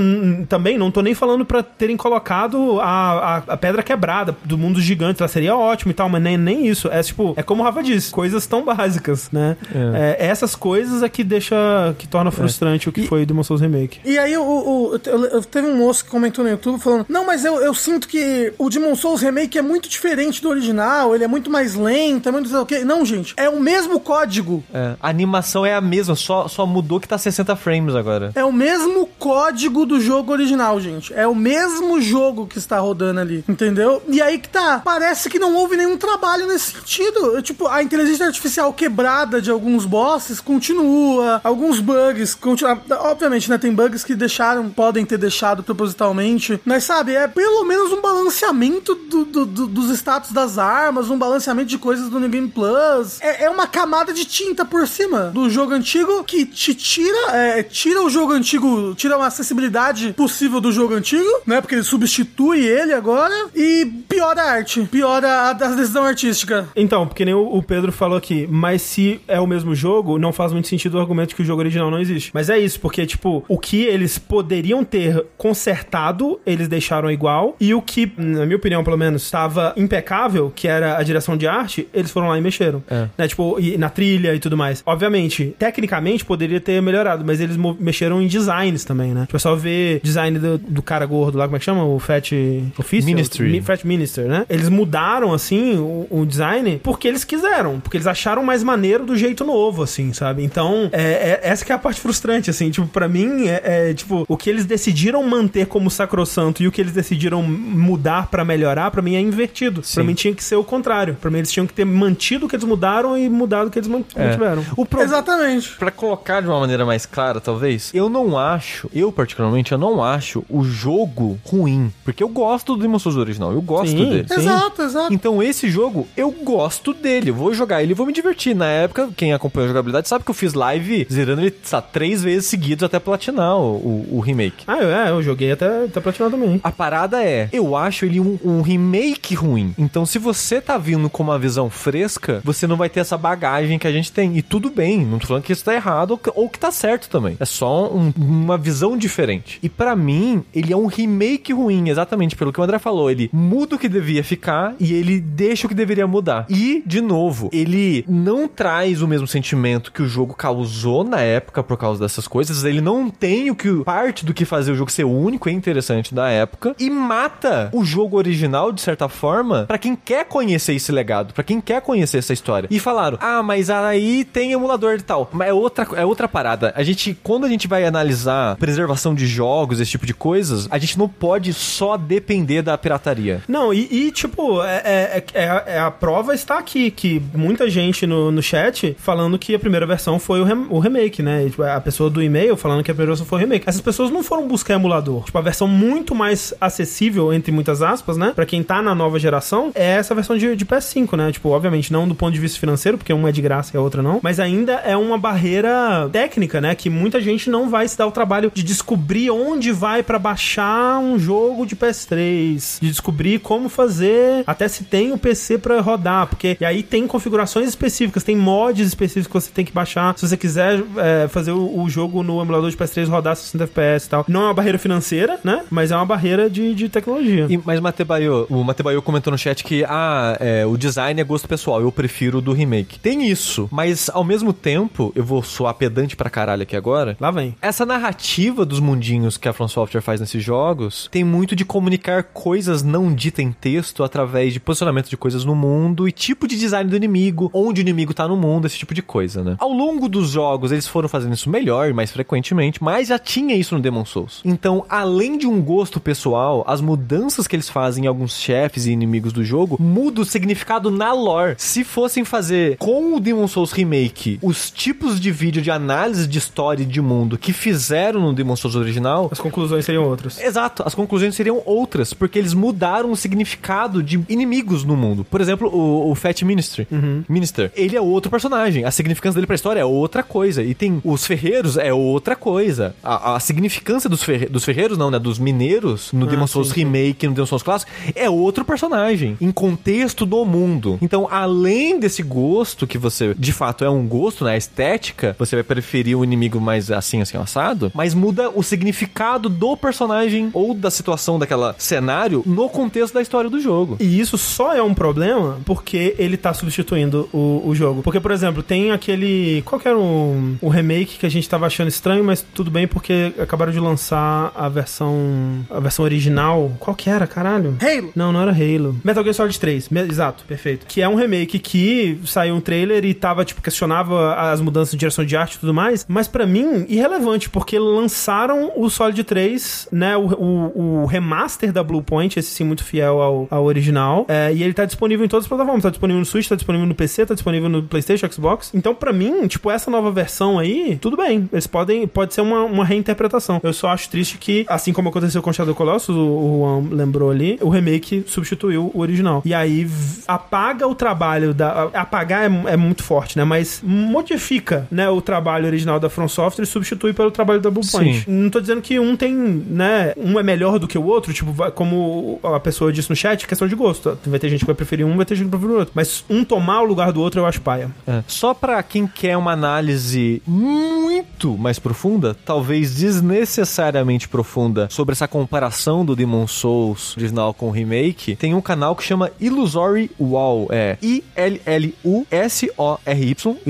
também não tô nem falando para terem colocado a, a, a, pedra quebrada do mundo gigante, ela seria ótimo e tal, mas nem, nem isso. É tipo, é como o Rafa disse, coisas tão básicas, né? É. É, essas coisas é que deixa, que torna é. frustrante é. o que e, foi o Demon Souls Remake. E aí, o, o, eu, eu, teve um moço que comentou no YouTube falando, não, mas eu, eu sinto que o Demon Souls Remake é muito diferente do original, ele é muito mais lento, é muito... Não, gente, é o mesmo código. É, a animação é a mesma, só, só mudou que tá 60 frames agora. É o mesmo código do jogo original, gente. É o mesmo jogo que está rodando ali, entendeu? E aí que tá, parece que não houve nenhum trabalho nesse sentido. Tipo, a inteligência artificial quebrada de alguns bosses continua, alguns bugs continua. Obviamente, né, tem bugs que deixaram, podem ter deixado propositalmente, mas sabe, é pelo menos um balanceamento do, do, do, dos status das armas, um balanceamento de coisas do New Game Plus. É, é uma camada de tinta por cima do jogo antigo que te tira, é, tira o jogo antigo, tira uma acessibilidade possível do jogo antigo, né? Porque ele substitui ele agora e piora a arte, piora a, a decisão artística. Então, porque nem o, o Pedro falou aqui, mas se é o mesmo jogo, não faz muito sentido o argumento que o jogo original não existe. Mas é isso, porque, tipo, o que eles poderiam ter consertado, eles deixaram igual, e o que, na minha opinião, pelo menos, estava impecável, que era a direção de arte, eles foram lá e mexeram. É. Né? Tipo, e na trilha e tudo mais. Obviamente, tecnicamente poderia ter melhorado, mas eles mexeram em designs também, né? O pessoal vê design do, do cara gordo lá, como é que chama? O Fat Official? Ministry. Fat Minister, né? Eles mudaram, assim, o, o, design porque eles quiseram, porque eles acharam mais maneiro do jeito novo, assim, sabe? Então, é, é essa que é a parte frustrante, assim, tipo, pra mim, é, é, tipo, o que eles decidiram manter como sacrossanto e o que eles decidiram mudar para melhorar, para mim é invertido. Sim. Pra mim tinha que ser o contrário. Pra mim eles tinham que ter mantido o que eles mudaram e mudado o que eles é. mantiveram. O pro... Exatamente. Pra colocar de uma maneira mais clara, talvez, eu não acho, eu particularmente, eu não acho o jogo ruim. Porque eu gosto do Demon Souls original, eu gosto sim, dele. Exato, exato. Então esse jogo, eu gosto dele. Eu vou jogar ele e vou me divertir. Na época, quem acompanha a jogabilidade sabe que eu fiz live zerando ele sabe, três vezes seguidos até platinar o, o, o, remake. Ah, é, eu joguei até, até platinar também. A parada é, eu acho ele um, um remake ruim. Então se você tá vindo com uma visão fresca, você não vai ter essa bagagem que a gente tem. E tudo bem, não tô falando que isso tá errado ou que, ou que tá certo também. É só um, uma visão diferente. E para mim, ele é um remake ruim, exatamente pelo que o André falou. Ele muda o que devia ficar e ele deixa o que deveria mudar. E, de novo, ele não traz o mesmo sentimento que o jogo causou na época por causa dessas coisas. Ele não tem o que parte do que fazer o jogo ser único e interessante da época e mata o jogo original de certa forma para quem quer conhecer esse legado, para quem quer conhecer essa história. E falaram: "Ah, mas aí tem emulador e tal". Mas é outra é outra parada. A gente quando a gente vai analisar preservação de jogos, esse tipo de coisas, a gente não pode só depender da pirataria. Não, e, e tipo, é, é, é, é, a prova está aqui, que muita gente no, no chat falando que a primeira versão foi o, rem, o remake, né? E, tipo, a pessoa do e-mail falando que a primeira versão foi o remake. Essas pessoas não foram buscar emulador. Tipo, a versão muito mais acessível, entre muitas aspas, né? Pra quem tá na nova geração, é essa versão de, de PS5, né? Tipo, obviamente, não do ponto de vista financeiro, porque uma é de graça e a outra não. Mas ainda é uma barreira técnica, né? Que muita gente não vai se dar o trabalho de descobrir onde vai pra baixar um jogo de PS3. De descobrir como fazer, até se tem o PC pra rodar. Porque e aí tem configurações específicas, tem mods específicos que você tem que baixar. Se você quiser é, fazer o, o jogo no emulador de PS3 rodar 60 FPS e tal. Não é uma barreira financeira, né? Mas é uma barreira de, de tecnologia. E, mas Matebayo, o Matebayo comentou no chat que ah, é, o design é gosto pessoal, eu prefiro do remake. Tem isso, mas ao mesmo tempo, eu vou soar pedante pra caralho aqui agora. Lá vem. Essa narrativa dos mundinhos que a From Software faz nesses jogos tem muito de comunicar coisas não ditas em texto através de posicionamento de coisas no mundo e tipo de design do inimigo, onde o inimigo tá no mundo, esse tipo de coisa, né? Ao longo dos jogos, eles foram fazendo isso melhor e mais frequentemente, mas já tinha isso no Demon Souls. Então, além de um gosto pessoal, as mudanças que eles fazem em alguns chefes e inimigos do jogo muda o significado na lore. Se fossem fazer com o Demon Souls Remake os tipos de vídeo de análise de história e de mundo que fizeram no Demon Souls original, As conclusões seriam outras. Exato, as conclusões seriam outras, porque eles mudaram o significado de inimigos no mundo. Por exemplo, o, o Fat Ministry, Minister, ele é outro personagem. A significância dele pra história é outra coisa. E tem os ferreiros, é outra coisa. A, a significância dos, ferre, dos ferreiros, não, né? Dos mineiros no Ah, Demon Souls sim, sim. Remake, no Demon Souls Clássico, é outro personagem, em contexto do mundo. Então, além desse gosto, que você, de fato, é um gosto, né? A estética, você vai preferir o inimigo mais assim, assim, assado, mas muda o significado do personagem ou da situação daquela cenário no contexto da história do jogo. E isso só é um problema porque ele tá substituindo o, o jogo. Porque, por exemplo, tem aquele. Qual que era o, o remake que a gente tava achando estranho, mas tudo bem porque acabaram de lançar a versão. a versão original. Qual que era, caralho? Halo. Não, não era Halo. Metal Gear Solid 3. Me- exato, perfeito. Que é um remake que saiu um trailer e tava, tipo, questionava as mudanças de direção de arte e tudo mais. Mas pra mim, irrelevante, porque lançaram o Solid 3, né? O, o, o remaster da Bluepoint, esse sim muito fiel ao, ao original. É, e ele tá disponível em todas as plataformas. Tá disponível no Switch, tá disponível no PC, tá disponível no PlayStation, Xbox. Então, pra mim, tipo, essa nova versão aí, tudo bem. Eles podem. Pode ser uma, uma reinterpretação. Eu só acho triste que, assim como aconteceu com Shadow Colossus, o, o Juan lembrou ali, o remake substituiu o original. E aí apaga o trabalho da. Apagar é, é muito forte, né? Mas modifica, né, o trabalho original da From Software e substitui pelo trabalho da Bluepoint. Sim. Não tô dizendo que um tem, né? Um é melhor do que o outro, tipo, como a pessoa disse no chat, questão de gosto. Vai ter gente que vai preferir um, vai ter gente que vai preferir o outro. Mas um tomar o lugar do outro, eu acho paia. É. Só pra quem quer uma análise muito mais profunda, talvez desnecessariamente profunda, sobre essa comparação do Demon Souls original com o remake, tem um canal que chama Illusory Wall. É I-L-L-U-S-O-R-Y,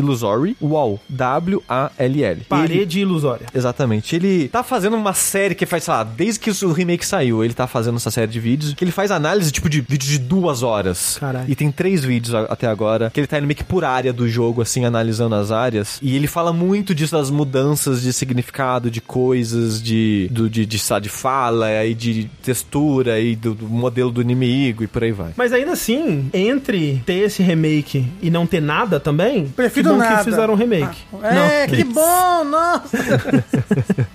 Illusory Wall. W-A-L-L. Ele- Parede ilusória. Exatamente. Ele tá fazendo uma série que faz, sei lá, desde que o remake saiu, ele tá fazendo essa série de vídeos, que ele faz análise, tipo, de vídeo de duas horas. Caralho. E tem três vídeos a- até agora, que ele tá indo meio que por área do jogo, assim, analisando as áreas. E ele fala muito disso, das mudanças de significado, de coisas, de, do, de, de, sabe, de fala, e de textura, e do, do modelo do inimigo, e por aí vai. Mas ainda assim, entre ter esse remake e não ter nada também, Prefiro bom nada. que fizeram um remake. É, Não. que bom, nossa.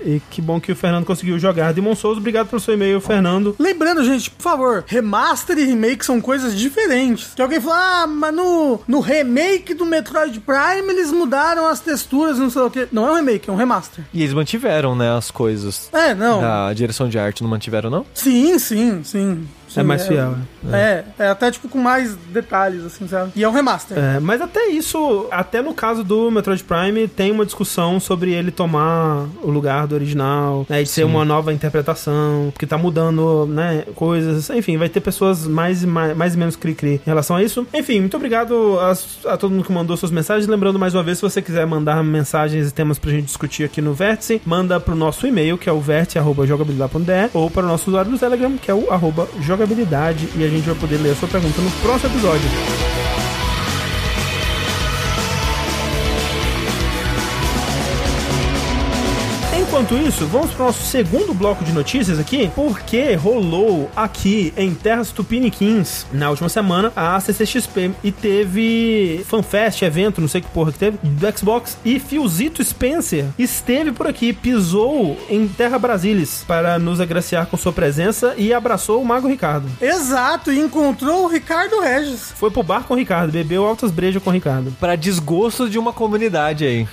E que bom que o Fernando conseguiu jogar. Demon Souls, obrigado pelo seu e-mail, Fernando. Lembrando, gente, por favor, remaster e remake são coisas diferentes. Que alguém falou, ah, mas no, no remake do Metroid Prime eles mudaram as texturas, não sei o que. Não é um remake, é um remaster. E eles mantiveram, né, as coisas. É, não. A direção de arte não mantiveram, não? Sim, sim, sim. Sim, É mais fiel, É, é, até tipo com mais detalhes, assim, sabe? E é um remaster. É, mas até isso, até no caso do Metroid Prime, tem uma discussão sobre ele tomar o lugar do original, né? De ser uma nova interpretação, porque tá mudando, né? Coisas. Enfim, vai ter pessoas mais e mais, mais e menos cri-cri em relação a isso. Enfim, muito obrigado a, a todo mundo que mandou suas mensagens. Lembrando mais uma vez, se você quiser mandar mensagens e temas pra gente discutir aqui no Vértice, manda pro nosso e-mail, que é o vértice.jogabilidade.de, ou para o nosso usuário do Telegram, que é o arroba jogabilidade, e a gente vai poder ler a sua pergunta no próximo episódio. Enquanto isso, vamos para o nosso segundo bloco de notícias aqui, porque rolou aqui em Terras Tupiniquins, na última semana, a CCXP e teve FanFest, evento, não sei que porra que teve, do Xbox e Fiozito Spencer esteve por aqui, pisou em Terra Brasilis para nos agraciar com sua presença e abraçou o Mago Ricardo. Exato, e encontrou o Ricardo Regis. Foi pro bar com o Ricardo, bebeu altas brejas com o Ricardo. Pra desgosto de uma comunidade aí.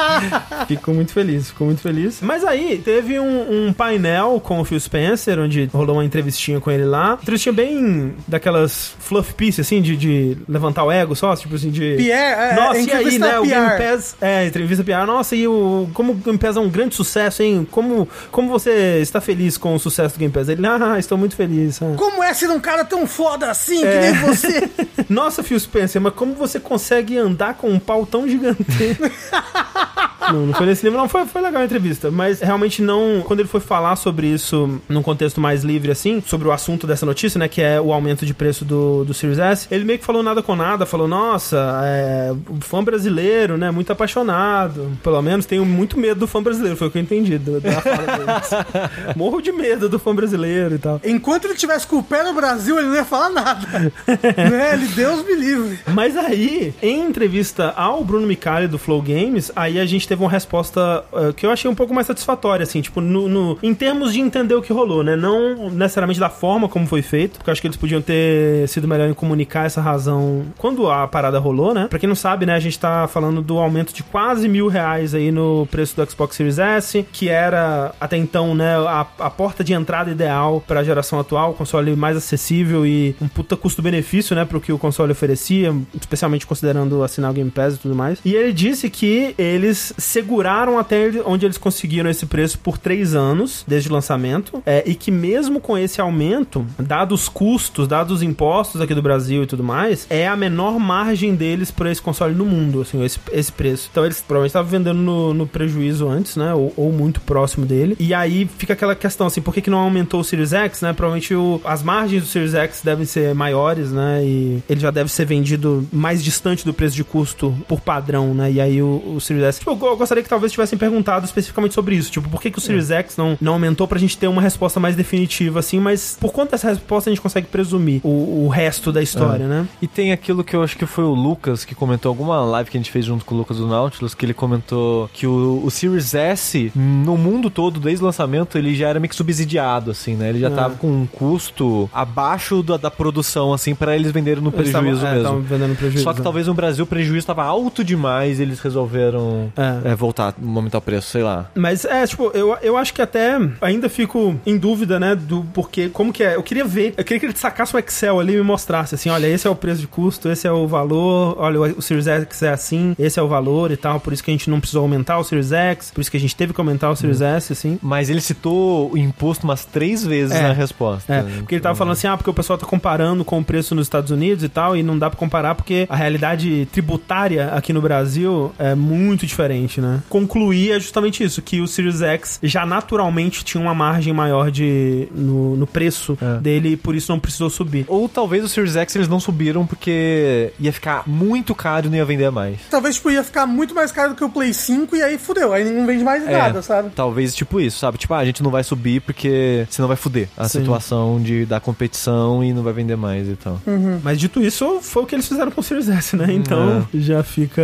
Ficou muito feliz, ficou muito feliz. Mas aí, teve um, um painel com o Phil Spencer, onde rolou uma entrevistinha com ele lá. Entrevistinha bem daquelas fluff piece, assim, de, de levantar o ego só, tipo assim, de... Pierre, é, Nossa, e aí, né, o PR. Game Pass... É, entrevista PR. Nossa, e o... Como o Game Pass é um grande sucesso, hein? Como, como você está feliz com o sucesso do Game Pass? Ele, ah, estou muito feliz. ah." Como é ser um cara tão foda assim, É. que nem você? Nossa, Phil Spencer, mas como você consegue andar com um pau tão gigante? não, não foi nesse nível, não. Foi, foi legal a entrevista. Mas realmente não. Quando ele foi falar sobre isso num contexto mais livre, assim, sobre o assunto dessa notícia, né? Que é o aumento de preço do, do Series S, ele meio que falou nada com nada. Falou, nossa, é, o fã brasileiro, né? Muito apaixonado. Pelo menos tenho muito medo do fã brasileiro, foi o que eu entendi do- da fala deles. Morro de medo do fã brasileiro e tal. Enquanto ele tivesse com o pé no Brasil, ele não ia falar nada. né? Ele, Deus me livre. Mas aí, em entrevista ao Bruno Micali do Flow Games, aí a gente teve uma resposta eh, que eu achei um pouco mais satisfatória, assim, tipo, no, no- em termos de entender o que rolou, né? Não necessariamente da forma como foi feito, porque eu acho que eles podiam ter sido melhor em comunicar essa razão quando a parada rolou, né? Pra quem não sabe, né, a gente tá falando do aumento de quase mil reais aí no preço do Xbox Series S, que era até então, né, a, a porta de entrada ideal pra geração atual, console mais acessível e um puta custo-benefício, né, pro que o console oferecia, especialmente considerando assinar o Game Pass e tudo mais. E ele disse que eles seguraram até onde eles conseguiram esse preço por três anos, desde o lançamento, é, e que mesmo com esse aumento, dados os custos, dados os impostos aqui do Brasil e tudo mais, é a menor margem deles por esse console no mundo, assim, esse, esse preço. Então eles provavelmente estavam vendendo no, no prejuízo antes, né, ou, ou muito próximo dele. E aí fica aquela questão, assim, por que, que não aumentou o Series X, né? Provavelmente o- as margens do Series X devem ser maiores, né? E ele já deve ser vendido mais distante do preço de custo por padrão, né? E aí o, o Series S. Tipo, eu, go- eu gostaria que talvez tivessem perguntado especificamente sobre isso. Tipo, por que, que o Series X não, não aumentou pra gente ter uma resposta mais definitiva, assim, mas por conta dessa resposta a gente consegue presumir o, o resto da história, né? E tem aquilo que eu acho que foi o Lucas que comentou alguma live que a gente fez junto com o Lucas do Nautilus, que ele comentou que o, o Series S, no mundo todo, desde o lançamento, ele já era meio que subsidiado, assim, né? Ele já É. tava com um custo abaixo da, da produção, assim, pra eles venderem no Eles prejuízo tavam- é, mesmo. vendendo prejuízo. Só que né? talvez no Brasil o prejuízo tava alto demais e eles resolveram É. é, voltar, aumentar o preço, sei lá. Mas é, tipo, eu, eu acho que até ainda fico em dúvida, né, do porquê, como que é. Eu queria ver, eu queria que ele sacasse o Excel ali e me mostrasse, assim, olha, esse é o preço de custo, esse é o valor, olha, o, Series X é assim, esse é o valor e tal, por isso que a gente não precisou aumentar o Series X, por isso que a gente teve que aumentar o Series S, assim. Mas ele citou o imposto umas três vezes É. na resposta. É, porque ele tava falando assim, ah, porque o pessoal tá comparando com o preço nos Estados Unidos e tal, e não dá pra comparar porque a realidade tributária aqui no Brasil é muito diferente, né? Concluir é justamente isso, que o Series X já naturalmente tinha uma margem maior de no, no preço É. dele e por isso não precisou subir. Ou talvez o Series X eles não subiram porque ia ficar muito caro e não ia vender mais. Talvez tipo, ia ficar muito mais caro do que o Play 5 e aí fudeu. Aí não vende mais É. nada, sabe? Talvez tipo isso, sabe? Tipo, ah, a gente não vai subir porque senão vai fuder a Sim. situação de, da competição e não vai vender mais e tal. Mas dito isso, foi o que eles fizeram com o Series S, né? Então É. já fica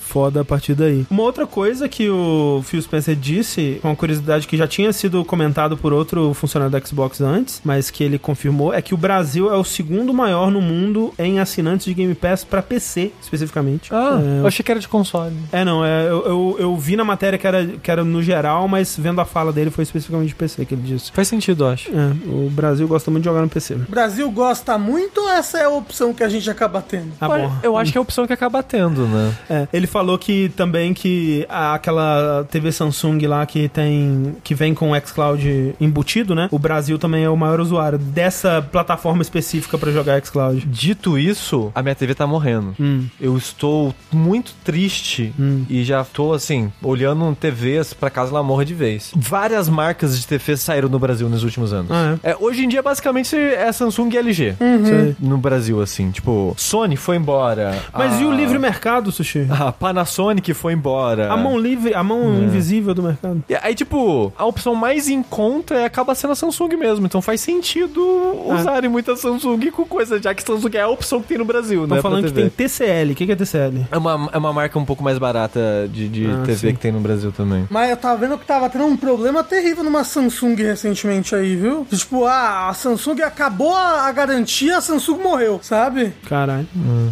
foda a partir daí. Uma outra coisa que o Phil Spencer disse, uma curiosidade que já tinha sido comentado por outro funcionário da Xbox antes, mas que ele confirmou, é que o Brasil é o segundo maior no mundo em assinantes de Game Pass pra PC, especificamente. Ah, é, eu achei que era de console. é, não, é, eu, eu, eu vi na matéria que era, que era no geral, mas vendo a fala dele foi especificamente de PC que ele disse. Faz sentido, eu acho. É, o Brasil gosta muito de jogar no PC. O Brasil gosta muito ou essa é a opção que a gente acaba tendo? Ah, bom. eu acho que é a opção que acaba tendo, né? É, ele falou que também que a- aquela TV Samsung lá que tem que vem com o xCloud embutido, né? O Brasil também é o maior usuário dessa plataforma específica pra jogar xCloud. Dito isso, a minha TV tá morrendo. Hum. Eu estou muito triste Hum. e já tô assim, olhando TVs pra casa ela morre de vez. Várias marcas de TV saíram no Brasil nos últimos anos. Ah, É, hoje em dia, basicamente, é Samsung e LG. Sei. No Brasil, assim. Tipo, Sony foi embora. Mas a... e o livre mercado, Sushi? A Panasonic foi foi embora. A mão livre, a mão invisível do mercado. E aí, tipo, a opção mais em conta é, acaba sendo a Samsung mesmo. Então faz sentido usarem muita Samsung com coisa, já que Samsung é a opção que tem no Brasil, Estão né? falando que tem TCL. O que é TCL? É uma, é uma marca um pouco mais barata de, de Ah, TV sim. que tem no Brasil também. Mas eu tava vendo que tava tendo um problema terrível numa Samsung recentemente aí, viu? Tipo, ah, a Samsung acabou a a garantia, a Samsung morreu, sabe? Caralho.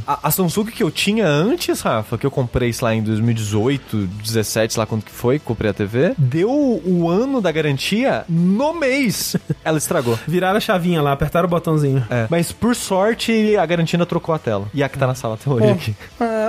A, a Samsung que eu tinha antes, Rafa, que eu comprei, sei lá, em 2018, 17, sei lá quando que foi, comprei a TV, deu o ano da garantia no mês. Ela estragou. Viraram a chavinha lá, apertaram o botãozinho. É. Mas por sorte, a garantia ainda trocou a tela. E a que tá na sala até hoje Bom, aqui.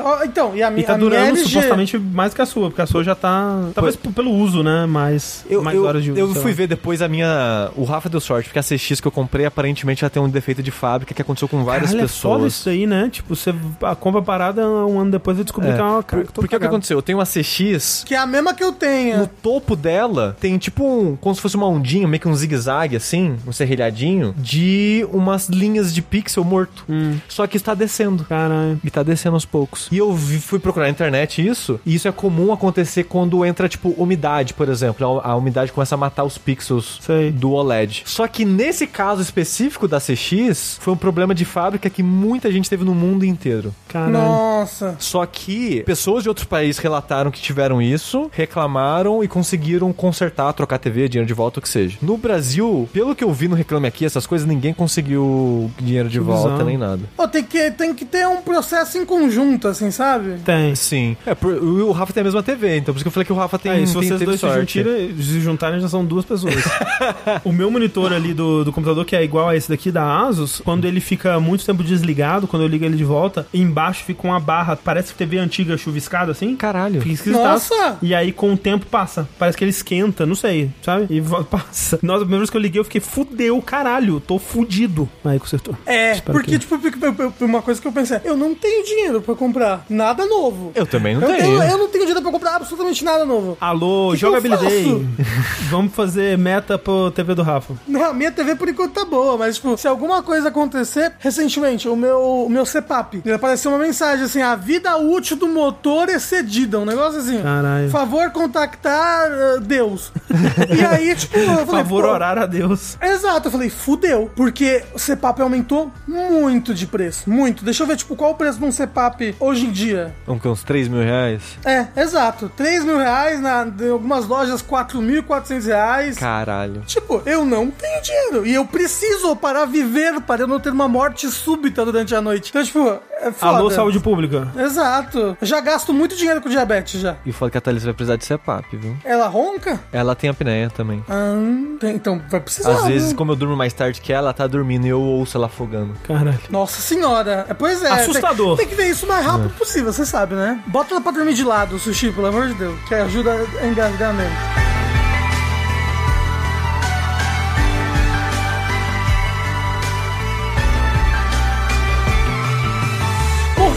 Ó, então, e a, mi- E tá minha durando LG... supostamente mais que a sua, porque a sua já tá. Talvez pelo uso, né? Mais, Eu, mais eu, horas de uso. eu fui lá. ver depois a minha. O Rafa deu sorte, porque a CX que eu comprei aparentemente já tem um defeito de fábrica que aconteceu com várias Caralho, é foda pessoas. isso aí, né? Tipo, você a compra parada um ano depois eu descobri É, que é uma por- cara que porque o que aconteceu? Eu tenho uma CX Que é a mesma que eu No tenho. topo dela tem tipo um, como se fosse uma ondinha, meio que um zigue-zague assim, um serrilhadinho, de umas linhas de pixel morto. Hum. Só que está descendo. Caralho. E tá descendo aos poucos. E eu vi- fui procurar na internet isso, e isso é comum acontecer quando entra, tipo, umidade, por exemplo. A, a umidade começa a matar os pixels Sei. do OLED. Só que nesse caso específico da CX, foi um problema de fábrica que muita gente teve no mundo inteiro. Caralho. Nossa. Só que pessoas de outros países relataram que tiveram isso, reclamaram e conseguiram consertar, trocar TV, dinheiro de volta, o que seja. No Brasil, pelo que eu vi no Reclame Aqui, essas coisas ninguém conseguiu dinheiro de Que volta nem nada. Pô, tem que, tem que ter um processo em conjunto, assim, sabe? Tem. Sim. É, por- o Rafa tem a mesma TV, então por isso que eu falei que o Rafa tem, Aí, se tem vocês dois se, juntirem, se juntarem, já são duas pessoas. o meu monitor ali do, do computador, que é igual a esse daqui da Asus, quando ele fica muito tempo desligado, quando eu ligo ele de volta, embaixo fica uma barra, parece TV antiga chuviscada assim. Caralho. Fica esquisitaço. Nossa! E aí, com o tempo, passa. Parece que ele esquenta, não sei, sabe? E passa. Nossa, a primeira vez que eu liguei, eu fiquei, fudeu, caralho, tô fudido. Aí consertou. É, Espero porque, que- tipo, uma coisa que eu pensei, eu não tenho dinheiro pra comprar nada novo. Eu também não Eu, tenho. eu, eu não tenho dinheiro pra comprar absolutamente nada novo. Alô, Que jogabilidade. Vamos fazer meta pro TV do Rafa. Não, a minha TV por enquanto tá boa, mas, tipo, se alguma coisa acontecer, recentemente, o meu, o meu CPAP, ele apareceu uma mensagem assim: a vida útil do motor excedida, um negócio assim. Caralho. Favor contactar eh, Deus. e aí, tipo, eu falei, Favor, orar a Deus. Exato, eu falei, fudeu. Porque o CPAP aumentou muito de preço. Muito. Deixa eu ver, tipo, qual o preço de um CPAP hoje em dia. Vamos que uns 3 mil reais? É, exato. 3 mil reais, na, em algumas lojas 4.400 reais. Caralho. Tipo, eu não tenho dinheiro. E eu preciso para viver, para eu não ter uma morte súbita durante a noite. Então, tipo, é foda. Alô, saúde pública. Exato. Eu já gasto muito dinheiro com diabetes já. E foda que a Thalys vai precisar de CEPAP, viu? Ela ronca? Ela tem apneia também. Ah, tem- então vai precisar. Às vezes, né? como eu durmo mais tarde que ela, ela tá dormindo e eu ouço ela afogando. Caralho. Nossa senhora. É, Pois é. Assustador. Tem, tem que ver isso o mais rápido possível, você sabe, né? Bota ela pra dormir de lado, sushi, pelo amor de Deus. Que ajuda a engasgar mesmo.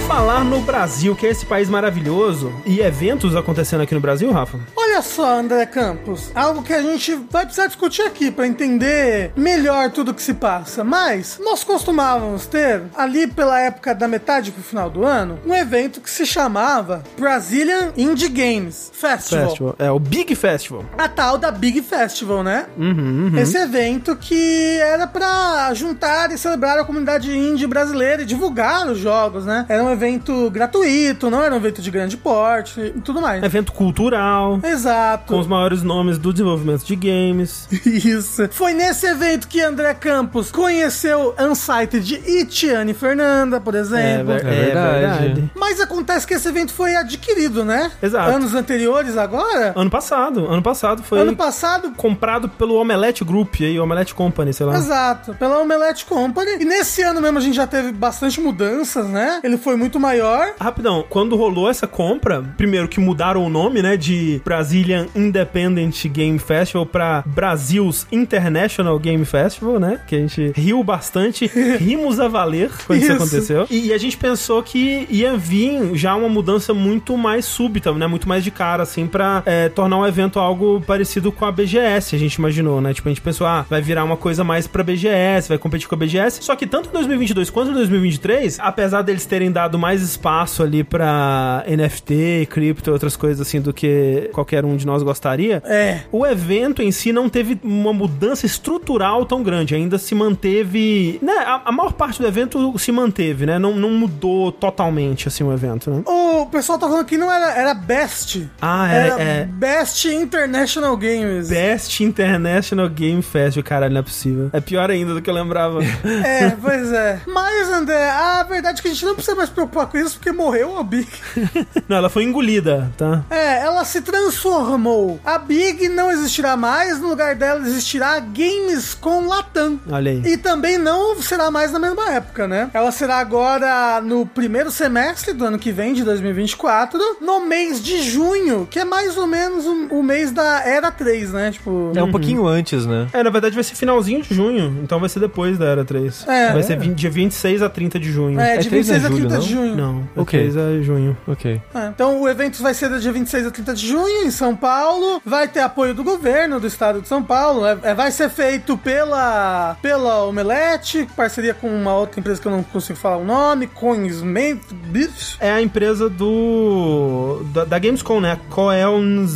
Falar no Brasil, que é esse país maravilhoso, e eventos acontecendo aqui no Brasil, Rafa? Olha só, André Campos, algo que a gente vai precisar discutir aqui pra entender melhor tudo que se passa. Mas nós costumávamos ter, ali pela época da metade pro final do ano, um evento que se chamava Brazilian Indie Games Festival. Festival. É o Big Festival. A tal da Big Festival, né? Uhum, uhum. Esse evento que era pra juntar e celebrar a comunidade indie brasileira e divulgar os jogos, né? Era um evento gratuito, não era um evento de grande porte e tudo mais. Evento cultural. Exato. Com os maiores nomes do desenvolvimento de games. Isso. Foi nesse evento que André Campos conheceu Unsighted e Tiane Fernanda, por exemplo. ver- É verdade. Mas acontece que esse evento foi adquirido, né? Exato. Anos anteriores agora. Ano passado. Ano passado foi Ano passado. comprado pelo Omelette Group aí, Omelette Company, sei lá. Exato, pela Omelette Company. E nesse ano mesmo a gente já teve bastante mudanças, né? Ele foi muito maior. Rapidão, quando rolou essa compra, primeiro que mudaram o nome, né, de Brazilian Independent Game Festival pra Brasil's International Game Festival, né? Que a gente riu bastante, rimos a valer quando isso, Isso. aconteceu. E, a gente pensou que ia vir já uma mudança muito mais súbita, né? Muito mais de cara, assim, pra é, tornar o evento algo parecido com a BGS, a gente imaginou, né? Tipo, a gente pensou, ah, vai virar uma coisa mais pra BGS, vai competir com a BGS. Só que tanto em 2022 quanto em 2023, apesar deles terem dado mais espaço ali pra NFT, cripto e outras coisas assim do que qualquer um de nós gostaria, É. o evento em si não teve uma mudança estrutural tão grande, ainda se manteve, né? A, a maior parte do evento se manteve, né? Não, não mudou totalmente assim o evento, né? O pessoal tá falando que não era, era Best. Ah, é, Era é Best International Games. Best International Game Festival, caralho, não é possível. É pior ainda do que eu lembrava. É, pois é. Mas, André, a verdade é que a gente não precisa mais se preocupar com isso porque morreu a Big. não, ela foi engolida, tá? É, ela se transformou. A Big não existirá mais, no lugar dela existirá Games com Latam. Olha aí. E também não será mais na mesma época, né? Ela será agora no primeiro semestre do ano que vem, de 2024, no mês de junho, que é mais ou menos o, o mês da Era 3, né? Tipo. É um pouquinho antes, né? É, na verdade vai ser finalzinho de junho, então vai ser depois da Era 3. É. vai ser 20, dia 26 a 30 de junho. É, É de 3 26 a é julho, 30 de não? Junho. Não, o Ok. 3 é junho. Ok. É, Então o evento vai ser do dia 26 a 30 de junho em São Paulo. Vai ter apoio do governo do estado de São Paulo. É- é- vai ser feito pela pela Omelete, parceria com uma outra empresa que eu não consigo falar o nome, Coinsmate Beach. É a empresa do. da, da Gamescom, né? Eu não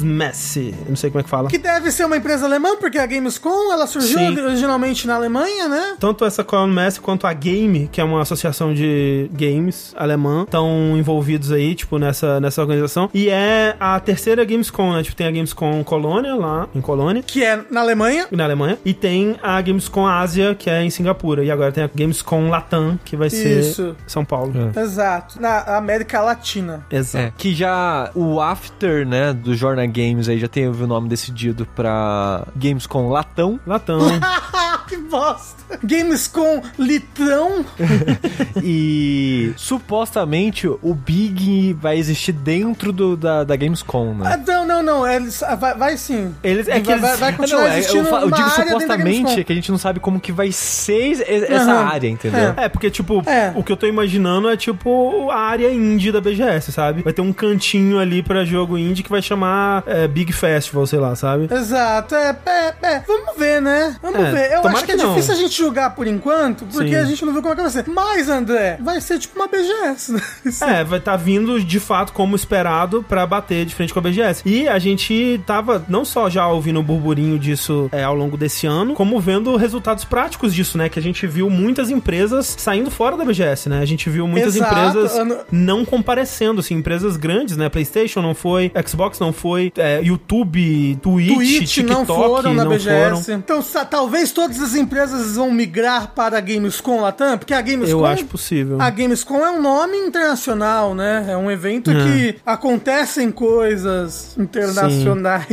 sei como é que fala. Que deve ser uma empresa alemã, porque a Gamescom ela surgiu Sim. originalmente na Alemanha, né? Tanto essa Coeln Messi quanto a Game, que é uma associação de games alemã, estão envolvidos aí, tipo, nessa, nessa organização. E é a terceira Gamescom, né? Tipo, tem a Gamescom Colônia lá, em Colônia. Que é na Alemanha. Na Alemanha. E tem a Gamescom Ásia, que é em Singapura. E agora tem a Gamescom Latam, que vai ser Isso. São Paulo. É. Exato. Na América Latina. Exato. É, que já o after, né, do Jornal Games aí já teve o nome decidido pra Gamescom Latão. Latam. que bosta. Gamescom Litrão. e supostamente o Big vai existir dentro do, da, da Gamescom, Ah, né? não, não, não. Eles, ah, vai, vai sim. Eles, é vai, que eles, vai, vai Ah, continuar não, é, eu, existindo eu uma digo área dentro da supostamente Gamescom. é que a gente não sabe como que vai ser es- essa Aham. área, entendeu? É, porque, tipo, É. o que eu tô imaginando é, tipo, a área indie da BGS, sabe? Vai ter um cantinho ali pra jogo indie que vai chamar é, Big Festival, sei lá, sabe? Exato, é, é, é. Vamos ver, né? Vamos É, ver. Eu tomara acho que, que é não. difícil a gente julgar por enquanto, porque Sim. a gente não viu como é que vai ser. Mas, André, vai ser tipo uma BGS, né? É, vai estar vindo de fato como esperado pra bater de frente com a BGS. E a gente tava não só já ouvindo o burburinho disso é, ao longo desse ano, como vendo resultados práticos disso, né? Que a gente viu muitas empresas saindo fora da BGS, né? A gente viu muitas Exato, empresas ano- não comparecendo, assim, empresas grandes, né? PlayStation não foi, Xbox não foi, é, YouTube, Twitch, Twitch TikTok não foram na não BGS. foram. Então, talvez todas as empresas vão migrar para a Gamescom Latam, porque a Gamescom. Eu acho possível. A Gamescom é um nome internacional, né? É um evento É. que acontecem coisas internacionais.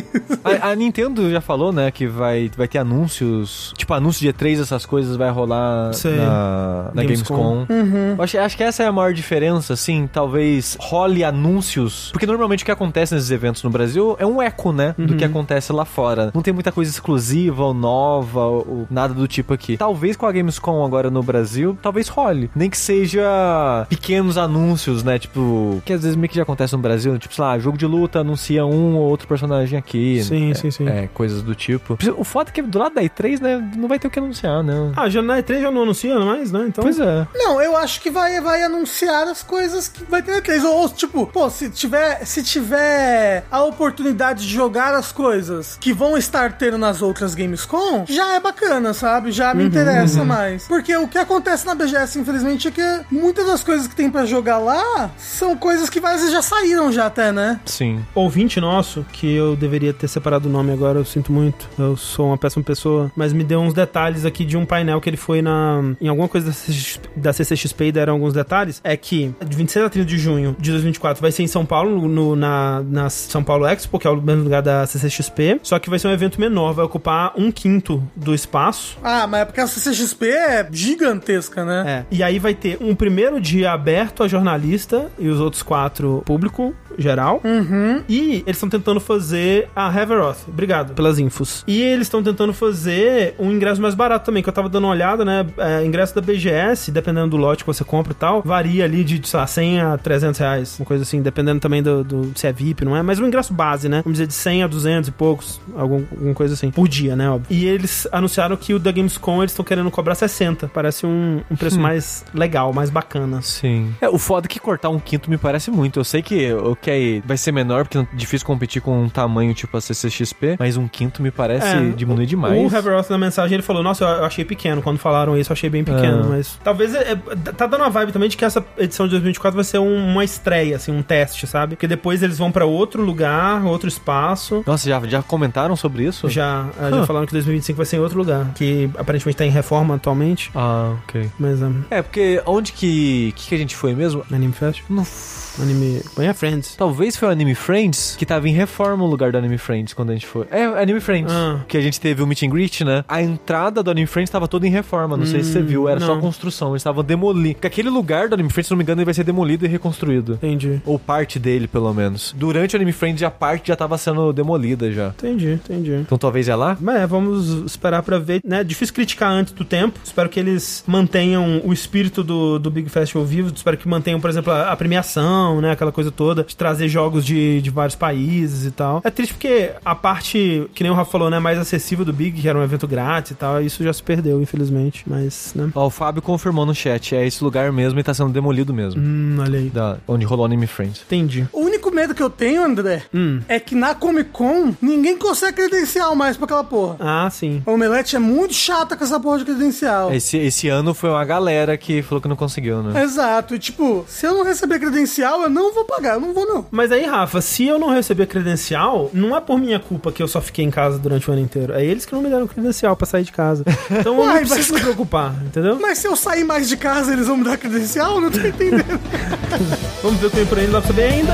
A, a Nintendo já falou, né, que vai, vai ter anúncios, tipo anúncio de E3, essas coisas vai rolar Sei. na, na Gamescom. Gamescom. Eu Acho, acho que essa é a maior diferença, assim, talvez role anúncios, porque normalmente o que acontece nesses eventos no Brasil é um eco, né, do que acontece lá fora. Não tem muita coisa exclusiva ou nova ou, ou nada do tipo aqui. Talvez com a Gamescom agora no Brasil, talvez role. Nem que seja pequenos anúncios, né, tipo, que às vezes meio que já acontece no Brasil, tipo, sei lá, jogo de luta anuncia um ou outro personagem aqui. Sim, É, sim, sim. É, coisas do tipo. O foda é que do lado da E3, né, não vai ter o que anunciar, né? Ah, já na E3 já não anuncia mais, né? Então. Pois é. Não, eu acho que vai, vai anunciar as coisas que vai ter na E3. Ou, tipo, pô, se tiver, se tiver a oportunidade de jogar as coisas que vão estar tendo nas outras Gamescom, já é bacana, sabe? Já me interessa mais. Porque o que acontece na BGS, infelizmente, é que muitas das coisas que tem pra jogar lá são coisas que várias vezes já saíram já até, né? Sim. ouvinte nosso, que eu deveria ter separado o nome agora, eu sinto muito. Eu sou uma péssima pessoa, mas me deu uns detalhes aqui de um painel que ele foi na em alguma coisa da CCXP, da CCXP e deram alguns detalhes. É que de 26 a 30 de junho de 2024 vai ser em São Paulo, no, na, na São Paulo Expo, que é o mesmo lugar da CCXP, só que vai ser um evento menor, vai ocupar um quinto do espaço espaço. Ah, mas é porque a CCXP é gigantesca, né? É. E aí vai ter um primeiro dia aberto a jornalista e os outros quatro público geral. Uhum. E eles estão tentando fazer a Heveroth. Obrigado pelas infos. E eles estão tentando fazer um ingresso mais barato também, que eu tava dando uma olhada, né? É, ingresso da BGS, dependendo do lote que você compra e tal, varia ali de, sei lá, 100 a 300 reais. Uma coisa assim, dependendo também do, do se é VIP, não é? Mas o ingresso base, né? Vamos dizer de 100 a 200 e poucos, algum, alguma coisa assim, por dia, né? Óbvio. E eles anunciaram que o da Gamescom eles estão querendo cobrar 60. Parece um, um preço mais legal, mais bacana. Sim. É, o foda é que cortar um quinto me parece muito. Eu sei que o que vai ser menor, porque é difícil competir com um tamanho tipo a CCXP, mas um quinto me parece É, diminuir demais. O Heveroth na mensagem ele falou: Nossa, eu achei pequeno. Quando falaram isso, eu achei bem pequeno. Ah. Mas talvez. é- é- tá dando uma vibe também de que essa edição de 2024 vai ser um- uma estreia, assim, um teste, sabe? Porque depois eles vão pra outro lugar, outro espaço. Nossa, já, já comentaram sobre isso? Já, ah, já Huh. falaram que 2025 vai ser em outro lugar. Que aparentemente tá em reforma atualmente. Ah, ok. Mas é. É, porque onde que, que, que a gente foi mesmo? Anime Fest? Não Anime. Põe Friends. Talvez foi o Anime Friends, que tava em reforma o lugar do Anime Friends quando a gente foi. É, Anime Friends. Ah. Que a gente teve o meet and greet, né? A entrada do Anime Friends tava toda em reforma. Não sei se você viu, era só Hum, não. construção. Eles estavam demolindo. Porque aquele lugar do Anime Friends, se não me engano, ele vai ser demolido e reconstruído. Entendi. Ou parte dele, pelo menos. Durante o Anime Friends, a parte já tava sendo demolida já. Entendi, entendi. Então talvez é lá? Mas é, vamos esperar pra ver, né? Difícil criticar antes do tempo. Espero que eles mantenham o espírito do, do Big Festival vivo. Espero que mantenham, por exemplo, a, a premiação, né? Aquela coisa toda, de trazer jogos de, de vários países e tal. É triste porque a parte, que nem o Rafa falou, né? Mais acessível do Big, que era um evento grátis e tal, isso já se perdeu, infelizmente. Mas, né? Ó, o Fábio confirmou no chat, é esse lugar mesmo e tá sendo demolido mesmo. Hum, olha aí. Da, onde rolou o Anime Friends. Entendi. O único medo que eu tenho, André, Hum. é que na Comic Con ninguém consegue credencial mais pra aquela porra. Ah, sim. A Omelete é muito chata com essa porra de credencial. Esse, esse ano foi uma galera que falou que não conseguiu, né? Exato. E tipo, se eu não receber credencial, eu não vou pagar. Eu não vou, não. Mas aí, Rafa, se eu não receber credencial, não é por minha culpa que eu só fiquei em casa durante o ano inteiro. É eles que não me deram credencial pra sair de casa. Então eu Uai, não preciso mas- me preocupar, entendeu? Mas se eu sair mais de casa, eles vão me dar credencial? Eu não tô entendendo. Vamos ver o que tem por aí, não dá pra saber ainda.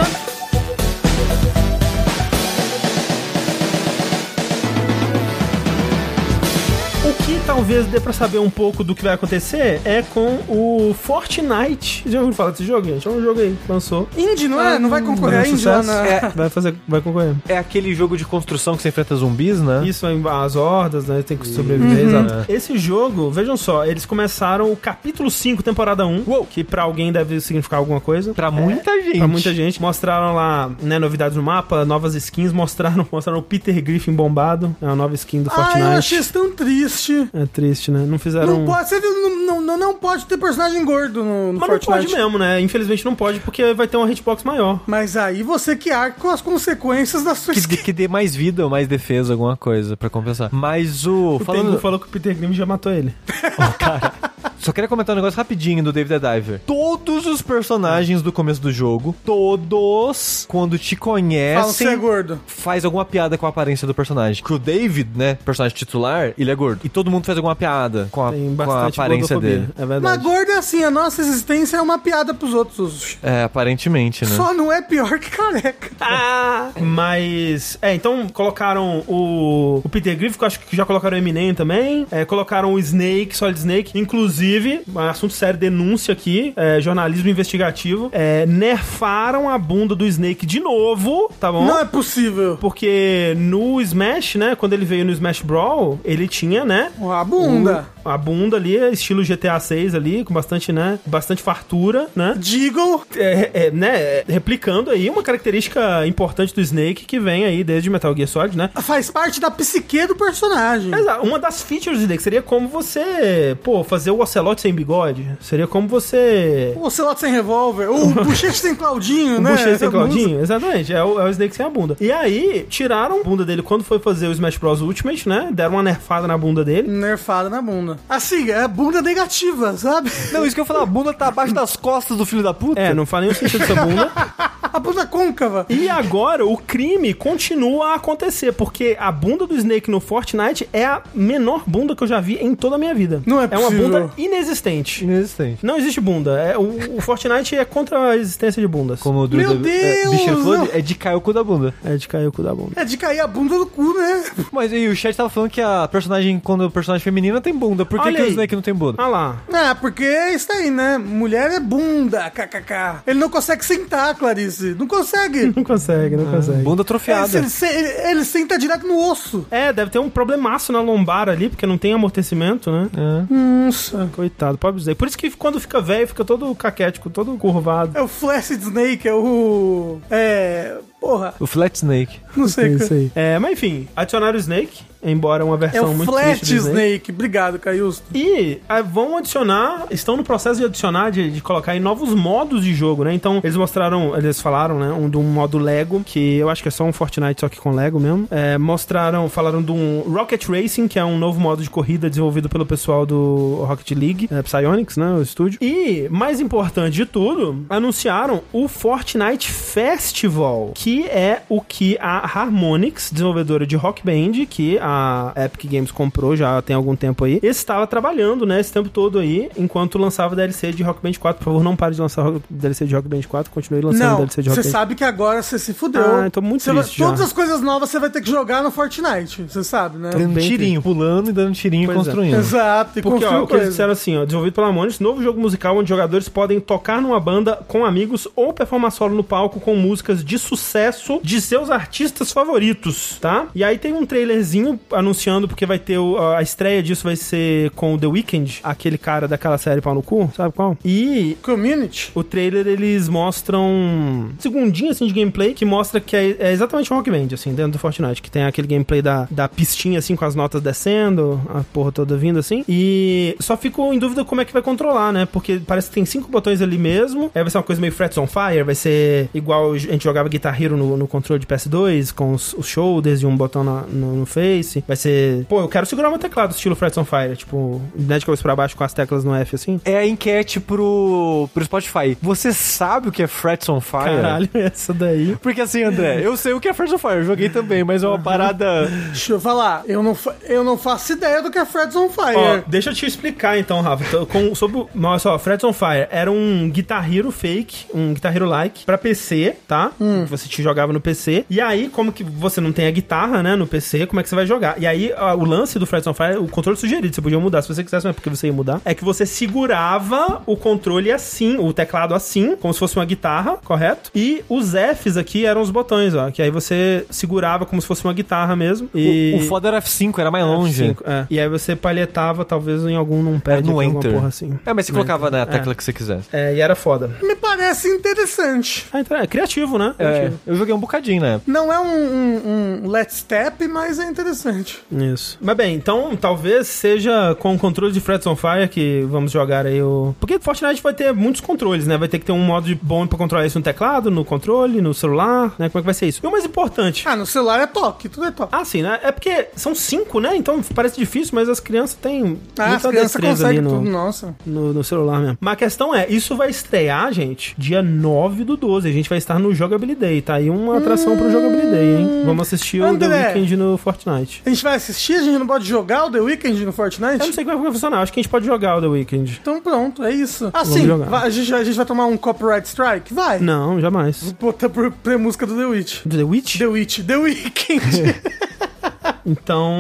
Talvez dê pra saber um pouco do que vai acontecer é com o Fortnite. Já ouviram falar desse jogo, gente? É um jogo aí, que lançou. Indie, não é? Não vai concorrer Fazer um Indie lá sucesso. na... É. Vai fazer, vai concorrer. É aquele jogo de construção que você enfrenta zumbis, né? Isso, as hordas, né? Tem que sobreviver, exato. Esse jogo, vejam só, eles começaram o capítulo 5, temporada 1, que pra alguém deve significar alguma coisa. Pra muita gente. Pra muita gente. Mostraram lá, né, novidades no mapa, novas skins, mostraram, mostraram o Peter Griffin bombado. É uma nova skin do Ah, Fortnite. eu achei isso tão triste. É triste, né? Não fizeram. Não pode, você viu, não, não, não pode ter personagem gordo no, no Mas Fortnite. não pode mesmo, né? Infelizmente não pode, porque vai ter uma hitbox maior. Mas aí você que arca com as consequências da sua Que, que dê mais vida ou mais defesa, alguma coisa, pra compensar. Mas o. O falando, Tengu falou que o Peter Griffin já matou ele. Só queria comentar um negócio rapidinho do David the Diver. Todos os personagens do começo do jogo, todos, quando te Fala que você é conhecem, gordo. faz alguma piada com a aparência do personagem. Que o David, né, personagem titular, ele é gordo. E todo mundo faz alguma piada com a, com a aparência dele. É Mas verdade. gordo é assim, a nossa existência é uma piada pros outros. É, aparentemente, né? Só não é pior que careca. Ah! Mas. É, então colocaram o, o Peter Griffin, que eu acho que já colocaram o Eminem também. É, colocaram o Snake, Solid Snake. Inclusive, um assunto sério, denúncia aqui, é, jornalismo investigativo. É, nerfaram a bunda do Snake de novo, tá bom? Não é possível. Porque no Smash, né? Quando ele veio no Smash Brawl, ele tinha, né? A bunda. o- a bunda ali, estilo GTA 6 ali, com bastante, né? Bastante fartura, né? Deagle. é, é, né, replicando aí uma característica importante do Snake que vem aí desde Metal Gear Solid, né? Faz parte da psique do personagem. Exato, uma das features do Snake seria como você, pô, fazer o Ocelote sem bigode. Seria como você. O Ocelote sem revólver. O Bochecha sem Claudinho, O né? Buchecha sem Claudinho, exatamente. É o, é o Snake sem a bunda. E aí, tiraram a bunda dele quando foi fazer o Smash Bros. Ultimate, né? Deram uma nerfada na bunda dele. Nerfada na bunda. Assim, é bunda negativa, sabe? Não, isso que eu falei, a bunda tá abaixo das costas do filho da puta. É, não faz nenhum sentido essa bunda. a bunda côncava. E agora o crime continua a acontecer, porque a bunda do Snake no Fortnite é a menor bunda que eu já vi em toda a minha vida. Não é É uma possível. bunda inexistente. Inexistente. Não existe bunda. É, o, o Fortnite é contra a existência de bundas. Como o Meu é, Deus, Bicho falou, é de cair o cu da bunda. É de cair o cu da bunda. É de cair a bunda do cu, né? Mas e o chat tava falando que a personagem, quando o personagem feminina tem bunda, por que, que o. Snake não tem bunda? Ah lá. É, porque é isso aí, né? Mulher é bunda, kkk. Ele não consegue sentar, Clarice. Não consegue. Não consegue, não consegue. Bunda atrofiada. ele, ele- ele senta direto no osso. É, deve ter um problemaço na lombar ali, porque não tem amortecimento, né? É. Nossa. Coitado, pobre dizer. Por isso que quando fica velho, fica todo caquético, todo curvado. É o Flaccid Snake, é o. É. Porra, O Flat Snake. não sei. É isso aí. É, mas enfim, adicionaram o Snake, embora uma É versão o muito Flat triste do Snake. Snake. Obrigado, Caiusto. E ah, vão adicionar, estão no processo de adicionar, de, de colocar em novos modos de jogo, né? Então, eles mostraram, eles falaram, né? Um, de um modo Lego, que eu acho que é só um Fortnite, só que com Lego mesmo. É, mostraram, falaram de um Rocket Racing, que é um novo modo de corrida desenvolvido pelo pessoal do Rocket League, é, Psyonix, né? O estúdio. E, mais importante de tudo, anunciaram o Fortnite Festival, que é o que a Harmonix, desenvolvedora de Rock Band, que a Epic Games comprou já tem algum tempo aí, estava trabalhando, né, esse tempo todo aí, enquanto lançava DLC de Rock Band 4. Por favor, não pare de lançar DLC de Rock Band 4, continue lançando Não, DLC de Rock você Band. sabe que agora você se fudeu. Ah, eu tô muito Você vai- triste já. Todas as coisas novas você vai ter que jogar no Fortnite, você sabe, né? Dando tirinho, pulando e dando tirinho Pois e é. construindo. Exato, e Porque, ó, o que eles disseram assim, ó, desenvolvido pela Harmonix, novo jogo musical onde jogadores podem tocar numa banda com amigos ou performar solo no palco com músicas de sucesso de seus artistas favoritos, tá? E aí tem um trailerzinho anunciando, porque vai ter o- a estreia disso vai ser com o The Weeknd, aquele cara daquela série Pau no Cu, sabe qual? E Community. o trailer eles mostram um segundinho assim de gameplay que mostra que é, é exatamente um Rock Band, assim, dentro do Fortnite, que tem aquele gameplay da, da pistinha assim com as notas descendo, a porra toda vindo assim. E só fico em dúvida como é que vai controlar, né? Porque parece que tem cinco botões ali mesmo. Aí vai ser uma coisa meio Frets on Fire, vai ser igual a gente jogava Guitar Hero no, no controle de PS2, com os, os shoulders e um botão na- no, no face. Vai ser, pô, eu quero segurar meu teclado estilo Frets on Fire, tipo, né, de cabeça pra baixo com as teclas no F assim. É a enquete pro, pro Spotify. Você sabe o que é Frets on Fire? Caralho, essa daí. Porque assim, André, eu sei o que é Frets on Fire, eu joguei também, mas é uma parada... Deixa eu falar, eu não, fa- eu não faço ideia do que é Fred's on Fire. Ó, deixa eu te explicar então, Rafa. Então, com, sobre o. Olha só, on Fire era um Guitar Hero fake, um Guitar Hero like, pra PC, tá? Que Você jogava no PC. E aí, como que você não tem a guitarra, né, no PC, como é que você vai jogar? E aí, ó, o lance do Freds on Fire, o controle sugerido, você podia mudar se você quisesse, é porque você ia mudar, é que você segurava o controle assim, o teclado assim, como se fosse uma guitarra, correto? E os Fs aqui eram os botões, ó, que aí você segurava como se fosse uma guitarra mesmo. E... O, o foda era F5, era mais longe. F5, é. E aí você palhetava, talvez, em algum num pad, no alguma Enter. porra assim. É, mas você No colocava Enter. na tecla que você quisesse. É, e era foda. Me parece interessante. Ah, então é criativo, né? É, Criativo. Eu joguei um bocadinho, né? Não é um, um, um Let's Step, mas é interessante. Isso. Mas bem, então talvez seja com o controle de Frets on Fire que vamos jogar aí o. Porque Fortnite vai ter muitos controles, né? Vai ter que ter um modo de bom pra controlar isso no teclado, no controle, no celular, né? Como é que vai ser isso? E o mais importante. Ah, no celular é toque, tudo é toque. Ah, sim, né? É porque são cinco, né? Então parece difícil, mas as crianças têm Ah, as muita crianças destreza ali conseguem no, tudo, nossa. no, no celular mesmo. Mas a questão é, isso vai estrear, gente, dia 9 do 12. A gente vai estar no Jogability Day. Tá aí uma atração pro Jogability Day, hein? Vamos assistir o André. The Weeknd no Fortnite. A gente vai assistir, a gente não pode jogar o The Weeknd no Fortnite? Eu não sei como é que vai funcionar. Acho que a gente pode jogar o The Weeknd. Então pronto, é isso. Ah, Vamos sim, jogar. vai- a, gente, a gente vai tomar um copyright strike? Vai. Não, jamais. Vou botar por, pra música do The Witch. Do The Witch? The Witch, The Weeknd. Então,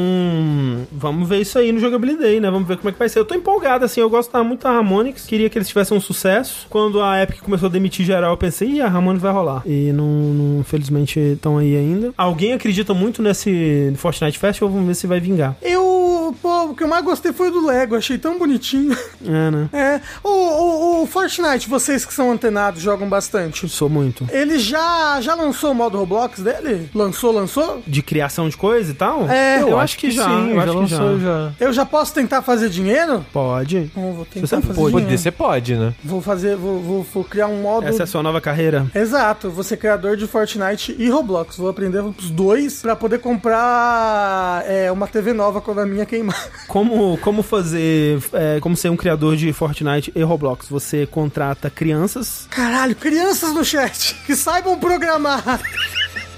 vamos ver isso aí no Jogability Day, né? Vamos ver como é que vai ser. Eu tô empolgado, assim, eu gosto muito da Harmonix. Queria que eles tivessem um sucesso. Quando a Epic começou a demitir geral, eu pensei, ih, a Harmonix vai rolar. E não, não infelizmente, estão aí ainda. Alguém acredita muito nesse Fortnite Festival? Vamos ver se vai vingar. eu, pô, o que eu mais gostei foi o do Lego, achei tão bonitinho. É, né? É, o, o, o Fortnite, vocês que são antenados, jogam bastante. Sou muito. Ele já, já lançou o modo Roblox dele? Lançou, lançou? De criação de coisa e tal? É, eu, acho que, já. sim, eu já acho que lançou já. já. Eu já posso tentar fazer dinheiro? Pode. Bom, vou tentar Você fazer pode. dinheiro. Você pode, né? Vou fazer, vou, vou, vou criar um modo... Essa é a sua nova carreira. Exato, vou ser criador de Fortnite e Roblox. Vou aprender os dois pra poder comprar é, uma TV nova quando a minha queimar. Como, como fazer. é, como ser um criador de Fortnite e Roblox? você contrata crianças. Caralho, crianças no chat que saibam programar.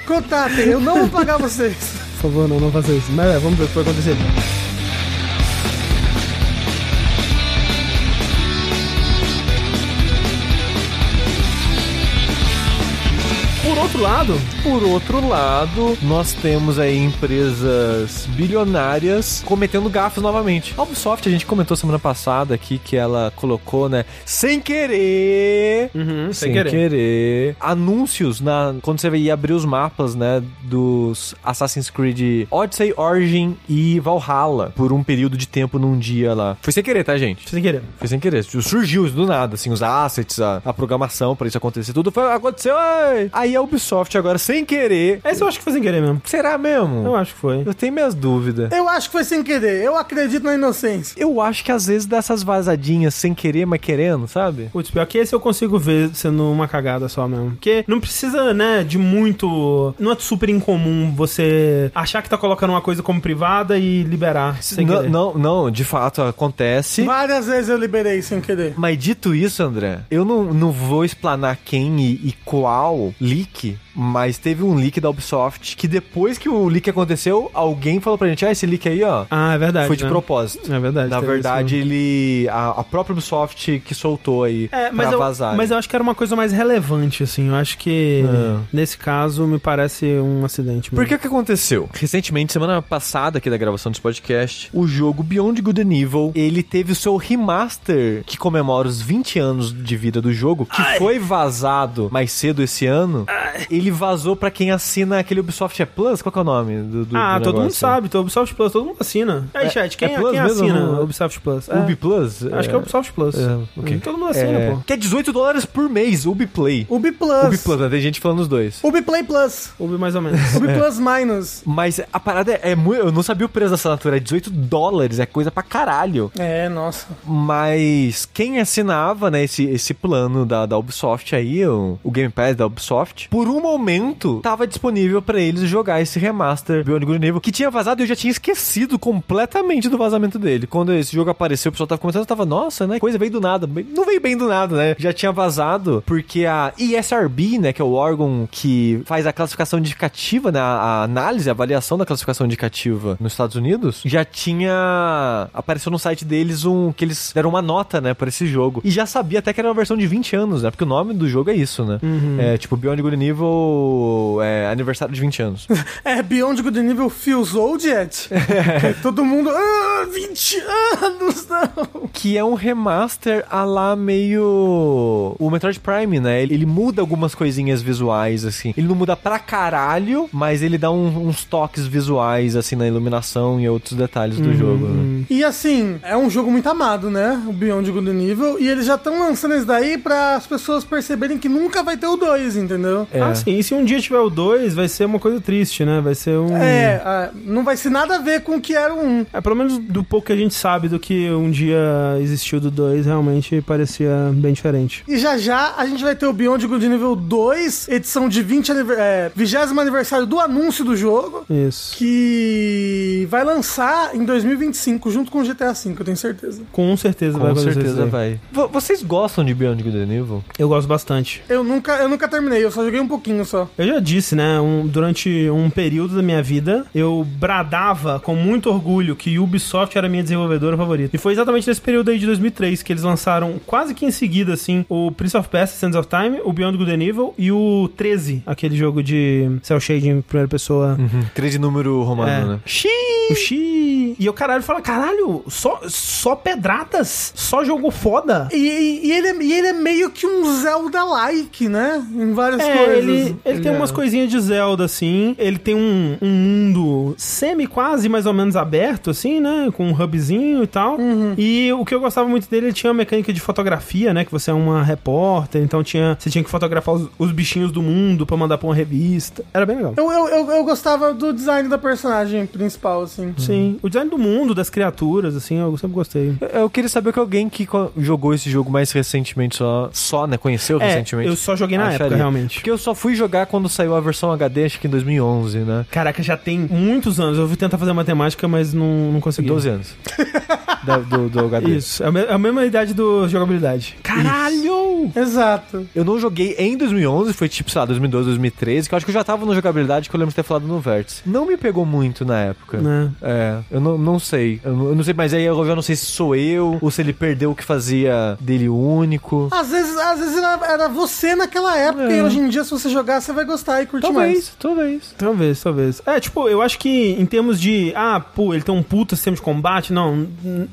Contatem, eu não vou pagar vocês. Por favor, não, não faça isso. Mas é, vamos ver o que vai acontecer. Outro lado, Por outro lado, nós temos aí empresas bilionárias cometendo gafos novamente. A Ubisoft, a gente comentou semana passada aqui que ela colocou, né, sem querer, Uhum, sem, querer. anúncios na quando você ia abrir os mapas, né, dos Assassin's Creed Odyssey, Origin e Valhalla por um período de tempo num dia lá. Foi sem querer, tá, gente? sem querer. Foi sem querer. Surgiu do nada, assim, os assets, a, a programação pra isso acontecer, tudo foi, aconteceu. ai. Aí a Ubisoft agora, sem querer. Esse eu acho que foi sem querer mesmo. Será mesmo? Eu acho que foi. Eu tenho minhas dúvidas. Eu acho que foi sem querer. Eu acredito na inocência. Eu acho que às vezes dessas vazadinhas sem querer, mas querendo, sabe? Putz, pior que esse eu consigo ver sendo uma cagada só mesmo. Porque não precisa, né, de muito. Não é super incomum você achar que tá colocando uma coisa como privada e liberar sem não, querer. não, não, de fato acontece. Várias vezes eu liberei sem querer. Mas dito isso, André, eu não, não vou explanar quem e, e qual leak, Bye. Mas teve um leak da Ubisoft que depois que o leak aconteceu, alguém falou pra gente: ah, esse leak aí, ó, Ah, é verdade. foi de né? propósito. É verdade. Na verdade, isso. ele. A, a própria Ubisoft que soltou aí É, mas pra eu, vazar. mas eu acho que era uma coisa mais relevante, assim. Eu acho que É. nesse caso me parece um acidente. Por mesmo. que que aconteceu? Recentemente, semana passada aqui da gravação desse podcast, o jogo Beyond Good and Evil, ele teve o seu remaster que comemora os 20 anos de vida do jogo, que foi vazado mais cedo esse ano. Ele vazou pra quem assina aquele Ubisoft é Plus, qual que é o nome do, do Ah, do todo mundo sabe. Então, Ubisoft Plus, todo mundo assina. Aí, É- chat, quem, é quem assina Não- Ubisoft Plus? É. Ubi Plus? Acho que é Ubisoft Plus. É, ok. Todo mundo assina, É, pô. Que é 18 dólares por mês, Ubiplay. Ubi Plus. Ubi Plus, né? tem gente falando os dois. Ubi Play Plus. Ubi mais ou menos. Ubi Plus Minus. Mas a parada é, é muito. Eu não sabia o preço da assinatura, é 18 dólares, é coisa pra caralho. É, nossa. Mas quem assinava, né, esse, esse plano da, da Ubisoft aí, o, o Game Pass da Ubisoft, por um momento tava disponível pra eles jogar esse remaster Beyond Good Evil, que tinha vazado e eu já tinha esquecido completamente do vazamento dele. Quando esse jogo apareceu, o pessoal tava comentando, tava, nossa, né, coisa veio do nada. Não veio bem do nada, né? Já tinha vazado, porque a ESRB, né, que é o órgão que faz a classificação indicativa, né, a, análise, a avaliação da classificação indicativa nos Estados Unidos, já tinha apareceu no site deles um que eles deram uma nota, né, pra esse jogo. E já sabia até que era uma versão de 20 anos, né? Porque o nome do jogo é isso, né? É tipo Beyond Good and É aniversário de 20 anos. É, Beyond Good and Evil feels old yet? É, Todo mundo... Ah, 20 anos, não. que é um remaster a lá meio o Metroid Prime, né? Ele, ele muda algumas coisinhas visuais assim. Ele não muda pra caralho, mas ele dá um- uns toques visuais assim na iluminação e outros detalhes do jogo. Né? E assim, é um jogo muito amado, né? O Beyond Good and Evil. E eles já estão lançando isso daí pra as pessoas perceberem que nunca vai ter o 2, entendeu? É. Ah, sim. E se um dia tiver o 2, vai ser uma coisa triste, né? Vai ser um. É, ah, não vai ser nada a ver com o que era o 1. É, pelo menos do pouco que a gente sabe do que um dia existiu do 2, realmente parecia bem diferente. E já já a gente vai ter o Beyond Good Evil 2, edição de 20 aniver é, 20 aniversário do anúncio do jogo. Isso. Que vai lançar em 2025, junto com o GTA V, eu tenho certeza. Com certeza vai Com acontecer isso certeza vai. Vo- Vocês gostam de Beyond Good and Evil? Eu gosto bastante. Eu nunca, eu nunca terminei, eu só joguei um pouquinho só. Eu já disse, né? um- durante um período da minha vida, eu bradava com muito orgulho que Ubisoft era minha desenvolvedora favorita. E foi exatamente nesse período aí de 2003 que eles lançaram quase que em seguida, assim, o Prince of Persia Sands of Time, o Beyond Good and Evil e o 13, aquele jogo de cel shading em primeira pessoa. Três de número romano, É. né? O Xi! E eu caralho fala, caralho, só, só pedradas? Só jogo foda? E, e- e ele, é, e ele é meio que um Zelda-like, né? Em várias É, coisas. ele, ele tem é. umas coisinhas de Zelda, assim. Ele tem um, um mundo semi quase mais ou menos aberto, assim, né? Com um hubzinho e tal. E o que eu gostava muito dele, ele tinha uma mecânica de fotografia, né? Que você é uma repórter, então tinha, você tinha que fotografar os, os bichinhos do mundo pra mandar pra uma revista. Era bem legal. Eu, eu, eu, eu gostava do design da personagem principal, assim. Sim. O design do mundo, das criaturas, assim, eu sempre gostei. Eu- Eu queria saber que alguém que jogou esse jogo mais recentemente, só, só né? Conheceu É, recentemente. eu só joguei na acharia. época, realmente. Porque eu só fui jogar quando saiu a versão HD, acho que em 2011, né? Caraca, já tem muito muitos anos. Eu fui tentar fazer matemática, mas não, não consegui. 12 anos. Da- do, do HD. Isso, é a é a mesma idade do jogabilidade. Caralho! Exato. Eu não joguei em 2011, foi tipo, sei lá, 2012, 2013, que eu acho que eu já tava no jogabilidade que eu lembro de ter falado no Vértice. Não me pegou muito na época. Né? É, eu não, não sei. Eu não, eu não sei, mas aí eu já não sei se sou eu ou se ele perdeu o que fazia dele único. Às vezes, às vezes era, era você naquela época É. e hoje em dia, se você jogar, você vai gostar e curtir mais. Talvez, talvez. Talvez, talvez. É, tipo, eu acho que em termos de. Ah, pô, ele tem um puta sistema de combate. Não,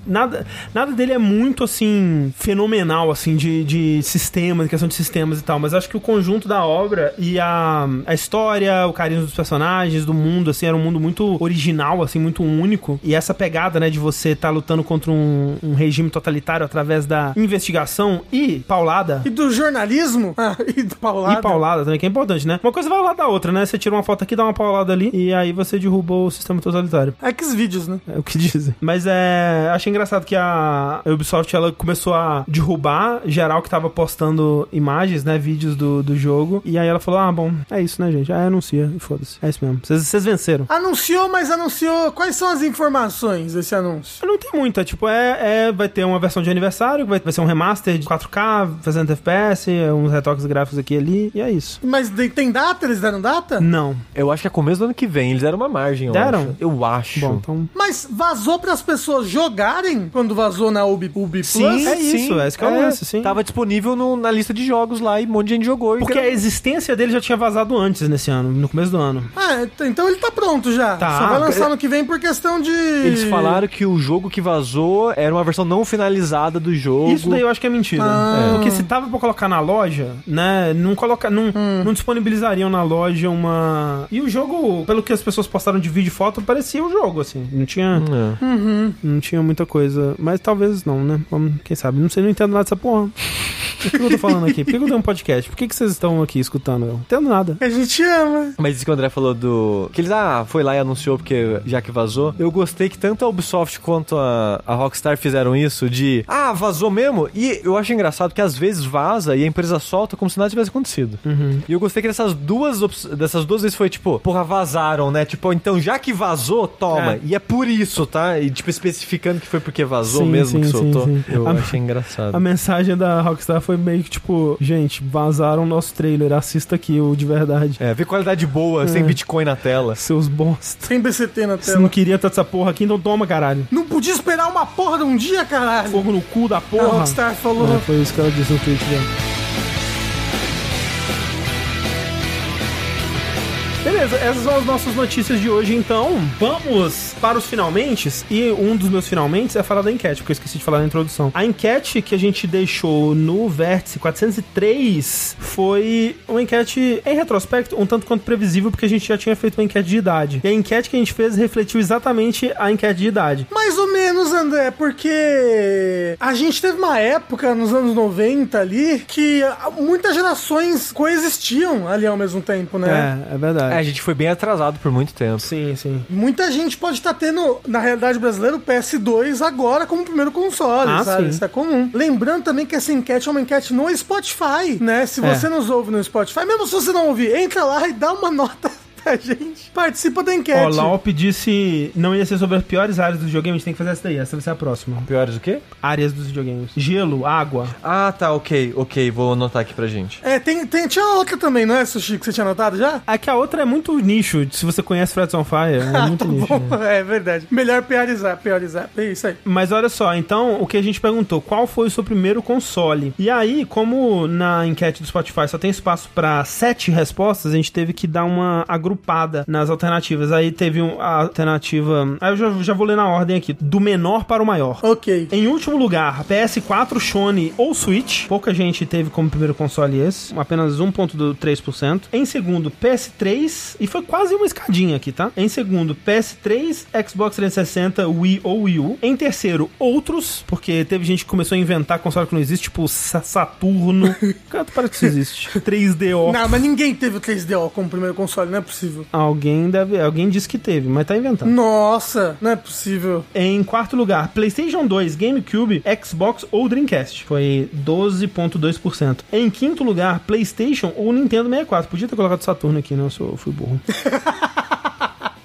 nada, nada dele é muito, assim, fenomenal, assim, de, de sistemas, questão de sistemas e tal. Mas acho que o conjunto da obra e a, a história, o carinho dos personagens, do mundo, assim, era um mundo muito original, assim, muito único. E essa pegada, né, de você estar lutando contra um, um regime totalitário através da investigação e paulada. E do jornalismo? Ah, e do paulada. E paulada também, que é importante, né? Uma coisa vai lado da outra, né? Você tira uma foto aqui, dá uma paulada ali, e aí você derrubou o sistema totalitário. X vídeos, né? É o que dizem. Mas é. Achei engraçado que a Ubisoft ela começou a derrubar geral que tava postando imagens, né? Vídeos do, do jogo. E aí ela falou: Ah, bom, é isso, né, gente? Aí anuncia e foda-se. É isso mesmo. Vocês venceram. Anunciou, mas anunciou. Quais são as informações desse anúncio? Não tem muita, tipo, é, é- vai ter uma versão de aniversário, vai, vai ser um remaster de 4K, 60 FPS, uns retoques gráficos aqui e ali, e é isso. Mas tem data? Eles deram data? Não. Eu acho que é começo do ano que vem. Eles deram uma margem, eu Deram? acho. Eu acho. Bom, então. Mas vazou para as pessoas jogarem quando vazou na Ubi, Ubi Sim, Plus? É isso, é esse que é o lance, sim. Tava disponível no- na lista de jogos lá e um monte de gente jogou. e Porque a existência dele já tinha vazado antes nesse ano, no começo do ano. Ah, ent- então ele tá pronto já. Tá. Só vai lançar no que vem por questão de. Eles falaram que o jogo que vazou era uma versão não finalizada do jogo. Isso daí eu acho que é mentira. Ah. Porque se tava pra colocar na loja, né? Não coloca, não, Hum. não disponibilizariam na loja uma. E o jogo, pelo que as pessoas postaram de vídeo e foto, parecia o jogo, assim. Não tinha, É. não tinha muita coisa. Mas talvez não, né? Vamos, quem sabe? Não sei, não entendo nada dessa porra. Por que eu tô falando aqui? Por que eu tenho um podcast? Por que, que vocês estão aqui escutando? Eu não entendo nada. A gente ama. Mas isso que o André falou do. Que eles, ah, foi lá e anunciou porque já que vazou. Eu gostei que tanto a Ubisoft quanto a, a Rockstar fizeram isso de. Ah, vazou mesmo? E eu acho engraçado que às vezes vaza e a empresa solta como se nada tivesse acontecido. E eu gostei que dessas duas, dessas duas vezes foi tipo, porra, vazaram, né? Tipo, então já que vazou, toma. É. E é por isso, tá? E tipo, especificando que foi porque vazou Sim, mesmo sim, que soltou. sim. Eu A- achei engraçado. A mensagem da Rockstar foi meio que tipo, gente, vazaram nosso trailer, assista aqui o de verdade. É, ver qualidade boa, sem Bitcoin na tela. Seus bosta. Sem BCT na Você tela. não queria ter essa porra aqui, então toma, caralho. Não podia esperar uma porra de um dia, caralho. Fogo no cu da A porra. Rockstar falou. É, foi isso que ela disse no tweet Beleza, essas são as nossas notícias de hoje, então. Vamos para os finalmente. E um dos meus finalmente é falar da enquete, porque eu esqueci de falar na introdução. A enquete que a gente deixou no Vértice 403 foi uma enquete, em retrospecto, um tanto quanto previsível, porque a gente já tinha feito uma enquete de idade. E a enquete que a gente fez refletiu exatamente a enquete de idade. Mais ou menos, André, porque a gente teve uma época nos anos 90 ali que muitas gerações coexistiam ali ao mesmo tempo, né? É, é verdade. É, a gente foi bem atrasado por muito tempo. Sim, sim. Muita gente pode estar tendo, na realidade brasileira, o PS2 agora como primeiro console, Ah, sabe? sim. Isso é comum. Lembrando também que essa enquete é uma enquete no Spotify, né? Se É. você nos ouve no Spotify, mesmo se você não ouvir, entra lá e dá uma nota pra gente. Participa da enquete. Ó, Laop disse não ia ser sobre as piores áreas do videogame, a gente tem que fazer essa daí, essa vai ser a próxima. Piores o quê? Áreas dos videogames. Gelo, água. Ah, tá, ok, ok, vou anotar aqui pra gente. É, tem, tem, tinha outra também, não é, Sushi, que você tinha notado já? É que a outra é muito nicho, se você conhece Freds on Fire, é muito nicho. Bom, é verdade. Melhor priorizar, priorizar. É isso aí. Mas olha só, então o que a gente perguntou, qual foi o seu primeiro console? E aí, como na enquete do Spotify só tem espaço pra sete respostas, a gente teve que dar uma agrupada nas alternativas. Aí teve um, a alternativa. Aí eu já, já vou ler na ordem aqui: do menor para o maior. Ok. Em último lugar, PS4, Sony ou Switch. Pouca gente teve como primeiro console esse, apenas 1.3%. Em segundo, PS3, e foi quase uma escadinha aqui, tá? Em segundo, PS3, Xbox 360, Wii ou Wii U. Em terceiro, outros, porque teve gente que começou a inventar console que não existe, tipo Sa- Saturno. Cara, parece que isso existe. 3DO. Não, mas ninguém teve o 3DO como primeiro console, não é possível. Alguém deve, alguém disse que teve, mas tá inventando. Nossa, não é possível. Em quarto lugar, PlayStation 2, GameCube, Xbox ou Dreamcast. Foi 12,2%. Em quinto lugar, PlayStation ou Nintendo 64. Podia ter colocado Saturno aqui, né? Eu sou, fui burro.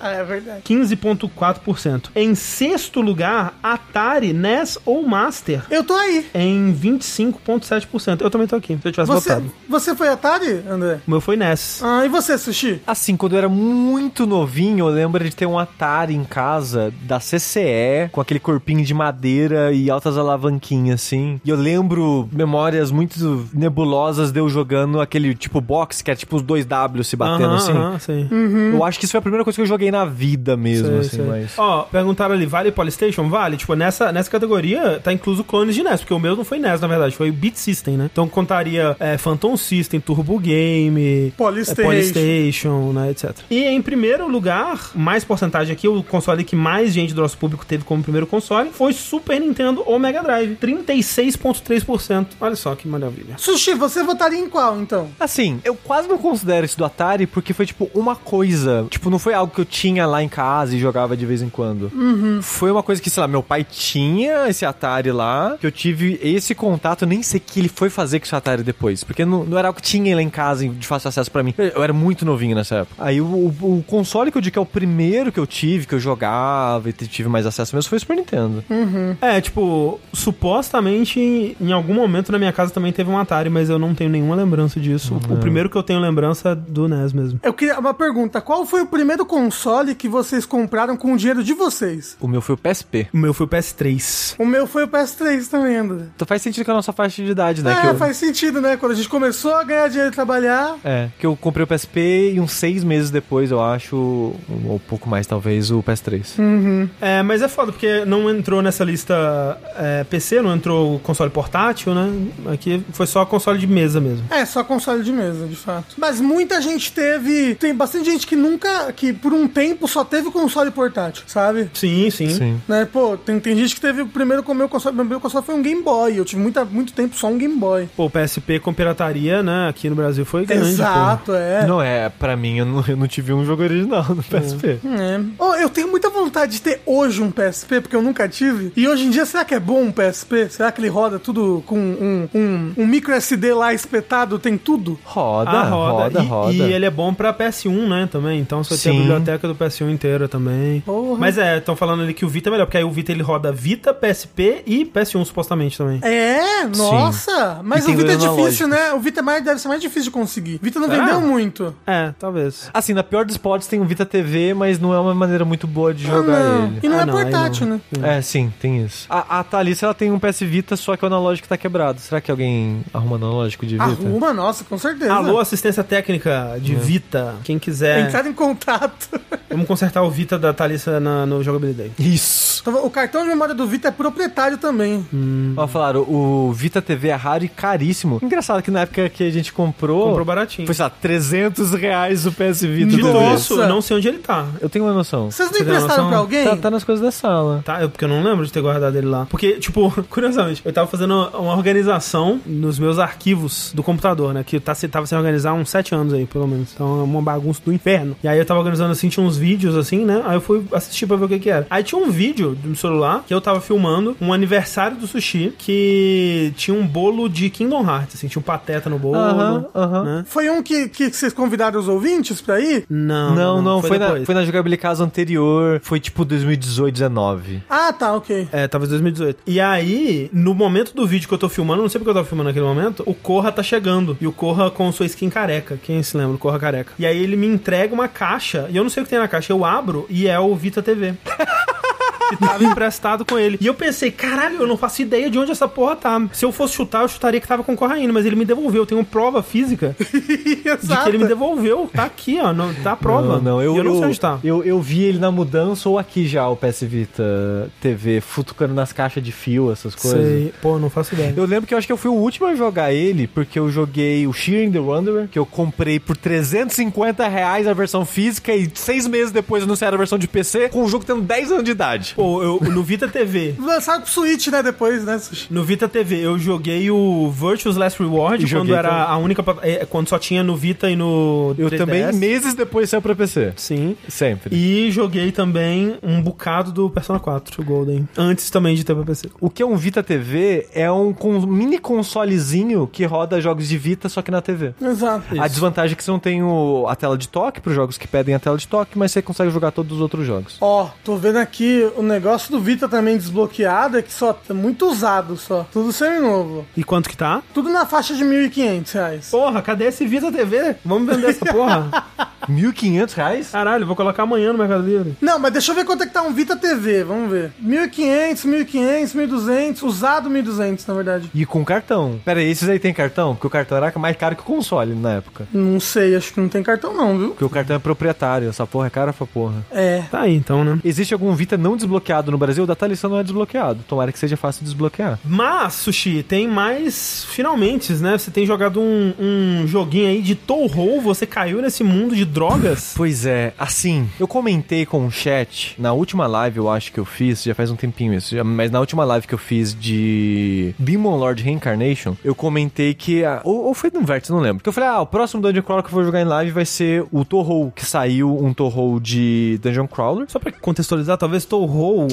Ah, é verdade. 15,4%. Em sexto lugar, Atari, NES ou Master, Eu tô aí. em 25,7%. Eu também tô aqui, se eu tivesse Você, votado. você foi Atari, André? O meu foi NES. Ah, e você, Sushi? Assim, quando eu era muito novinho, eu lembro de ter um Atari em casa da CCE, com aquele corpinho de madeira e altas alavanquinhas, assim. E eu lembro memórias muito nebulosas de eu jogando aquele tipo box, que é tipo os dois W se batendo Aham, assim. aham, sim. Eu acho que isso foi a primeira coisa que eu joguei na vida mesmo, Sei, assim, sei. mas. Ó, perguntaram ali, vale Polystation? Vale. Tipo, nessa, nessa categoria tá incluso clones de NES, porque o meu não foi NES, na verdade, foi Beat System, né? Então contaria é, Phantom System, Turbo Game, Polystation. é, Polystation, né, etc. E em primeiro lugar, mais porcentagem aqui, o console que mais gente do nosso público teve como primeiro console foi Super Nintendo ou Mega Drive, 36,3%. Olha só que maravilha. Sushi, você votaria em qual, então? Assim, eu quase não considero isso do Atari porque foi tipo uma coisa. Tipo, não foi algo que eu tinha lá em casa e jogava de vez em quando. Foi uma coisa que, sei lá, meu pai tinha esse Atari lá, que eu tive esse contato, eu nem sei o que ele foi fazer com esse Atari depois. Porque não, não era algo que tinha lá em casa de fácil acesso pra mim. Eu, eu era muito novinho nessa época. Aí o, o- o console que eu digo que é o primeiro que eu tive, que eu jogava e tive mais acesso mesmo, foi o Super Nintendo. É, tipo, supostamente em algum momento na minha casa também teve um Atari, mas eu não tenho nenhuma lembrança disso. O primeiro que eu tenho lembrança é do NES mesmo. Eu queria uma pergunta. Qual foi o primeiro console que vocês compraram com o dinheiro de vocês? O meu foi o PSP. O meu foi o PS3. O meu foi o PS3 também, André. Então faz sentido com a nossa faixa de idade, né? é, que eu... faz sentido, né? Quando a gente começou a ganhar dinheiro e trabalhar. É, que eu comprei o PSP e uns seis meses depois, eu acho, ou um pouco mais talvez, o PS3. É, mas é foda, porque não entrou nessa lista é, PC, não entrou console portátil, né? Aqui foi só console de mesa mesmo. É, só console de mesa, de fato. Mas muita gente teve. Tem bastante gente que nunca. que por um tempo só teve console portátil, sabe? Sim, sim. Sim. Né, pô, tem, tem gente que teve o primeiro com o meu console. Meu console foi um Game Boy. Eu tive muita, muito tempo só um Game Boy. Pô, o PSP com pirataria, né? Aqui no Brasil foi grande. Exato, é. Não é, pra mim, eu não, eu não tive um jogo original no PSP. É. Oh, eu tenho muita vontade de ter hoje um PSP, porque eu nunca tive. E hoje em dia, será que é bom um PSP? Será que ele roda tudo com um, um, um micro SD lá espetado? Tem tudo? Roda, Ah, roda, roda. roda. E, e ele é bom pra PS1, né? Também. Então você tem a Sim. Biblioteca do PS1 inteira também. Porra. Mas é, estão falando ali que o Vita é melhor, porque aí o Vita ele roda Vita, PSP e PS1 supostamente também. É, nossa! Mas E tem o Vita é difícil, né? O Vita é mais, deve ser mais difícil de conseguir. Vita não Será? vendeu muito. É, talvez. Assim, na pior dos pods tem o Vita TV, mas não é uma maneira muito boa de jogar não. ele. E não Ah, é não, portátil, não. né? É, sim, tem isso. A, a Thalissa, ela tem um PS Vita, só que o analógico tá quebrado. Será que alguém arruma analógico de Vita? Arruma, nossa, com certeza. Alô, assistência técnica de Vita. Quem quiser, Entrar em contato. Vamos consertar o Vita da Thalissa na, no Jogabilidade. Isso! Então, o cartão de memória do Vita é proprietário também. Ó, falaram, o Vita TV é raro e caríssimo. Engraçado que na época que a gente comprou, Comprou baratinho. foi, sei lá, 300 reais o PS Vita. Nossa. não sei onde ele tá. Eu tenho uma noção. Vocês não Você emprestaram pra alguém? Tá, tá nas coisas da sala. Tá, eu, porque eu não lembro de ter guardado ele lá. Porque, tipo, curiosamente, eu tava fazendo uma organização nos meus arquivos do computador, né? Que tá, tava sem organizar há uns sete anos aí, pelo menos. Então é uma bagunça do inferno. E aí eu tava organizando assim, tinha uns vídeos assim, né? Aí eu fui assistir pra ver o que que era. Aí tinha um vídeo do celular que eu tava filmando um aniversário do sushi que tinha um bolo de Kingdom Hearts, assim, tinha um pateta no bolo. Aham, aham. Né? Foi um que, que vocês convidaram os ouvintes pra ir? Não, Não, não, foi, na, depois. foi na jogabilidade anterior. Foi tipo 2018, 19. Ah, tá, ok. É, talvez 2018. E aí, no momento do vídeo que eu tô filmando, não sei porque eu tava filmando naquele momento, o Corra tá chegando. E o Corra com sua skin careca. Quem se lembra? O Corra careca. E aí ele me entrega uma caixa, e eu não sei o que tem na caixa. Eu abro e é o Vita TV. que tava emprestado com ele. E eu pensei, caralho, eu não faço ideia de onde essa porra tá. Se eu fosse chutar, eu chutaria que tava com o Corra ainda, mas ele me devolveu. Eu tenho prova física de Exato. que ele me devolveu. Tá aqui, ó. Não, tá a prova. Não, não, eu, E eu não sei eu, onde tá. eu, eu vi ele na mudança ou aqui já, o PS Vita TV, futucando nas caixas de fio, essas coisas. Sei. Pô, não faço ideia. Eu lembro que eu acho que eu fui o último a jogar ele, porque eu joguei o Shearing the Wanderer, que eu comprei por 350 reais a versão física e seis meses depois anunciaram a versão de PC, com o jogo tendo 10 anos de idade. Pô, eu- no Vita TV. Lançaram pro Switch, né, depois, né, Sushi? No Vita TV, eu joguei o Virtuous Last Reward E quando era também. a única. é, Quando só tinha no Vita e no. Eu 3DS. também, meses depois saiu pra PC. Sim. Sempre. E joguei também um bocado do Persona 4, o Golden. Antes também de ter pra PC. O que é um Vita TV é um mini consolezinho que roda jogos de Vita, só que na TV. Exato. A desvantagem é que você não tem o- a tela de toque para jogos que pedem a tela de toque, mas você consegue jogar todos os outros jogos. Ó, tô vendo aqui o negócio do Vita também desbloqueado, é que só tá muito usado só. Tudo semi-novo. E quanto que tá? Tudo na faixa de 1.500 reais. Porra, cadê esse Vita TV? Vamos vender essa porra. 1.500 reais? Caralho, vou colocar amanhã no Mercado Livre. Não, mas deixa eu ver quanto é que tá um Vita TV, vamos ver. 1.500, 1.500, 1.200, usado 1.200, na verdade. E com cartão. Pera aí, esses aí tem cartão? Porque o cartão era mais caro que o console na época. Não sei, acho que não tem cartão não, viu? Porque o cartão é proprietário, essa porra é cara pra porra. É. Tá aí então, né? Existe algum Vita não desbloqueado no Brasil? O da Thalissa não é desbloqueado. Tomara que seja fácil de desbloquear. Mas, Sushi, tem mais finalmente, né? Você tem jogado um, um joguinho aí de Touhou, você caiu nesse mundo de drogas. Pois é, assim, eu comentei com o chat na última live, eu acho que eu fiz, já faz um tempinho isso, mas na última live que eu fiz de Demon Lord Reincarnation, eu comentei que. a- ou, ou foi no Vértice, não lembro. Que eu falei, ah, o próximo Dungeon Crawler que eu vou jogar em live vai ser o Torrou, que saiu um Torrou de Dungeon Crawler. Só pra contextualizar, talvez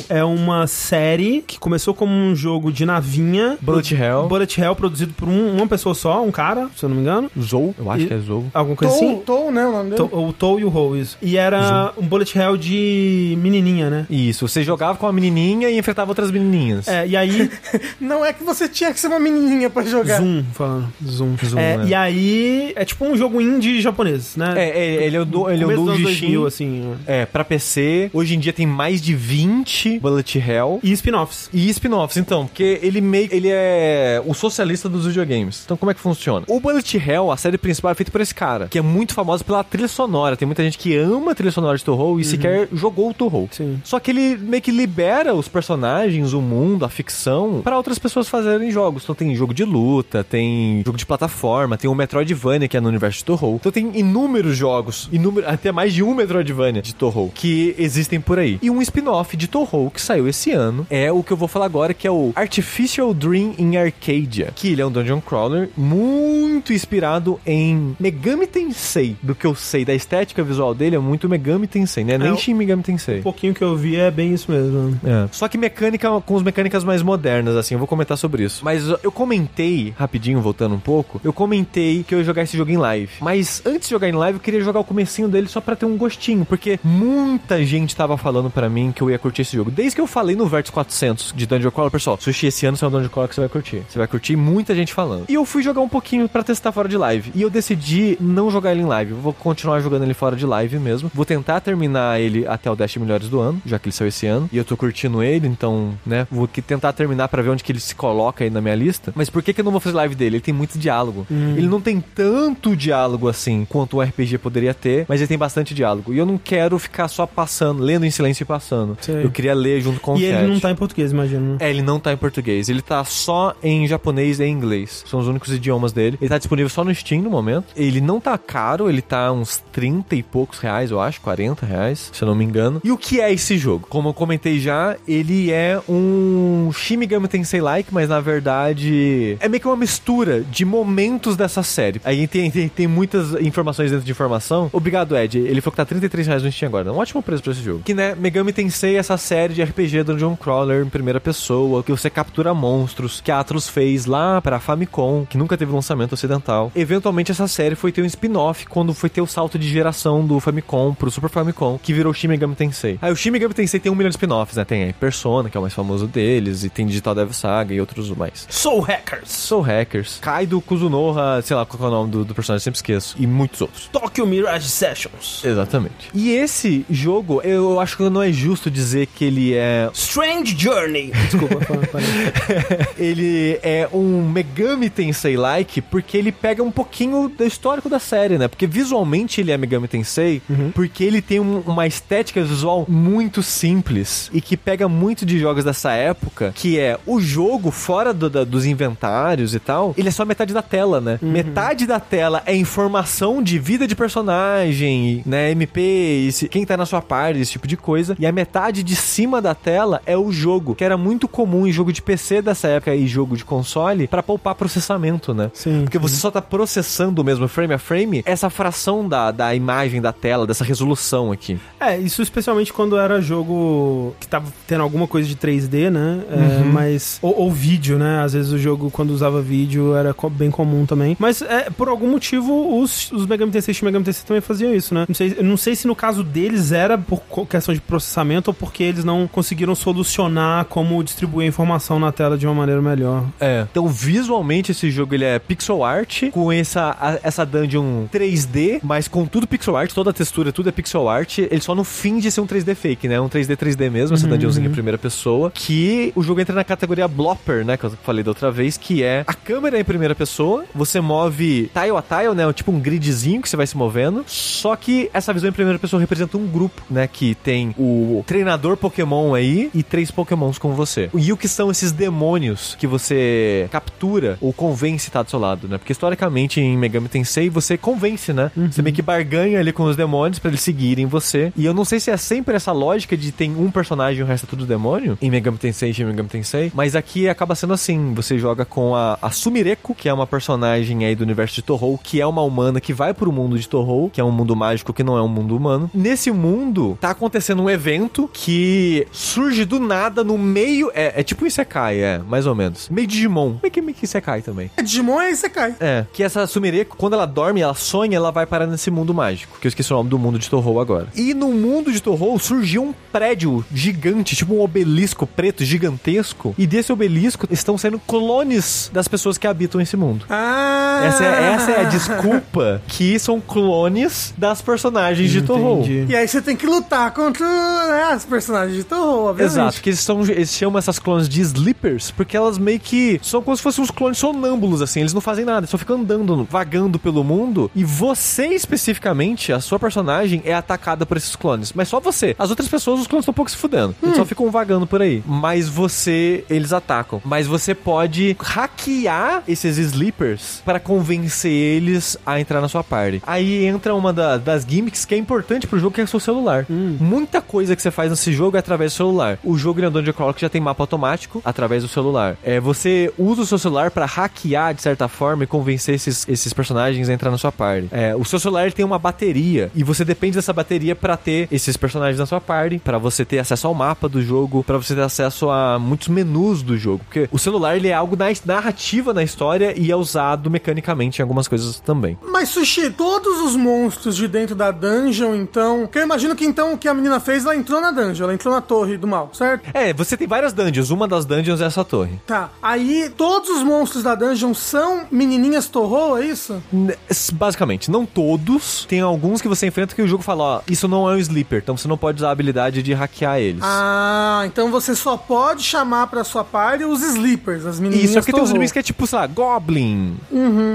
É uma série que começou como um jogo de navinha. Bullet Hell. Bullet Hell, produzido por um- uma pessoa só, um cara, se eu não me engano. Zou, eu acho E- que é Zou. Alguma coisa assim. Tou, né, o nome dele? O e o Ho, isso. E era um Bullet Hell de menininha, né? Isso, você jogava com uma menininha e enfrentava outras menininhas. É, e aí. Não é que você tinha que ser uma menininha pra jogar. zoom, falando. Zoom. Zoom, É, é. E aí. É tipo um jogo indie japonês, né? É, é, ele é o do, ele é o Doujin. 2000, assim. É, pra PC. Hoje em dia tem mais de 20 Bullet Hell. E spin-offs. E spin-offs, então, porque ele meio ele é o socialista dos videogames. Então, como é que funciona? O Bullet Hell, a série principal, é feita por esse cara, que é muito famoso pela trilha sonora. Tem muita gente que ama a trilha sonora de Torro e sequer jogou o Torro. Sim. Só que ele meio que libera os personagens, o mundo, a ficção, para outras pessoas fazerem jogos. Então tem jogo de luta, tem jogo de plataforma, tem o Metroidvania, que é no universo de Torro. Então tem inúmeros jogos, inúmero, até mais de um Metroidvania de Torro, que existem por aí. E um spin-off de Torro que saiu esse ano é o que eu vou falar agora, que é o Artificial Dream in Arcadia. Que ele é um dungeon crawler muito inspirado em Megami Tensei. Do que eu sei da estética visual dele, é muito Megami Tensei, né? Nem É, o- Shin Megami Tensei. Um pouquinho que eu vi é bem isso mesmo. É. Só que mecânica com as mecânicas mais modernas, assim, eu vou comentar sobre isso. Mas eu comentei, rapidinho, voltando um pouco, eu comentei que eu ia jogar esse jogo em live. Mas antes de jogar em live, eu queria jogar o comecinho dele só pra ter um gostinho, porque muita gente tava falando pra mim que eu ia curtir esse jogo. Desde que eu falei no Vertus 400 de Dungeon Crawler, pessoal, Sushi, esse ano é um Dungeon Crawler que você vai curtir. Você vai curtir muita gente falando. E eu fui jogar um pouquinho pra testar fora de live. E eu decidi não jogar ele em live. Eu vou continuar jogando ele fora de live mesmo. Vou tentar terminar ele até o 10 melhores do ano, já que ele saiu esse ano. E eu tô curtindo ele, então, né, vou tentar terminar pra ver onde que ele se coloca aí na minha lista. Mas por que que eu não vou fazer live dele? Ele tem muito diálogo. Ele não tem tanto diálogo assim quanto um RPG poderia ter, mas ele tem bastante diálogo. E eu não quero ficar só passando, lendo em silêncio e passando. Eu queria ler junto com o E chat. ele não tá em português, imagino. É, ele não tá em português. Ele tá só em japonês e inglês. São os únicos idiomas dele. Ele tá disponível só no Steam no momento. Ele não tá caro, ele tá uns 30 e poucos reais, eu acho, 40 reais, se eu não me engano. E o que é esse jogo? Como eu comentei já, ele é um Shin Megami Tensei-like, mas na verdade é meio que uma mistura de momentos dessa série. Aí tem, tem, tem muitas informações dentro de informação. Obrigado, Ed. Ele falou que tá 33 reais no Steam agora. Um ótimo preço pra esse jogo. Que, né, Megami Tensei é essa série de RPG Dungeon Crawler em primeira pessoa, que você captura monstros, que a Atlus fez lá pra Famicom, que nunca teve lançamento ocidental. Eventualmente essa série foi ter um spin-off quando foi ter o salto de geração do Famicom pro Super Famicom, que virou Shin Megami Tensei. Aí o Shin Megami Tensei tem um milhão de spin-offs, né? Tem aí Persona, que é o mais famoso deles, e tem Digital Devil Saga e outros mais. Soul Hackers. Soul Hackers, Kaido Kuzunoha, sei lá qual é o nome do, do personagem, sempre esqueço, e muitos outros. Tokyo Mirage Sessions. Exatamente. E esse jogo, eu acho que não é justo dizer que ele é. Strange Journey. Desculpa, ele é um Megami Tensei-like, porque ele pega um pouquinho do histórico da série, né? Porque visualmente ele é Megami Tensei, porque ele tem um- uma estética visual muito simples e que pega muito de jogos dessa época, que é o jogo fora do- da- dos inventários e tal, ele é só metade da tela, né? Metade da tela é informação de vida de personagem, né? MP, esse- quem tá na sua parte, esse tipo de coisa. E a metade de cima da tela é o jogo, que era muito comum em jogo de PC dessa época e jogo de console, pra poupar processamento, né? Sim, Porque você só tá processando mesmo frame a frame essa fração da, da imagem da tela, dessa resolução aqui. É, isso especialmente quando era jogo que tava tendo alguma coisa de 3D, né? É, mas. Ou, ou vídeo, né? Às vezes o jogo, quando usava vídeo, era bem comum também. Mas é, por algum motivo, os, os Mega Man Tensei e Shin Mega Man Tensei também faziam isso, né? Não sei, não sei se no caso deles era por questão de processamento ou porque eles não conseguiram solucionar como distribuir a informação na tela de uma maneira melhor. É. Então, visualmente, esse jogo ele é pixel art, com essa, a- essa dungeon 3D, mas com tudo pixel art, toda a textura, tudo é pixel art. Ele só não finge ser um 3D fake, né? Um 3D 3D mesmo, essa dungeonzinha em primeira pessoa. Que o jogo entra na categoria Blopper, né? Que eu falei da outra vez, que é a câmera em primeira pessoa, você move tile a tile, né? Tipo um gridzinho que você vai se movendo. Só que essa visão em primeira pessoa representa um grupo, né? Que tem o treinador Pokémon aí e três Pokémons com você. E o que são esses demônios que você captura ou convence tá do seu lado, né? Porque historicamente em Megami Tensei você convence, né? Você meio que barganha ali com os demônios pra eles seguirem você. E eu não sei se é sempre essa lógica de tem um personagem e o resto é tudo demônio em Megami Tensei e Megami Tensei, mas aqui acaba sendo assim, você joga com a, a Sumireko, que é uma personagem aí do universo de Torrou, que é uma humana que vai pro mundo de Torrou, que é um mundo mágico que não é um mundo humano. Nesse mundo tá acontecendo um evento que surge do nada no meio, é, é tipo Isekai, é, mais ou menos. Meio Digimon, meio que, meio que Isekai também. É Digimon você cai. É, que essa Sumireko, quando ela dorme, ela sonha, ela vai parar nesse mundo mágico. Que eu esqueci o nome do mundo de Torrou agora. E no mundo de Torrou surgiu um prédio gigante, tipo um obelisco preto gigantesco. E desse obelisco estão saindo clones das pessoas que habitam esse mundo. Ah! Essa é, essa é a desculpa que são clones das personagens de Torrou. Entendi. E aí você tem que lutar contra né, os personagens de terror, obviamente. Exato, que eles, são, eles chamam essas clones de sleepers, porque elas meio que são como se fossem uns clones sonâmbulos, assim, eles não fazem nada, eles só ficam andando, vagando pelo mundo, e você especificamente, a sua personagem, é atacada por esses clones. Mas só você. As outras pessoas, os clones estão um pouco se fudendo. Eles só ficam vagando por aí. Mas você, eles atacam. Mas você pode hackear esses sleepers para convencer eles a entrar na sua party. Aí entra uma da- das gimmicks que é importante pro jogo, que é o seu celular. Muita coisa que você faz nesse jogo é através do celular. O jogo ele é um Dungeon Crawl que já tem mapa automático através do celular. É, você usa o seu celular para hackear, de certa forma, e convencer esses, esses personagens a entrar na sua party. É, o seu celular tem uma bateria e você depende dessa bateria para ter esses personagens na sua party, para você ter acesso ao mapa do jogo, para você ter acesso a muitos menus do jogo. Porque o celular ele é algo na narrativa na história e é usado mecanicamente em algumas coisas também. Mas, Sushi, todos os monstros de dentro da dungeon, então... Que eu imagino que, então, o que a menina fez, ela entrou na dungeon, ela entrou na torre do mal, certo? É, você tem várias dungeons. Uma das dungeons é essa torre. Tá. Aí, todos os monstros da dungeon são menininhas Torro, é isso? N- Basicamente, não todos. Tem alguns que você enfrenta que o jogo fala, ó, isso não é um sleeper, então você não pode usar a habilidade de hackear eles. Ah, então você só pode chamar pra sua party os sleepers, as menininhas Isso, é porque tem uns Torro. inimigos que é tipo, sei lá, Goblin.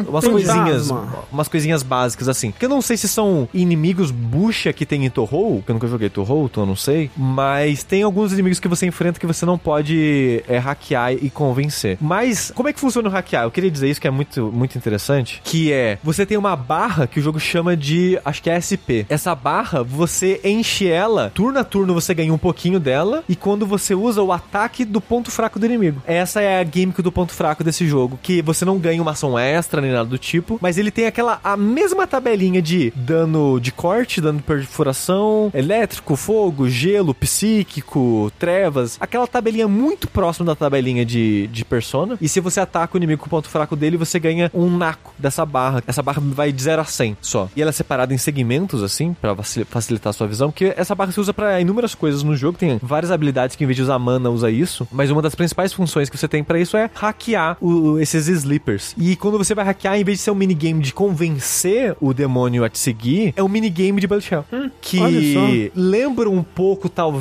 umas Tem coisinhas. Fantasma. Umas coisinhas básicas assim. Que eu não sei se são inimigos bucha que tem em Torrou, que eu nunca joguei Torrou, então eu não sei. Mas tem alguns inimigos que você enfrenta que você não pode é, hackear e convencer. Mas, como é que funciona o hackear? Eu queria dizer isso que é muito, muito interessante. Que é, você tem uma barra que o jogo chama de, acho que é SP. Essa barra, você enche ela, turno a turno você ganha um pouquinho dela, e quando você usa o ataque do ponto fraco do inimigo. Essa é a gimmick do ponto fraco desse jogo, que você não ganha uma ação extra nem nada do tipo, mas ele tem aquela, a mesma tabelinha de dano de corte, dano de perfuração, elétrico, fogo, gelo, psíquico, trevas, aquela tabelinha muito próxima da tabelinha de, de persona, e se você ataca o inimigo com o ponto fraco dele, você ganha um naco dessa barra. Essa barra vai de 0 a 100 só. E ela é separada em segmentos, assim, pra facil- facilitar a sua visão, porque essa barra se usa pra inúmeras coisas no jogo, tem várias habilidades que em vez de usar mana, usa isso, mas uma das principais funções que você tem pra isso é hackear o- esses sleepers. E quando você vai hackear, em vez de ser um minigame de convencer o demônio a te seguir, é um minigame de Bullet Shell. olha que lembra um pouco, talvez,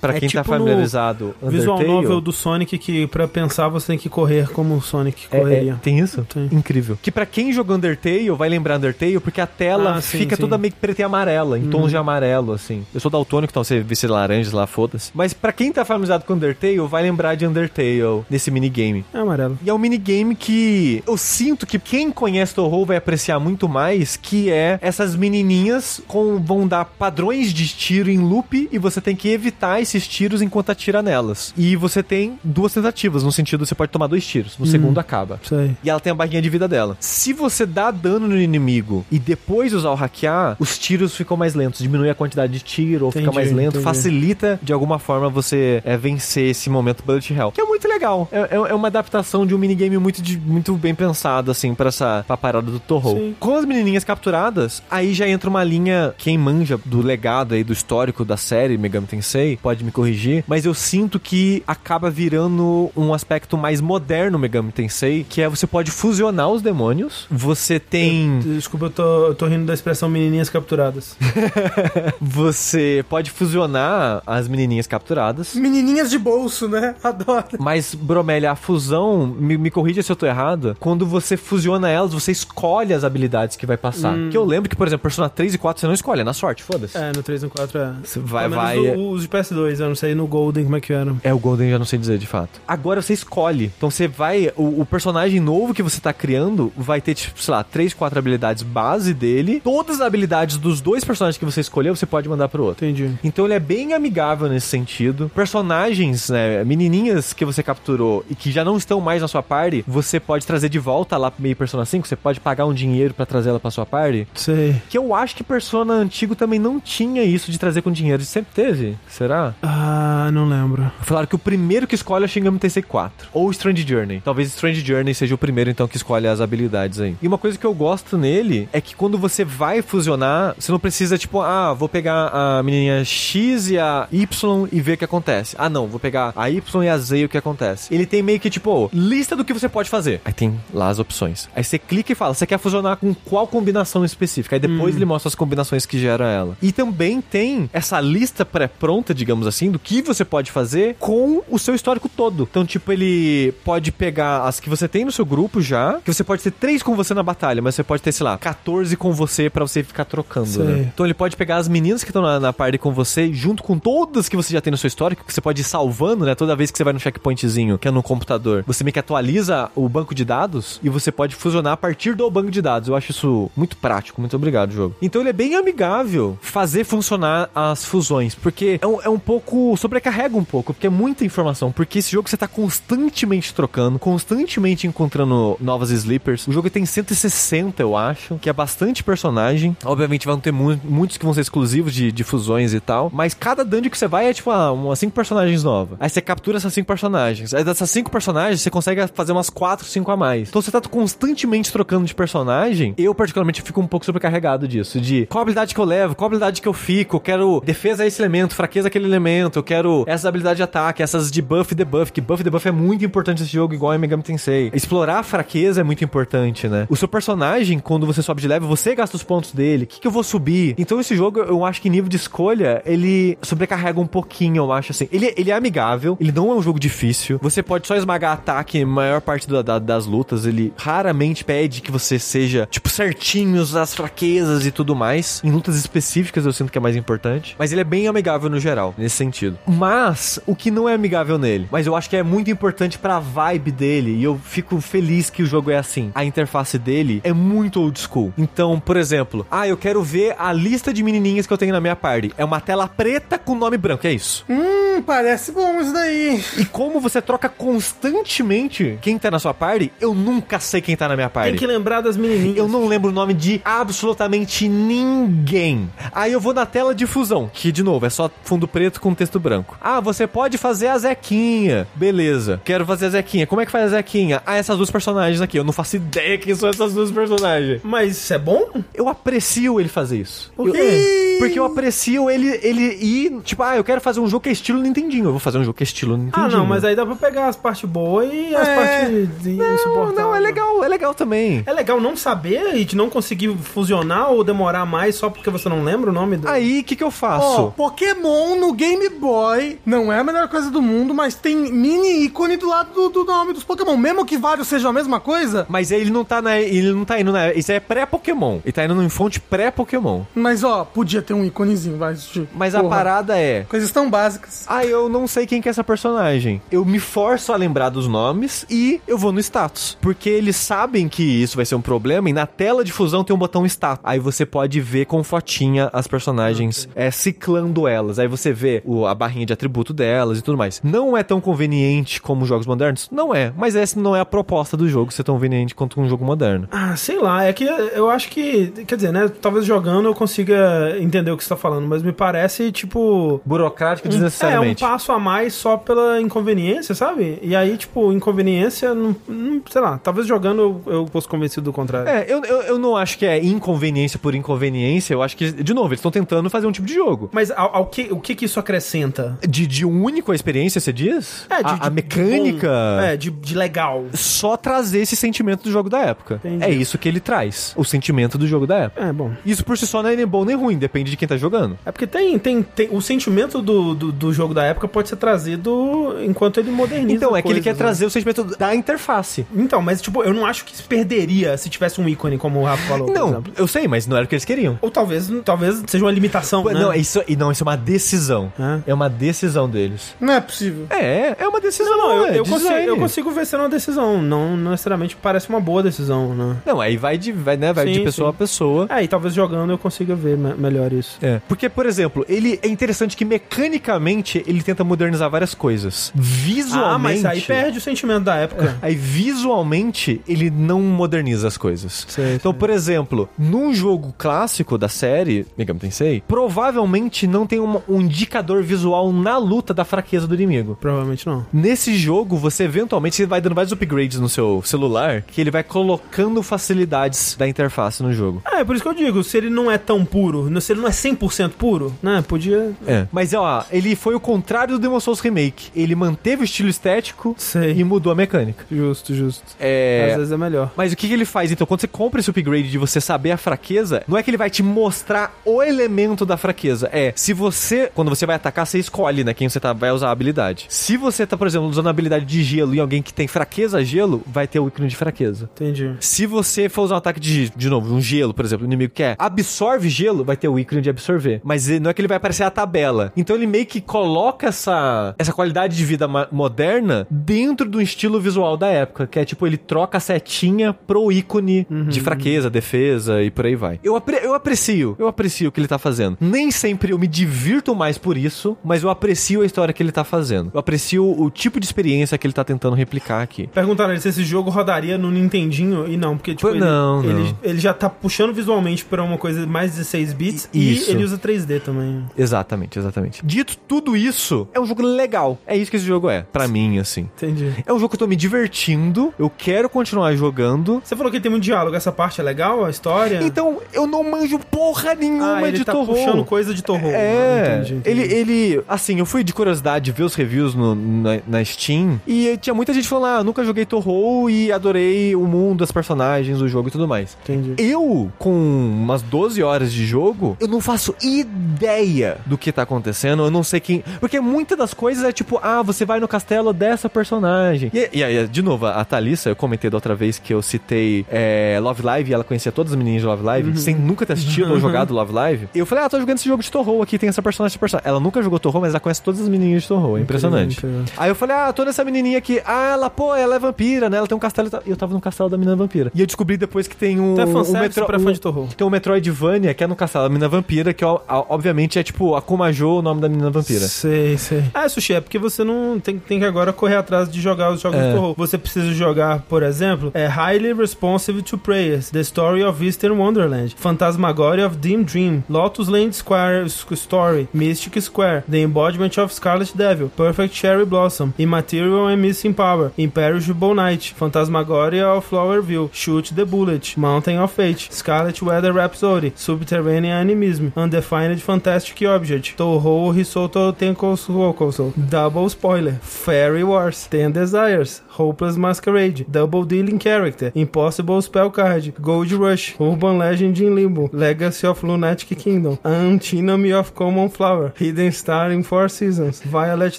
pra É quem tá tipo no familiarizado, Visual Undertale. novel do Sonic que pra pensar você tem que correr como o Sonic É, correria. é, tem isso? Tem. Incrível. Que pra quem jogou Undertale, vai lembrar Undertale, porque a tela ela Ah, sim, fica sim. Uhum. toda meio que preta e amarela, em tons de amarelo, assim. Eu sou daltônico, então você vê se laranjas lá, foda-se. Mas pra quem tá familiarizado com Undertale, vai lembrar de Undertale nesse minigame. É amarelo. E é um minigame que eu sinto que quem conhece Toho vai apreciar muito mais, que é essas menininhas com vão dar padrões de tiro em loop e você tem que evitar esses tiros enquanto atira nelas. E você tem duas tentativas, no sentido você pode tomar dois tiros, no segundo acaba. Aí. E ela tem a barrinha de vida dela. Se você dá dano no inimigo e depois usar o hackear, os tiros ficam mais lentos, diminui a quantidade de tiro ou fica Entendi, mais lento, entendi. facilita de alguma forma você é, vencer esse momento bullet hell. Que é muito legal. É, é- é uma adaptação de um minigame muito, de- muito bem pensado, assim, pra essa pra parada do. Sim. Com as menininhas capturadas, aí já entra uma linha, quem manja do legado aí, do histórico da série Megami Tensei, pode me corrigir, mas eu sinto que acaba virando um aspecto mais moderno Megami Tensei, que é você pode fusionar os demônios, você tem... Desculpa, eu tô, eu tô rindo da expressão menininhas capturadas. Você pode fusionar as menininhas capturadas. Menininhas de bolso, né? Adoro. Mas, Bromélia, a fusão, me, me corrija se eu tô errado, quando você fusiona elas, você escolhe as habilidades que vai passar. Que eu lembro que, por exemplo, Persona 3 e 4 você não escolhe, é na sorte, foda-se. É, no 3 e no 4 é. Você vai, vai... o- Os de PS2, eu não sei no Golden como é que era. É, o Golden já não sei dizer de fato. Agora você escolhe. Então você vai. O, o personagem novo que você tá criando vai ter, tipo, sei lá, três, quatro habilidades base dele. Todas as habilidades dos dois personagens que você escolheu, você pode mandar pro outro. Entendi. Então ele é bem amigável nesse sentido. Personagens, né, menininhas que você capturou e que já não estão mais na sua party, você pode trazer de volta lá pro meio Persona 5, você pode pagar um dinheiro pra trazer ela pra sua party. Sei. Que eu acho que Persona antigo também não tinha isso de trazer com dinheiro. Sempre teve? Será? Ah, não lembro. Falaram que o primeiro que escolhe é o Shin Tensei 4. Ou Strange Journey. Talvez Strange Journey seja o primeiro, então, que escolhe as habilidades aí. E uma coisa que eu gosto nele é que quando você vai fusionar, você não precisa, tipo, ah, vou pegar a menininha X e a Y e ver o que acontece. Ah, não, vou pegar a Y e a Z e o que acontece. Ele tem meio que, tipo, lista do que você pode fazer. Aí tem lá as opções. Aí você clica e fala, você quer fusionar com qual combinação específica? Aí depois ele mostra as combinações que gera ela. E também tem essa lista pré-pronta, digamos assim, do que você pode fazer com o seu histórico todo. Então, tipo, ele pode pegar as que você tem no seu grupo já, que você pode ter três com você na batalha, mas você pode ter, sei lá, 14 com você pra você ficar trocando, né? Então ele pode pegar as meninas que estão na, na party com você, junto com todas que você já tem no seu histórico, que você pode ir salvando, né? Toda vez que você vai no checkpointzinho, que é no computador, você meio que atualiza o banco de dados e você pode fusionar a partir do banco de dados. Eu acho isso muito prático. Muito obrigado, jogo. Então ele é bem amigável fazer funcionar as fusões, porque é um, é um pouco. sobrecarrega um pouco, porque é muita informação. Porque esse jogo você tá constantemente trocando, constantemente encontrando novas sleepers. O jogo tem 160, eu acho, que é bastante personagem. Obviamente vão ter mu- muitos que vão ser exclusivos de, de fusões e tal, mas cada dungeon que você vai é tipo ah, umas 5 personagens novas. Aí você captura essas 5 personagens. Aí dessas 5 personagens você consegue fazer umas 4, 5 a mais. Então você tá constantemente trocando de personagem. Eu, particularmente, fico um pouco sobrecarregado disso. De qual habilidade que eu levo, qual habilidade que eu fico. Quero defesa a esse elemento, fraqueza aquele elemento. Eu quero essa habilidade de ataque, essas de buff e debuff. Que buff e debuff é muito importante nesse jogo, igual em Megami Tensei. Explorar a fraqueza é muito importante, né? O seu personagem, quando você sobe de level, você gasta os pontos dele. O que, que eu vou subir? Então esse jogo, eu acho que nível de escolha, ele sobrecarrega um pouquinho, eu acho assim. Ele, ele é amigável, ele não é um jogo difícil. Você pode só esmagar ataque maior parte da- da- das lutas. Ele raramente pede que você seja, tipo, certinhos as fraquezas e tudo mais. Em lutas específicas eu sinto que é mais importante. Mas ele é bem amigável no geral, nesse sentido. Mas, o que não é amigável nele, mas eu acho que é muito importante pra vibe dele, e eu fico feliz que o jogo é assim. A interface dele é muito old school. Então, por exemplo, ah, eu quero ver a lista de menininhas que eu tenho na minha party. É uma tela preta com nome branco, é isso. Hum, parece bom isso daí. E como você troca constantemente quem tá na sua party, eu nunca sei quem tá na minha party. Tem que lembrar das menininhas. Eu não lembro o nome de absolutamente ninguém. Aí eu vou na tela de fusão, que de novo é só fundo preto com texto branco. Ah, você pode fazer a Zequinha. Beleza. Quero fazer a Zequinha. Como é que faz a Zequinha? Ah, essas duas personagens aqui. Eu não faço ideia quem são essas duas personagens. Mas isso é bom? Eu aprecio ele fazer isso. Por quê? porque eu aprecio ele, ele ir, tipo, ah, eu quero fazer um jogo que é estilo Nintendinho. Eu vou fazer um jogo que é estilo Ah, Nintendinho. não, mas aí dá pra pegar as partes boas e as É. partes Não, não, é legal, é legal também. É legal não saber e de não conseguir fusionar ou demorar mais só porque você não lembra o nome do. Aí, o que que eu faço? Pokémon no Game Boy não é a melhor coisa do mundo, mas tem mini ícone do lado do, do nome dos Pokémon. Mesmo que vários sejam a mesma coisa, Mas ele não tá na. Ele não tá indo na. Isso é pré-Pokémon. Ele tá indo em fonte pré-Pokémon. mas ó, podia ter um íconezinho, vai. tipo, Mas a porra. parada é. Coisas tão básicas. Ah, eu não sei quem que é essa personagem. Eu me forço a lembrar dos nomes e eu vou no status. Porque eles sabem que isso vai ser um problema e na tela de fusão tem um botão status. Aí você pode ver com fotinha as personagens é, ciclando elas. Aí você vê o- a barrinha de atributo delas e tudo mais. Não é tão conveniente como jogos modernos? Não é. Mas essa não é a proposta do jogo ser tão conveniente quanto um jogo moderno. Ah, sei lá, é que eu acho que, quer dizer, né, talvez jogando eu consiga entender o que você tá falando, mas me parece, tipo, Burocrático é, um passo a mais só pela inconveniência, sabe? E aí, tipo, inconveniência, não, não- sei lá, talvez jogando eu, eu fosse convencido do contrário. É, eu, eu, eu não acho que é inconveniência por inconveniência. Eu acho que, de novo, eles estão tentando fazer um tipo de jogo. Mas ao, ao que, o que que isso acrescenta? De, de único a experiência, você diz? É, de, a, de- a mecânica. bom, é, de, de legal. Só trazer esse sentimento do jogo da época. Entendi. É isso que ele traz. O sentimento do jogo da época. É, bom. Isso por si só não é nem bom nem ruim, depende de quem tá jogando. É porque tem, tem, tem o sentimento do, do, do jogo da época pode ser trazido enquanto ele moderniza. Então, é que ele coisas, quer né? trazer o sentimento da interface. Então, mas tipo, eu não acho que se perderia se tivesse um ícone, como o Rafa falou, Não, eu sei, mas não era o que eles queriam. Ou talvez, talvez seja uma limitação, né? Não, isso, não, isso é uma decisão. É. É uma decisão deles. Não é possível. É, é uma decisão. Não, não, eu, é eu, consigo, eu consigo ver sendo uma decisão. Não, não necessariamente parece uma boa decisão, né? Não, aí vai de, vai, né, vai de Sim, pessoa sim. a pessoa. É, e talvez jogando eu consiga ver me- melhor isso. É, porque, por exemplo, ele é interessante que mecanicamente ele tenta modernizar várias coisas. Visualmente. Ah, mas aí perde o sentimento da época. Aí visualmente ele não moderniza as coisas. Sei, então, sei. por exemplo, num jogo clássico da série Megami Tensei, provavelmente não tem uma- um indicador visual na luta da fraqueza do inimigo. Provavelmente não. Nesse jogo, você eventualmente você vai dando vários upgrades no seu celular que ele vai colocando facilidades da interface no jogo. É, por isso que eu digo, se ele não é tão puro, se ele não é 100% puro, né, podia... É. Mas ó, ele foi o contrário do Demon Souls Remake. Ele manteve o estilo estético Sei. e mudou a mecânica. Justo, justo. É. Às vezes é melhor. Mas o que, que ele faz então? Quando você compra esse upgrade de você saber a fraqueza, não é que ele vai te mostrar o elemento da fraqueza. É, se você, quando você vai atacar, você escolhe, né, quem você tá, vai usar a habilidade. Se você tá, por exemplo, usando a habilidade de gelo e alguém que tem fraqueza a gelo, vai ter o ícone de fraqueza. Entendi. Se você for usar um ataque de, de novo, um gelo, por exemplo, o inimigo quer absorve gelo, vai ter o ícone de absorver. Mas ele- não é que ele vai aparecer a tabela. Então ele meio que coloca essa, essa qualidade de vida moderna dentro do estilo visual da época, que é tipo, ele troca a setinha pro ícone de fraqueza, defesa e por aí vai. Eu, apre- eu aprecio, eu aprecio o que ele tá fazendo. Nem sempre eu me divirto mais por isso, mas eu aprecio a história que ele tá fazendo. Eu aprecio o tipo de experiência que ele tá tentando replicar aqui. Perguntaram ele se esse jogo rodaria no Nintendinho e não, porque tipo, ele, não, não. Ele, ele já tá puxando visualmente pra uma coisa mais 16 bits Isso. e ele usa 3D também. Exatamente, exatamente. Dito tudo isso, é um jogo legal. É isso que esse jogo é, pra mim, assim. Entendi. É um jogo que eu tô me divertindo, eu quero continuar jogando. Você falou que tem muito diálogo, essa parte é legal, a história? Então, eu não manjo porra nenhuma ah, ele de tá Torro. puxando coisa de Torro. É, Ah, entendi, entendi. ele, ele, assim, eu fui de curiosidade ver os reviews no- na, na Steam e tinha muita gente falando, ah, nunca joguei Torro e adorei o mundo, as personagens, o jogo e tudo mais. Entendi. Eu, com umas 12 horas de jogo, eu não faço ideia do que tá acontecendo, eu não sei quem. Porque muitas das coisas é tipo, ah, você vai no castelo dessa personagem. E, aí, de novo, a Thalissa, eu comentei da outra vez que eu citei é, Love Live e ela conhecia todas as meninas de Love Live, sem nunca ter assistido ou jogado Love Live. E eu falei, ah, tô jogando esse jogo de Torro aqui, tem essa personagem, essa personagem. Ela nunca jogou Torro, mas ela conhece todas as menininhas de Torro, é impressionante. Incrível. Aí eu falei, ah, tô nessa menininha aqui. Ah, ela, pô, ela é vampira, né? Ela tem um castelo e eu tava no castelo da menina vampira. E eu descobri depois que tem um. Tu é um metro- é fã de Torro? Tem um Metroidvania que é no castelo da menina vampira, que obviamente é tipo a Kumajo, o nome da menina vampira. Sei, sei. Ah, Sushi, é porque você não tem, tem que agora correr atrás de jogar os jogos É. de terror. Você precisa jogar, por exemplo, é Highly Responsive to Prayers, The Story of Eastern Wonderland, Phantasmagoria of Dim Dream, Lotus Land Square Sc- Story, Mystic Square, The Embodiment of Scarlet Devil, Perfect Cherry Blossom, Immaterial and Missing Power, Imperishable Night, Phantasmagoria of Flowerville, Shoot the Bullet, Mountain of Fate, Scarlet Weather Rhapsody, Subterranean Animism, Undefined Fantastic Object, Toho Hisoto Tenkosu Double Spoiler, Fairy Wars, Ten Desires, Hopeless Masquerade, Double Dealing Character, Impossible Spell Card, Gold Rush, Urban Legend in Limbo, Legacy of Lunatic Kingdom, Antinomy of Common Flower, Hidden Star in Four Seasons, Violet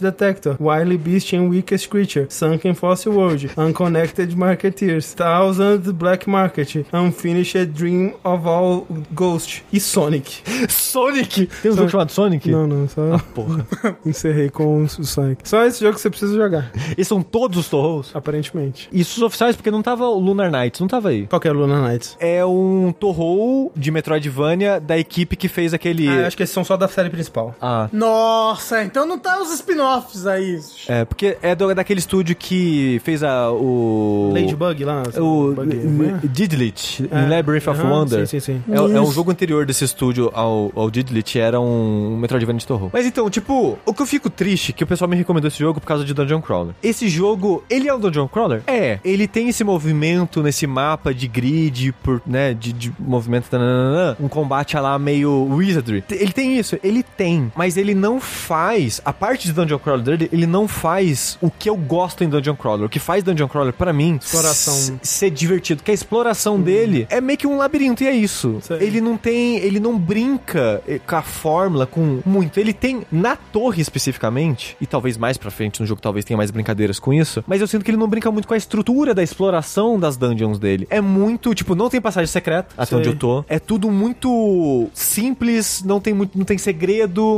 Detector, Wily Beast and Weakest Creature, Sunken Fossil World, Unconnected Marketeers, Thousand Black Market, Unfinished Dream of All Ghost e Sonic. Sonic! Tem um jogo chamado Sonic? Não, não, só Porra. encerrei com o Sonic. Só esse jogo que você precisa jogar, Esses são todos os Torros? aparentemente. Isso os oficiais, porque não tava o Lunar Knights, não tava aí. Qual que é o Luna Knights? É um Torrou de Metroidvania da equipe que fez aquele... Ah, acho que esses são só da série principal. Ah, Nossa, então não tá os spin-offs aí. é, porque é do- daquele estúdio que fez a, o... Ladybug lá. O né? Didlit, É. em Labyrinth of Wonder. Sim, sim, sim. É, é um jogo anterior desse estúdio ao, ao Didlit, era um Metroidvania de terror. Mas então, tipo, o que eu fico triste, que o pessoal me recomendou esse jogo por causa de Dungeon Crawler. Esse jogo, ele é um Dungeon Crawler? É. Ele tem esse movimento nesse mapa de grid, por, né, de, de movimento, tananana, um combate lá meio wizardry. Ele tem isso, ele tem, mas ele não faz, a parte de Dungeon Crawler dele, ele não faz o que eu gosto em Dungeon Crawler. O que faz Dungeon Crawler, pra mim, Exploração. ser divertido, que a exploração dele é meio que um labirinto, e é isso. Sei. Ele não tem, ele não brinca eh, com a fórmula, com muito. Ele tem, na torre especificamente, e talvez mais pra frente no jogo, talvez tenha mais brincadeiras com isso, mas eu sinto que ele não brinca muito com a estrutura da exploração das dungeons dele. É muito, tipo, não tem passagem secreta, até Sei. onde eu tô. É tudo muito simples, não tem muito, não tem segredo,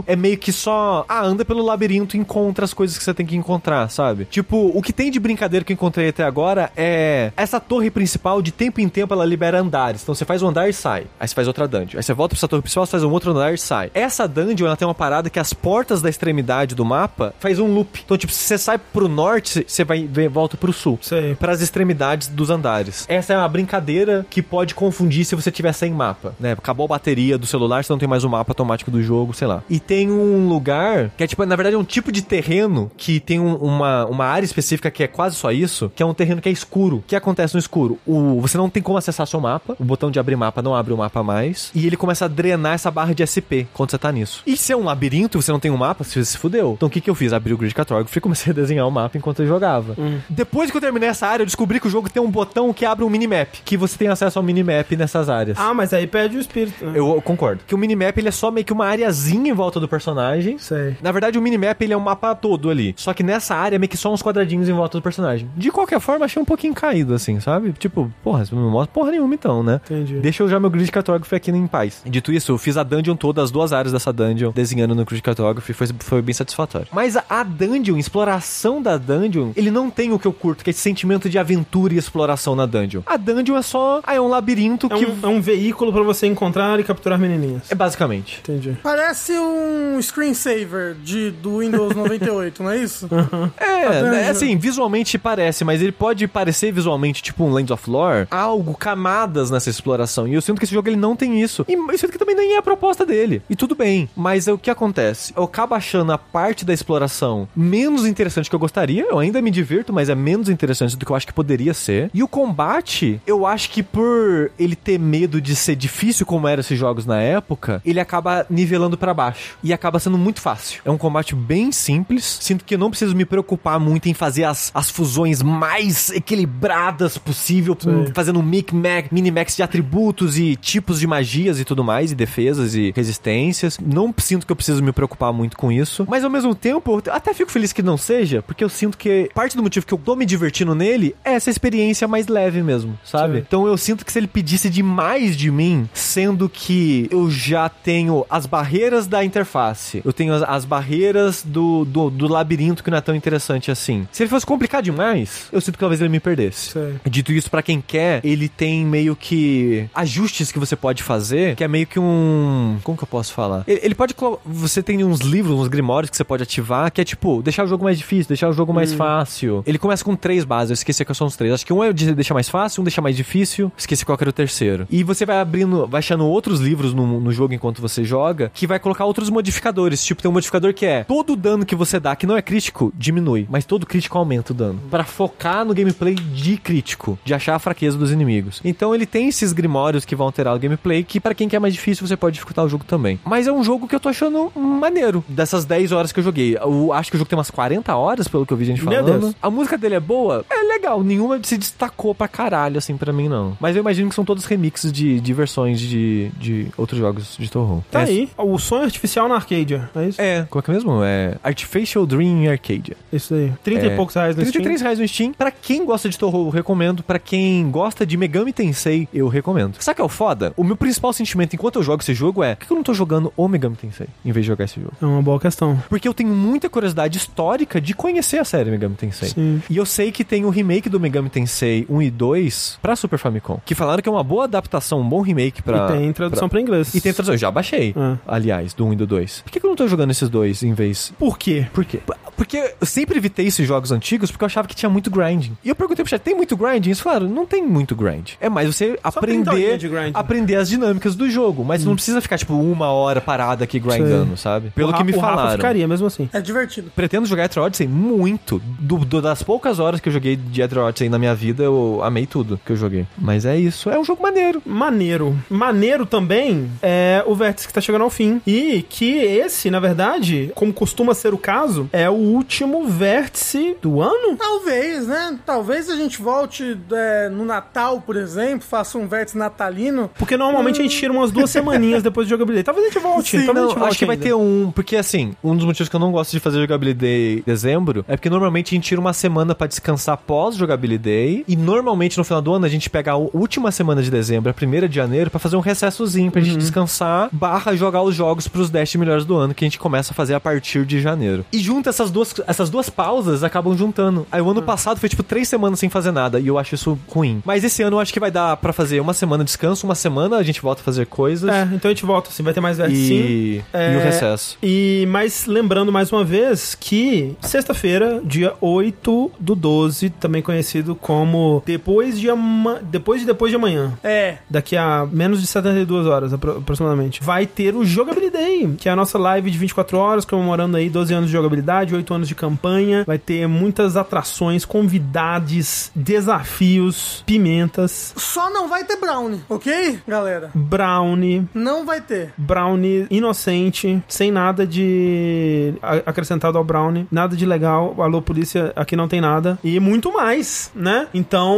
é meio que só, ah, anda pelo labirinto e encontra as coisas que você tem que encontrar, sabe? Tipo, o que tem de brincadeira que eu encontrei até agora é essa torre principal, de tempo em tempo ela libera andares. Então você faz um andar e sai. Aí você faz outra dungeon. Aí você volta pra essa torre principal, você faz um outro andar e sai. Essa dungeon, ela tem uma parada que as portas da extremidade do mapa faz um loop. Então, tipo, se você sai pro norte, você vai volta pro sul. Sei. Para as extremidades dos andares. Essa é uma brincadeira que pode confundir se você tiver sem mapa, né? Acabou a bateria do celular, você não tem mais o mapa automático do jogo, sei lá. E tem um lugar que é tipo, na verdade, é um tipo de terreno que tem um- uma, uma área específica que é quase só isso, que é um terreno que é escuro. O que acontece no escuro? O, você não tem como acessar seu mapa, o botão de abrir mapa não abre o mapa mais, e ele começa a drenar essa barra de SP quando você tá nisso. E se é um labirinto, você não tem um mapa, você se fudeu. Então o que que eu fiz? Abri o grid cartography e comecei a desenhar o mapa enquanto eu jogava. Depois que eu terminei essa área, eu descobri que o jogo tem um botão que abre um minimap, que você tem acesso ao minimap nessas áreas. Ah, mas aí perde o espírito. né? Eu, eu concordo. Que o minimap ele é só meio que uma areazinha em volta do personagem. Sei. Na verdade, o minimap ele é um mapa todo ali. Só que nessa área é meio que só uns quadradinhos em volta do personagem. De qualquer forma, achei um pouquinho caído, assim, sabe? Tipo, porra, você não mostra porra nenhuma então, né? Entendi. Deixa eu já meu grid cartography aqui em paz. Dito isso, eu fiz a dungeon toda, as duas áreas dessa dungeon, desenhando no grid cartography, foi, foi bem satisfatório. Mas a, a dungeon, exploração da dungeon, ele não tem o que eu curto, que é esse sentimento de aventura e exploração na dungeon. A dungeon é só, ah, é um labirinto É que... um, é um veículo pra você encontrar e capturar menininhas. É basicamente. Entendi. Parece um screensaver de, do Windows 98, não é isso? É, dungeon. né, assim, visualmente parece, mas ele pode parecer visualmente tipo um Lands of Lore, algo, camadas nessa exploração. E eu sinto que esse jogo ele não tem isso. E eu sinto que também nem é a proposta dele. E tudo bem, mas é o que acontece? Eu acabo achando a parte da exploração menos interessante que eu gostaria. Eu ainda me divirto, mas é menos interessante do que eu acho que poderia ser. E o combate, eu acho que por ele ter medo de ser difícil como eram esses jogos na época, ele acaba nivelando pra baixo. E acaba sendo muito fácil. É um combate bem simples. Sinto que eu não preciso me preocupar muito em fazer as, as fusões mais equilibradas possível, com- fazendo um mic-mac, minimax de atributos e tipos de magias e tudo mais, e defesas e resistências. Não sinto que eu preciso me preocupar muito com isso. Mas ao mesmo tempo, eu até fico feliz que não seja, porque eu sinto que parte do motivo que eu tô me divertindo nele é essa experiência mais leve mesmo, sabe? Sim. Então eu sinto que se ele pedisse demais de mim, sendo que eu já tenho as barreiras da interface, eu tenho as, as barreiras do, do, do labirinto que não é tão interessante assim. Se ele fosse complicar demais, eu sinto que talvez ele me perdesse. Sei. Dito isso, pra quem quer, ele tem meio que ajustes que você pode fazer, que é meio que um. Como que eu posso falar? Ele, ele pode. Você tem uns livros, uns grimórios que você pode ativar, que é tipo, deixar o jogo mais difícil, deixar o jogo mais fácil. Ele começa com três bases, eu esqueci quais são os três. Acho que um é de deixar mais fácil, um deixar mais difícil, esqueci qual que era o terceiro. E você vai abrindo, vai achando outros livros no, no jogo enquanto você joga, que vai colocar outros modificadores. Tipo, tem um modificador que é todo dano que você dá, que não é crítico, diminui, mas todo crítico aumenta o dano. Pra focar no gameplay de crítico, de achar a fraqueza dos inimigos. Então ele tem esses grimórios que vão alterar o gameplay, que pra quem quer mais difícil, você pode dificultar o jogo também. Mas é um jogo que eu tô achando maneiro. Dessas 10 horas que eu joguei. Eu acho que o jogo tem umas 40 horas, pelo que eu vi gente Meu falando. Deus. A música dele é boa? É legal. Nenhuma se destacou pra caralho, assim, pra mim, não. Mas eu imagino que são todos remixes de, de versões de, de outros jogos de terror. Tá é, aí. O sonho artificial na Arcadia. É isso? É, qual que é mesmo? É Artificial Dream Arcadia. Isso aí. 30 É, e poucos reais no Steam. 33 reais no Steam. Pra quem gosta de terror, eu recomendo. Pra quem gosta de Megami Tensei, eu recomendo. Sabe o que é o foda? O meu principal sentimento enquanto eu jogo esse jogo é: por que eu não tô jogando o Megami Tensei em vez de jogar esse jogo? É uma boa questão. Porque eu tenho muita curiosidade histórica de conhecer a série Megami Tensei. Sim. E eu sei que tem o remake do Megami Tensei 1 e 2 pra Super Famicom. Que falaram que é uma boa adaptação, um bom remake pra. e tem tradução pra, inglês. E tem tradução. Eu já baixei, Ah. aliás, do 1 e do 2. Por que que eu não tô jogando esses dois em vez Por quê? por quê? Porque eu sempre evitei esses jogos antigos porque eu achava que tinha muito grinding. E eu perguntei pro chat, tem muito grinding? Eles falaram, não tem muito grind. É mais você 30 aprender, aprender as dinâmicas do jogo. Mas não precisa ficar, tipo, uma hora parada aqui grindando, sabe? Pelo O que me o Rafa falaram. ficaria mesmo assim. É divertido. Pretendo jogar Etro Odyssey muito. Do, do- das poucas horas que eu joguei de Etro Odyssey na minha vida, eu amei tudo que eu joguei. Mas é isso, é um jogo maneiro. Maneiro. Maneiro também é o vértice que tá chegando ao fim. E que esse, na verdade, como costuma ser o caso, é o último vértice do ano? Talvez, né? Talvez a gente volte é, no Natal, por exemplo, faça um vértice natalino. Porque normalmente a gente tira umas duas semaninhas depois de jogabilidade. Talvez a gente volte. Sim, talvez a Não, gente volte acho que vai ainda. ter um. Porque assim, um dos motivos que eu não gosto de fazer jogabilidade em dezembro é porque normalmente a gente tira uma semana pra descansar pós jogabilidade. E normalmente no final do ano a gente pega a última semana de dezembro, a primeira de janeiro, pra fazer um recessozinho pra gente descansar, barra jogar os jogos pros 10 melhores do ano que a gente começa a fazer a partir de janeiro. E junta essas duas, essas duas pausas, acabam juntando. Aí o ano passado foi tipo três semanas sem fazer nada, e eu acho isso ruim. Mas esse ano eu acho que vai dar pra fazer uma semana de descanso, uma semana a gente volta a fazer coisas. É, então a gente volta assim, vai ter mais vértice sim. E, É, e o recesso. E, mas lembrando mais uma vez que sexta-feira, dia 8 do 12, também conhecido como depois de, ama... depois de depois de amanhã, É. daqui a menos de 72 horas apro- aproximadamente, vai ter o Jogabilidade, que é a nossa live de 24 horas, comemorando aí 12 anos de jogabilidade, 8 anos de campanha. Vai ter muitas atrações, convidades, desafios, pimentas, Só não vai ter brownie, ok, galera? brownie, Não vai ter. Brownie inocente, sem nada de acrescentado ao Brownie, nada de legal. Alô, polícia, aqui não tem nada. E muito mais, né? Então,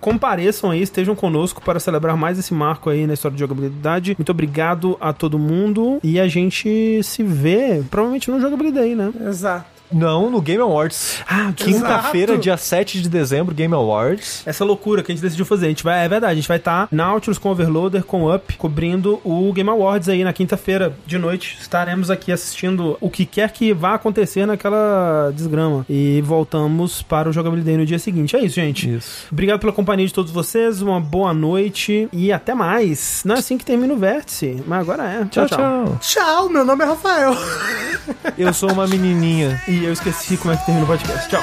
compareçam aí, estejam conosco para celebrar mais esse marco aí na história de jogabilidade. Muito obrigado a todo mundo e a gente se vê provavelmente no jogabilidade, né? Exato. Não, no Game Awards. Ah, que Quinta-feira, dia 7 de dezembro, Game Awards. essa loucura que a gente decidiu fazer. A gente vai, é verdade, a gente vai estar Nautilus com Overloader, com Up, cobrindo o Game Awards aí na quinta-feira de noite. Estaremos aqui assistindo o que quer que vá acontecer naquela desgrama. E voltamos para o Jogabilidade no dia seguinte. É isso, gente. Isso. Obrigado pela companhia de todos vocês, uma boa noite e até mais. Não é assim que termina o vértice, mas agora é. Tchau, tchau. Tchau, meu nome é Rafael. Eu sou uma menininha. E eu esqueci como é que termina o podcast. Tchau.